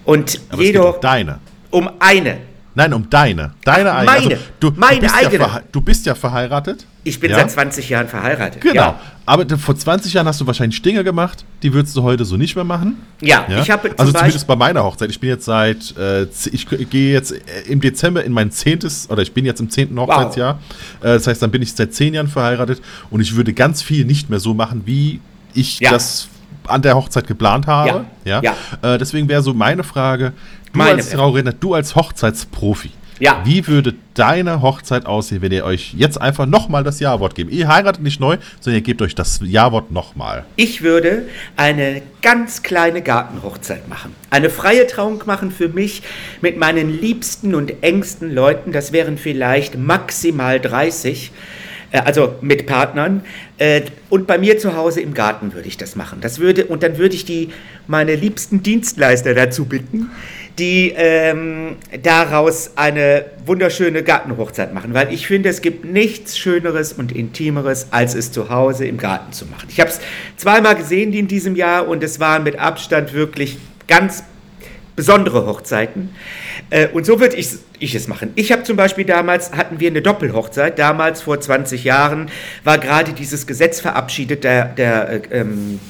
Und Aber jede um deine. Um eine. Nein, um deine. Deine eigene. Meine, also, du, meine du eigene. Ja du bist ja verheiratet. Ich bin ja? seit 20 Jahren verheiratet. Genau. Ja. Aber vor 20 Jahren hast du wahrscheinlich Dinge gemacht, die würdest du heute so nicht mehr machen. Ja, ja? ich habe Also zumindest bei meiner Hochzeit. Ich bin jetzt seit, äh, ich gehe jetzt äh, im Dezember in mein zehntes, oder ich bin jetzt im zehnten Hochzeitsjahr. Wow. Äh, das heißt, dann bin ich seit zehn Jahren verheiratet und ich würde ganz viel nicht mehr so machen, wie ich das an der Hochzeit geplant habe. Ja. ja? Äh, deswegen wäre so meine Frage, du meine als Trauredner, du als Hochzeitsprofi, ja. Wie würde deine Hochzeit aussehen, wenn ihr euch jetzt einfach nochmal das Ja-Wort gebt? Ihr heiratet nicht neu, sondern ihr gebt euch das Ja-Wort nochmal. Ich würde eine ganz kleine Gartenhochzeit machen. Eine freie Trauung machen für mich mit meinen liebsten und engsten Leuten. Das wären vielleicht maximal 30 äh, also mit Partnern. Äh, und bei mir zu Hause im Garten würde ich das machen. Das würde, und dann würde ich die, meine liebsten Dienstleister dazu bitten, die ähm, daraus eine wunderschöne Gartenhochzeit machen, weil ich finde, es gibt nichts Schöneres und Intimeres, als es zu Hause im Garten zu machen. Ich habe es zweimal gesehen in diesem Jahr und es waren mit Abstand wirklich ganz besondere Hochzeiten. Äh, und so würde ich, ich es machen. Ich habe zum Beispiel damals, hatten wir eine Doppelhochzeit, damals vor 20 Jahren war gerade dieses Gesetz verabschiedet, der, der äh, ähm,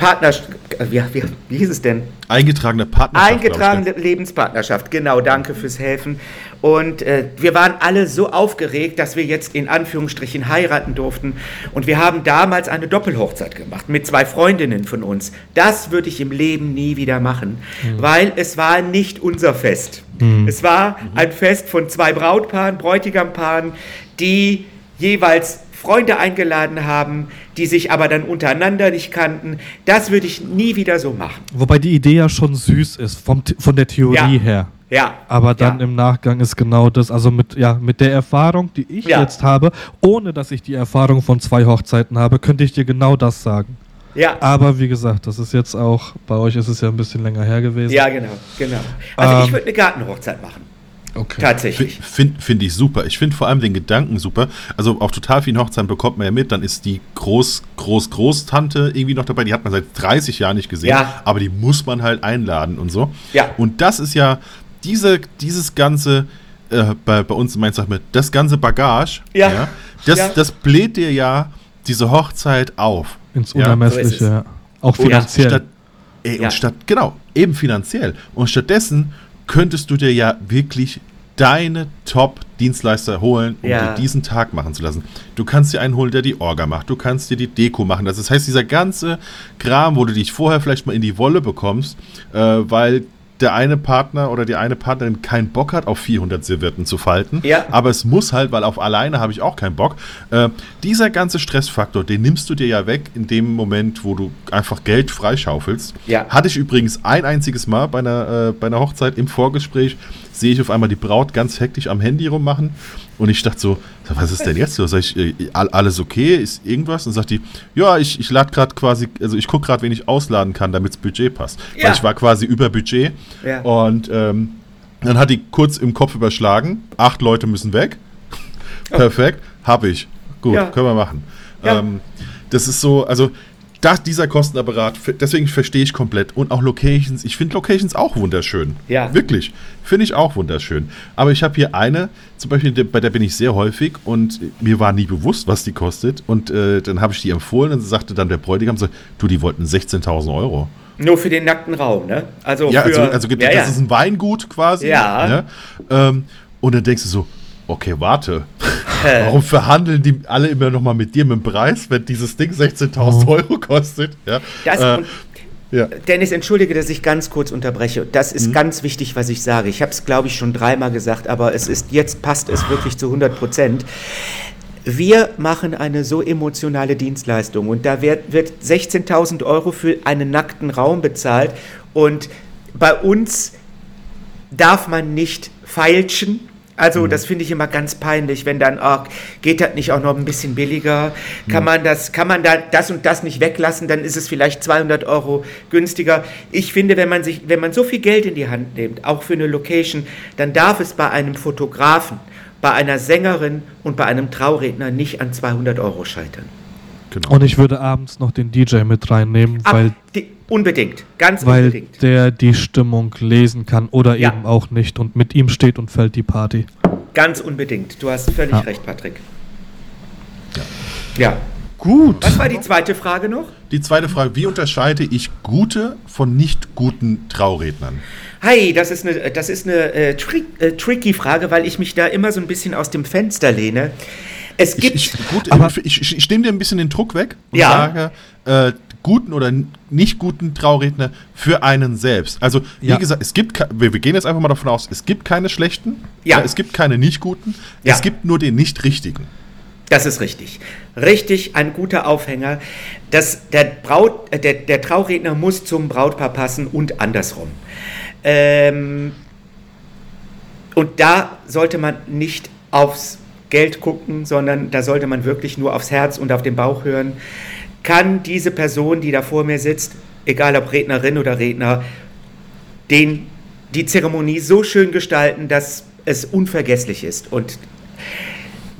Partnerschaft, wie, wie, wie hieß es denn? Eingetragene Partnerschaft. Eingetragene Lebenspartnerschaft, genau, danke fürs Helfen. Und äh, wir waren alle so aufgeregt, dass wir jetzt in Anführungsstrichen heiraten durften. Und wir haben damals eine Doppelhochzeit gemacht mit zwei Freundinnen von uns. Das würde ich im Leben nie wieder machen, mhm. weil es war nicht unser Fest. Mhm. Es war mhm. ein Fest von zwei Brautpaaren, Bräutigampaaren, die jeweils Freunde eingeladen haben, die sich aber dann untereinander nicht kannten. Das würde ich nie wieder so machen. Wobei die Idee ja schon süß ist, vom, von der Theorie ja. her. Ja. Aber dann ja. im Nachgang ist genau das, also mit, ja, mit der Erfahrung, die ich ja. jetzt habe, ohne dass ich die Erfahrung von zwei Hochzeiten habe, könnte ich dir genau das sagen. Ja. Aber wie gesagt, das ist jetzt auch, bei euch ist es ja ein bisschen länger her gewesen. Ja, genau, genau. Also ähm, ich würde eine Gartenhochzeit machen. Okay. Tatsächlich. Finde find ich super. Ich finde vor allem den Gedanken super. Also auf total vielen Hochzeiten bekommt man ja mit, dann ist die Groß, Groß, Großtante irgendwie noch dabei. Die hat man seit 30 Jahren nicht gesehen, ja. aber die muss man halt einladen und so. Ja. Und das ist ja diese, dieses ganze, äh, bei, bei uns in Mainz sagt man, das ganze Bagage, ja. ja das, ja. das bläht dir ja diese Hochzeit auf. Ins Unermessliche, ja. Auch finanziell. Statt, ey, und statt, genau, eben finanziell. Und stattdessen könntest du dir ja wirklich deine Top-Dienstleister holen, um ja. dir diesen Tag machen zu lassen. Du kannst dir einen holen, der die Orga macht. Du kannst dir die Deko machen. Das heißt, dieser ganze Kram, wo du dich vorher vielleicht mal in die Wolle bekommst, äh, weil der eine Partner oder die eine Partnerin keinen Bock hat, auf 400 Servietten zu falten. Ja. Aber es muss halt, weil auf alleine habe ich auch keinen Bock. Äh, dieser ganze Stressfaktor, den nimmst du dir ja weg in dem Moment, wo du einfach Geld freischaufelst. Ja. Hatte ich übrigens ein einziges Mal bei einer, äh, bei einer Hochzeit im Vorgespräch, sehe ich auf einmal die Braut ganz hektisch am Handy rummachen. Und ich dachte so, was ist denn jetzt so? Sag ich, äh, alles okay? Ist irgendwas? Und sagt die, ja, ich, ich lade gerade quasi, also ich gucke gerade, wen ich ausladen kann, damit das Budget passt. Ja. Weil ich war quasi über Budget. Ja. Und ähm, dann hat die kurz im Kopf überschlagen, acht Leute müssen weg. Oh. Perfekt, habe ich. Gut, ja. können wir machen. Ähm, das ist so, also das, dieser Kostenapparat, deswegen verstehe ich komplett. Und auch Locations. Ich finde Locations auch wunderschön. Ja. Wirklich. Finde ich auch wunderschön. Aber ich habe hier eine, zum Beispiel, bei der bin ich sehr häufig und mir war nie bewusst, was die kostet. Und äh, dann habe ich die empfohlen und sagte dann der Bräutigam so, du, die wollten 16.000 Euro. Nur für den nackten Raum, ne? Also ja, für, also, also ja, das ja. ist ein Weingut quasi. Ja. Ne? Ähm, und dann denkst du so, okay, warte. Warum verhandeln die alle immer noch mal mit dir mit dem Preis, wenn dieses Ding 16.000 Euro kostet? Ja. Das, äh, ja. Dennis, entschuldige, dass ich ganz kurz unterbreche. Das ist mhm. ganz wichtig, was ich sage. Ich habe es, glaube ich, schon dreimal gesagt, aber es ist jetzt passt es wirklich zu 100 Prozent. Wir machen eine so emotionale Dienstleistung und da wird, wird 16.000 Euro für einen nackten Raum bezahlt und bei uns darf man nicht feilschen, Also mhm. das finde ich immer ganz peinlich, wenn dann, oh, geht das nicht auch noch ein bisschen billiger? Kann mhm. man das, kann man da das und das nicht weglassen? Dann ist es vielleicht 200 Euro günstiger. Ich finde, wenn man sich, wenn man so viel Geld in die Hand nimmt, auch für eine Location, dann darf es bei einem Fotografen, bei einer Sängerin und bei einem Trauredner nicht an 200 Euro scheitern. Genau. Und ich würde abends noch den DJ mit reinnehmen, Ab, weil die, unbedingt, ganz weil unbedingt. der die Stimmung lesen kann oder ja. eben auch nicht und mit ihm steht und fällt die Party. Ganz unbedingt. Du hast völlig ja. recht, Patrick. Ja. ja. Gut. Was war die zweite Frage noch? Die zweite Frage, wie unterscheide ich gute von nicht guten Traurednern? Hi, das ist eine, das ist eine äh, tri äh, tricky Frage, weil ich mich da immer so ein bisschen aus dem Fenster lehne. Es gibt. Ich, ich, gut, aber ich, ich, ich nehme dir ein bisschen den Druck weg und ja. sage, äh, guten oder nicht guten Trauredner für einen selbst. Also, wie ja. gesagt, es gibt, wir, wir, gehen jetzt einfach mal davon aus, es gibt keine schlechten, ja. es gibt keine nicht guten, ja. es gibt nur den nicht richtigen. Das ist richtig. Richtig, ein guter Aufhänger. Das, der, Braut, der, der Trauredner muss zum Brautpaar passen und andersrum. Ähm, und da sollte man nicht aufs Geld gucken, sondern da sollte man wirklich nur aufs Herz und auf den Bauch hören. Kann diese Person, die da vor mir sitzt, egal ob Rednerin oder Redner, den, die Zeremonie so schön gestalten, dass es unvergesslich ist. Und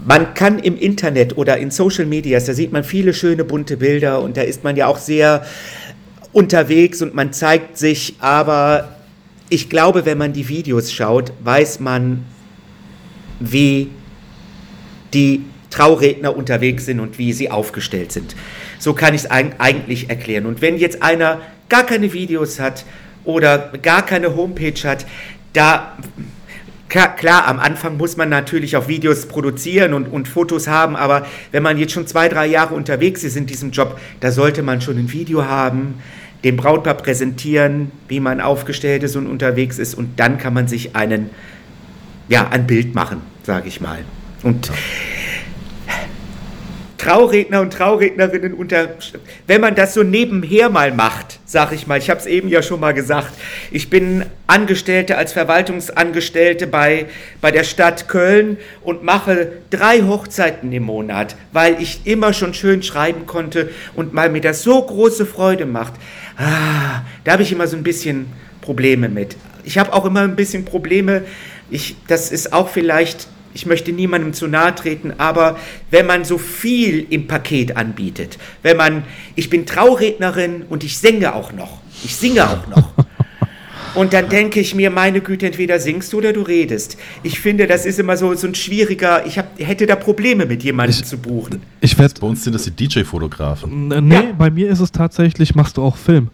man kann im Internet oder in Social Media, da sieht man viele schöne bunte Bilder und da ist man ja auch sehr unterwegs und man zeigt sich, aber ich glaube, wenn man die Videos schaut, weiß man, wie die Trauredner unterwegs sind und wie sie aufgestellt sind. So kann ich es eigentlich erklären. Und wenn jetzt einer gar keine Videos hat oder gar keine Homepage hat, da Klar, am Anfang muss man natürlich auch Videos produzieren und, und Fotos haben, aber wenn man jetzt schon zwei, drei Jahre unterwegs ist in diesem Job, da sollte man schon ein Video haben, dem Brautpaar präsentieren, wie man aufgestellt ist und unterwegs ist und dann kann man sich einen, ja, ein Bild machen, sage ich mal. Und ja. Trauredner und Traurednerinnen unter, wenn man das so nebenher mal macht, sag ich mal, ich habe es eben ja schon mal gesagt, ich bin Angestellte als Verwaltungsangestellte bei, bei der Stadt Köln und mache drei Hochzeiten im Monat, weil ich immer schon schön schreiben konnte und mal mir das so große Freude macht. Ah, da habe ich immer so ein bisschen Probleme mit. Ich habe auch immer ein bisschen Probleme, ich, das ist auch vielleicht ich möchte niemandem zu nahe treten, aber wenn man so viel im Paket anbietet, wenn man, ich bin Traurednerin und ich singe auch noch, ich singe auch noch. Und dann denke ich mir, meine Güte, entweder singst du oder du redest. Ich finde, das ist immer so, so ein schwieriger, ich hab, hätte da Probleme mit jemandem ich, zu buchen. Ich werd, bei uns sind das die DJ-Fotografen. Nee, ja. bei mir ist es tatsächlich, machst du auch Film.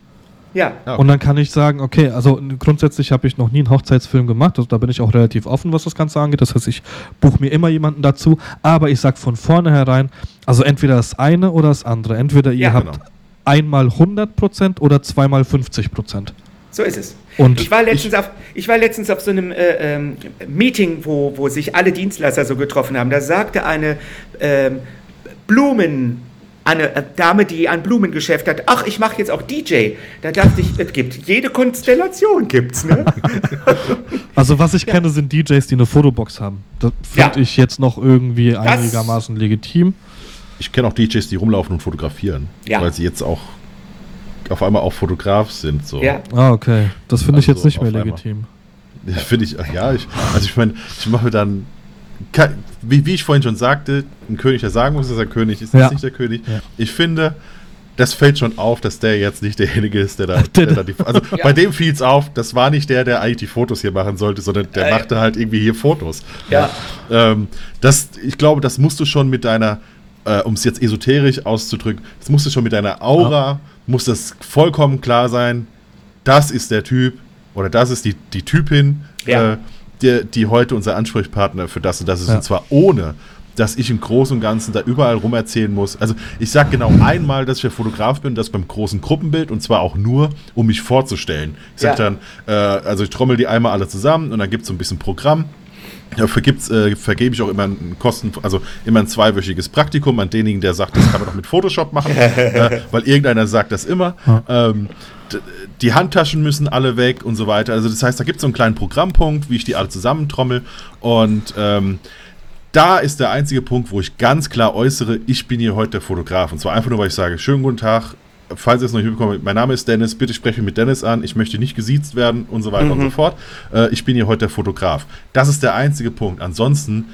Ja. Und dann kann ich sagen, okay, also grundsätzlich habe ich noch nie einen Hochzeitsfilm gemacht, also da bin ich auch relativ offen, was das Ganze angeht. Das heißt, ich buche mir immer jemanden dazu, aber ich sage von vornherein, also entweder das eine oder das andere. Entweder ihr ja, habt genau. einmal 100% oder zweimal 50%. So ist es. Und ich war letztens, ich, auf, ich war letztens auf so einem äh, ähm, Meeting, wo, wo sich alle Dienstleister so getroffen haben. Da sagte eine ähm, Blumen eine äh, Dame, die ein Blumengeschäft hat, ach, ich mache jetzt auch DJ. Da dachte ich, es gibt jede Konstellation gibt's, ne? Also was ich ja. kenne, sind DJs, die eine Fotobox haben. Das finde ja. ich jetzt noch irgendwie das einigermaßen legitim. Ich kenne auch DJs, die rumlaufen und fotografieren, ja. weil sie jetzt auch auf einmal auch Fotograf sind. So. Ja. Ah, okay. Das finde ich also jetzt nicht mehr legitim. Finde ich, ja, ich, also ich meine, ich mache mir dann wie, wie, ich vorhin schon sagte, ein König, der sagen muss, dass er König ist, ja. ist nicht der König. Ja. Ich finde, das fällt schon auf, dass der jetzt nicht derjenige ist, der da. Der da die, also ja. bei dem fiel es auf, das war nicht der, der eigentlich die Fotos hier machen sollte, sondern der äh, machte halt irgendwie hier Fotos. Ja. Ähm, das, ich glaube, das musst du schon mit deiner, äh, um es jetzt esoterisch auszudrücken, das musst du schon mit deiner Aura, ja. muss das vollkommen klar sein, das ist der Typ oder das ist die, die Typin. Ja. Äh, die, die heute unser Ansprechpartner für das und das ist. Ja. Und zwar ohne, dass ich im Großen und Ganzen da überall rum erzählen muss. Also ich sage genau einmal, dass ich der Fotograf bin, das beim großen Gruppenbild und zwar auch nur, um mich vorzustellen. Ich sage ja. dann, äh, also ich trommel die einmal alle zusammen und dann gibt es so ein bisschen Programm. Dafür gibt's, äh, vergebe ich auch immer ein Kosten, also immer ein zweiwöchiges Praktikum an denjenigen, der sagt, das kann man doch mit Photoshop machen, äh, weil irgendeiner sagt das immer. Ja. Ähm, die Handtaschen müssen alle weg und so weiter. Also das heißt, da gibt es so einen kleinen Programmpunkt, wie ich die alle zusammentrommel. Und ähm, da ist der einzige Punkt, wo ich ganz klar äußere, ich bin hier heute der Fotograf. Und zwar einfach nur, weil ich sage, schönen guten Tag, falls ihr es noch nicht mitbekommen mein Name ist Dennis, bitte spreche mit Dennis an, ich möchte nicht gesiezt werden und so weiter mhm. und so fort. Äh, ich bin hier heute der Fotograf. Das ist der einzige Punkt. Ansonsten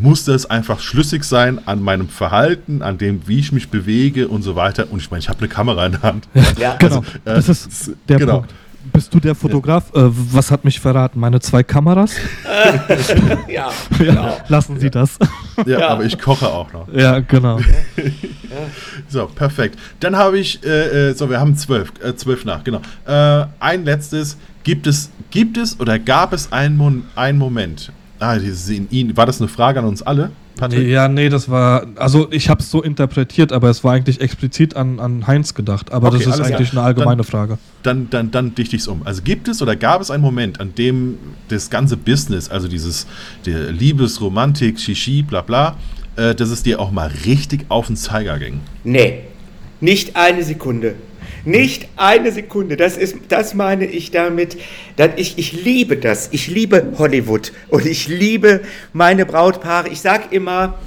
musste es einfach schlüssig sein an meinem Verhalten, an dem, wie ich mich bewege und so weiter. Und ich meine, ich habe eine Kamera in der Hand. Ja, genau. Also, äh, das ist der genau. Punkt. Bist du der Fotograf? Ja. Äh, was hat mich verraten? Meine zwei Kameras? ja, ja. Lassen Sie das. Ja, ja, aber ich koche auch noch. Ja, genau. so, perfekt. Dann habe ich, äh, äh, so, wir haben zwölf, äh, zwölf nach, genau. Äh, ein letztes. Gibt es, gibt es oder gab es einen, Mon einen Moment? Ah, in ihn, war das eine Frage an uns alle? Patrick? Ja, nee, das war, also ich habe es so interpretiert, aber es war eigentlich explizit an, an Heinz gedacht. Aber okay, das ist eigentlich ja. eine allgemeine dann, Frage. Dann, dann, dann dichte ich es um. Also gibt es oder gab es einen Moment, an dem das ganze Business, also dieses der Liebesromantik, Shishi, bla bla, äh, dass es dir auch mal richtig auf den Zeiger ging? Nee, nicht eine Sekunde. Nicht eine Sekunde. Das, ist, das meine ich damit. Ich, ich liebe das. Ich liebe Hollywood und ich liebe meine Brautpaare. Ich sage immer,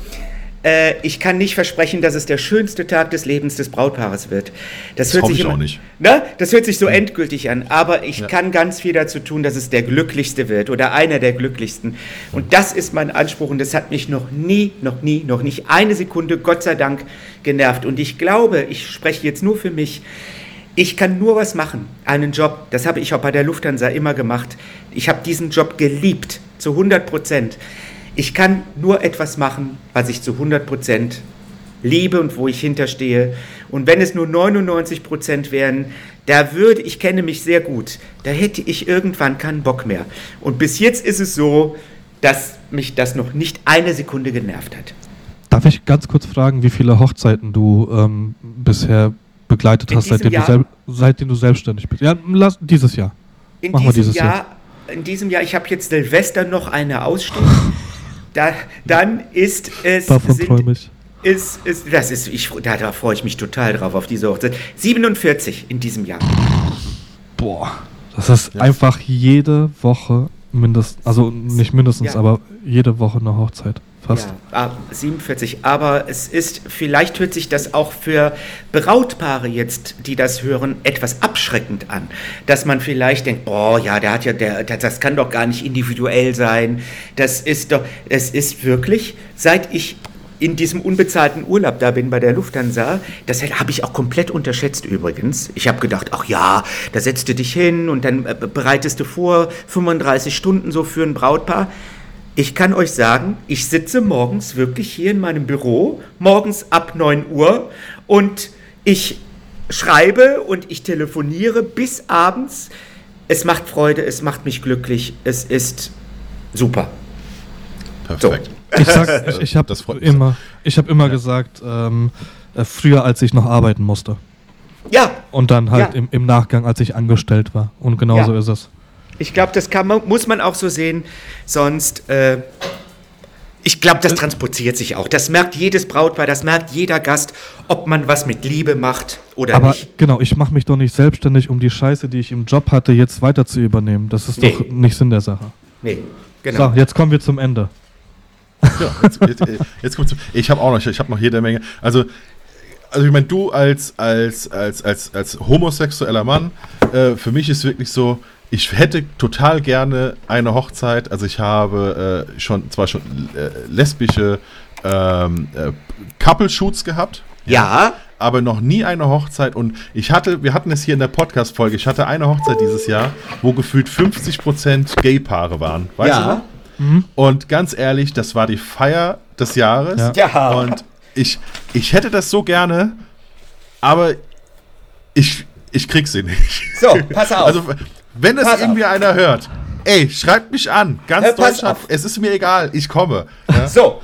äh, ich kann nicht versprechen, dass es der schönste Tag des Lebens des Brautpaares wird. Das, das hört sich ich immer, auch nicht. Ne? Das hört sich so endgültig an, aber ich ja. kann ganz viel dazu tun, dass es der glücklichste wird oder einer der glücklichsten. Und das ist mein Anspruch und das hat mich noch nie, noch nie, noch nicht eine Sekunde, Gott sei Dank, genervt. Und ich glaube, ich spreche jetzt nur für mich, ich kann nur was machen, einen Job. Das habe ich auch bei der Lufthansa immer gemacht. Ich habe diesen Job geliebt, zu 100 Prozent. Ich kann nur etwas machen, was ich zu 100 Prozent liebe und wo ich hinterstehe. Und wenn es nur 99 Prozent wären, da würde, ich kenne mich sehr gut, da hätte ich irgendwann keinen Bock mehr. Und bis jetzt ist es so, dass mich das noch nicht eine Sekunde genervt hat. Darf ich ganz kurz fragen, wie viele Hochzeiten du ähm, bisher begleitet in hast, seitdem du, seitdem du, selbstständig bist. Ja, lass, dieses Jahr. In Machen diesem Jahr, Jahr. In diesem Jahr, ich habe jetzt Silvester noch eine ausstehen. da, dann ist es. Davon träume ich. Ist, ist, das ist, ich, da, da freue ich mich total drauf, auf diese Hochzeit. 47 in diesem Jahr. Boah, das ist ja. einfach jede Woche mindestens, also nicht mindestens, ja. aber jede Woche eine Hochzeit fast. Ja, 47. Ah, Aber es ist, vielleicht hört sich das auch für Brautpaare jetzt, die das hören, etwas abschreckend an. Dass man vielleicht denkt, oh ja, der hat ja, der, das kann doch gar nicht individuell sein. Das ist doch, es ist wirklich, seit ich in diesem unbezahlten Urlaub da bin bei der Lufthansa, das habe ich auch komplett unterschätzt übrigens. Ich habe gedacht, ach ja, da setzt du dich hin und dann äh, bereitest du vor 35 Stunden so für ein Brautpaar. Ich kann euch sagen, ich sitze morgens wirklich hier in meinem Büro, morgens ab 9 Uhr und ich schreibe und ich telefoniere bis abends. Es macht Freude, es macht mich glücklich, es ist super. Perfekt. So. Ich, sag, ich, ich habe immer, ich hab immer ja. gesagt, ähm, äh, früher als ich noch arbeiten musste. Ja. Und dann halt ja. im, im, Nachgang, als ich angestellt war. Und genauso ja. ist es. Ich glaube, das kann man, muss man auch so sehen. Sonst, äh, ich glaube, das transportiert sich auch. Das merkt jedes Brautpaar, das merkt jeder Gast, ob man was mit Liebe macht oder Aber nicht. Aber genau, ich mache mich doch nicht selbstständig, um die Scheiße, die ich im Job hatte, jetzt weiter zu übernehmen. Das ist nee. doch nicht Sinn der Sache. Nee, genau. So, jetzt kommen wir zum Ende. Ja, jetzt, jetzt, jetzt kommt Ich habe auch noch, ich habe noch jede Menge. Also also ich meine, du als, als, als, als, als homosexueller Mann, äh, für mich ist wirklich so, ich hätte total gerne eine Hochzeit. Also ich habe äh, schon zwar schon äh, lesbische ähm, äh, Couple-Shoots gehabt. Ja. ja. Aber noch nie eine Hochzeit. Und ich hatte, wir hatten es hier in der Podcast-Folge, ich hatte eine Hochzeit dieses Jahr, wo gefühlt 50% Gay-Paare waren. Weißt ja. du? Mhm. Und ganz ehrlich, das war die Feier des Jahres. Ja. ja. Und ich, ich hätte das so gerne, aber ich, ich krieg sie nicht. So, pass auf. Also, wenn es irgendwie auf. einer hört, ey, schreibt mich an. Ganz Hör, Deutschland, es ist mir egal, ich komme. Ja? So,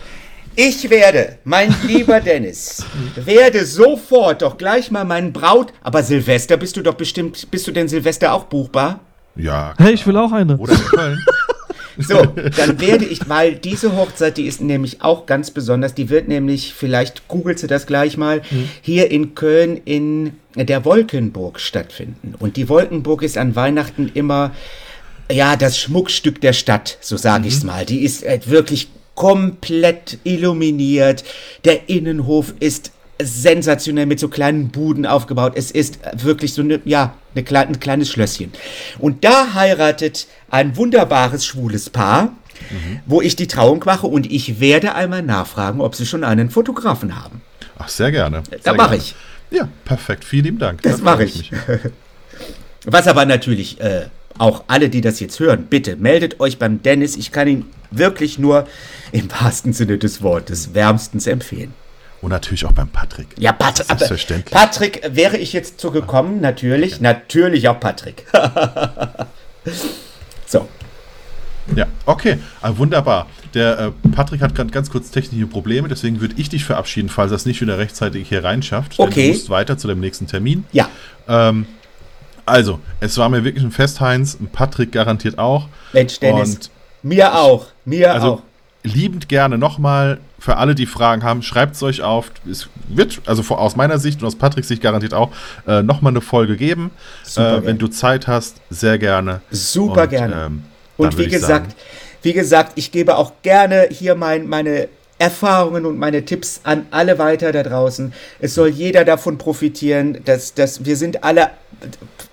ich werde, mein lieber Dennis, werde sofort doch gleich mal meinen Braut. Aber Silvester bist du doch bestimmt. Bist du denn Silvester auch buchbar? Ja. Hey, ich will auch eine. Oder in Köln. So, dann werde ich, weil diese Hochzeit, die ist nämlich auch ganz besonders, die wird nämlich, vielleicht googelst du das gleich mal, mhm. hier in Köln in der Wolkenburg stattfinden. Und die Wolkenburg ist an Weihnachten immer, ja, das Schmuckstück der Stadt, so sage mhm. ich es mal. Die ist äh, wirklich komplett illuminiert. Der Innenhof ist sensationell mit so kleinen Buden aufgebaut. Es ist wirklich so eine, ja, eine ein kleines Schlösschen. Und da heiratet ein wunderbares schwules Paar, mhm. wo ich die Trauung mache und ich werde einmal nachfragen, ob sie schon einen Fotografen haben. Ach, sehr gerne. Sehr da mache ich. Ja, perfekt. Vielen lieben Dank. Das, das mache ich. Was aber natürlich äh, auch alle, die das jetzt hören, bitte meldet euch beim Dennis. Ich kann ihn wirklich nur im wahrsten Sinne des Wortes wärmstens empfehlen. Und natürlich auch beim Patrick. Ja, Pat Selbstverständlich. Patrick wäre ich jetzt zugekommen, natürlich. Ja. Natürlich auch Patrick. so. Ja, okay, ah, wunderbar. Der äh, Patrick hat gerade ganz kurz technische Probleme, deswegen würde ich dich verabschieden, falls er es nicht wieder rechtzeitig hier reinschafft. Okay. du musst weiter zu dem nächsten Termin. Ja. Ähm, also, es war mir wirklich ein Fest, Heinz. Patrick garantiert auch. Mensch, Dennis. Und mir auch. Mir also, auch liebend gerne nochmal für alle, die Fragen haben, schreibt es euch auf. Es wird, also aus meiner Sicht und aus Patricks Sicht garantiert auch, äh, nochmal eine Folge geben. Äh, wenn du Zeit hast, sehr gerne. Super und, gerne. Ähm, und wie gesagt, sagen, wie gesagt, ich gebe auch gerne hier mein, meine Erfahrungen und meine Tipps an alle weiter da draußen. Es soll jeder davon profitieren, dass, dass wir sind alle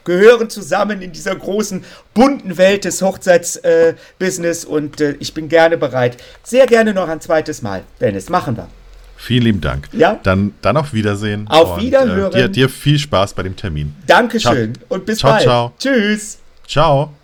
gehören zusammen in dieser großen bunten Welt des Hochzeitsbusiness äh, und äh, ich bin gerne bereit. Sehr gerne noch ein zweites Mal, Dennis. Machen wir. Vielen lieben Dank. Ja. Dann, dann auf Wiedersehen. Auf und, Wiederhören. Äh, dir, dir, viel Spaß bei dem Termin. Dankeschön ciao. und bis ciao, bald. Ciao. Tschüss. Ciao.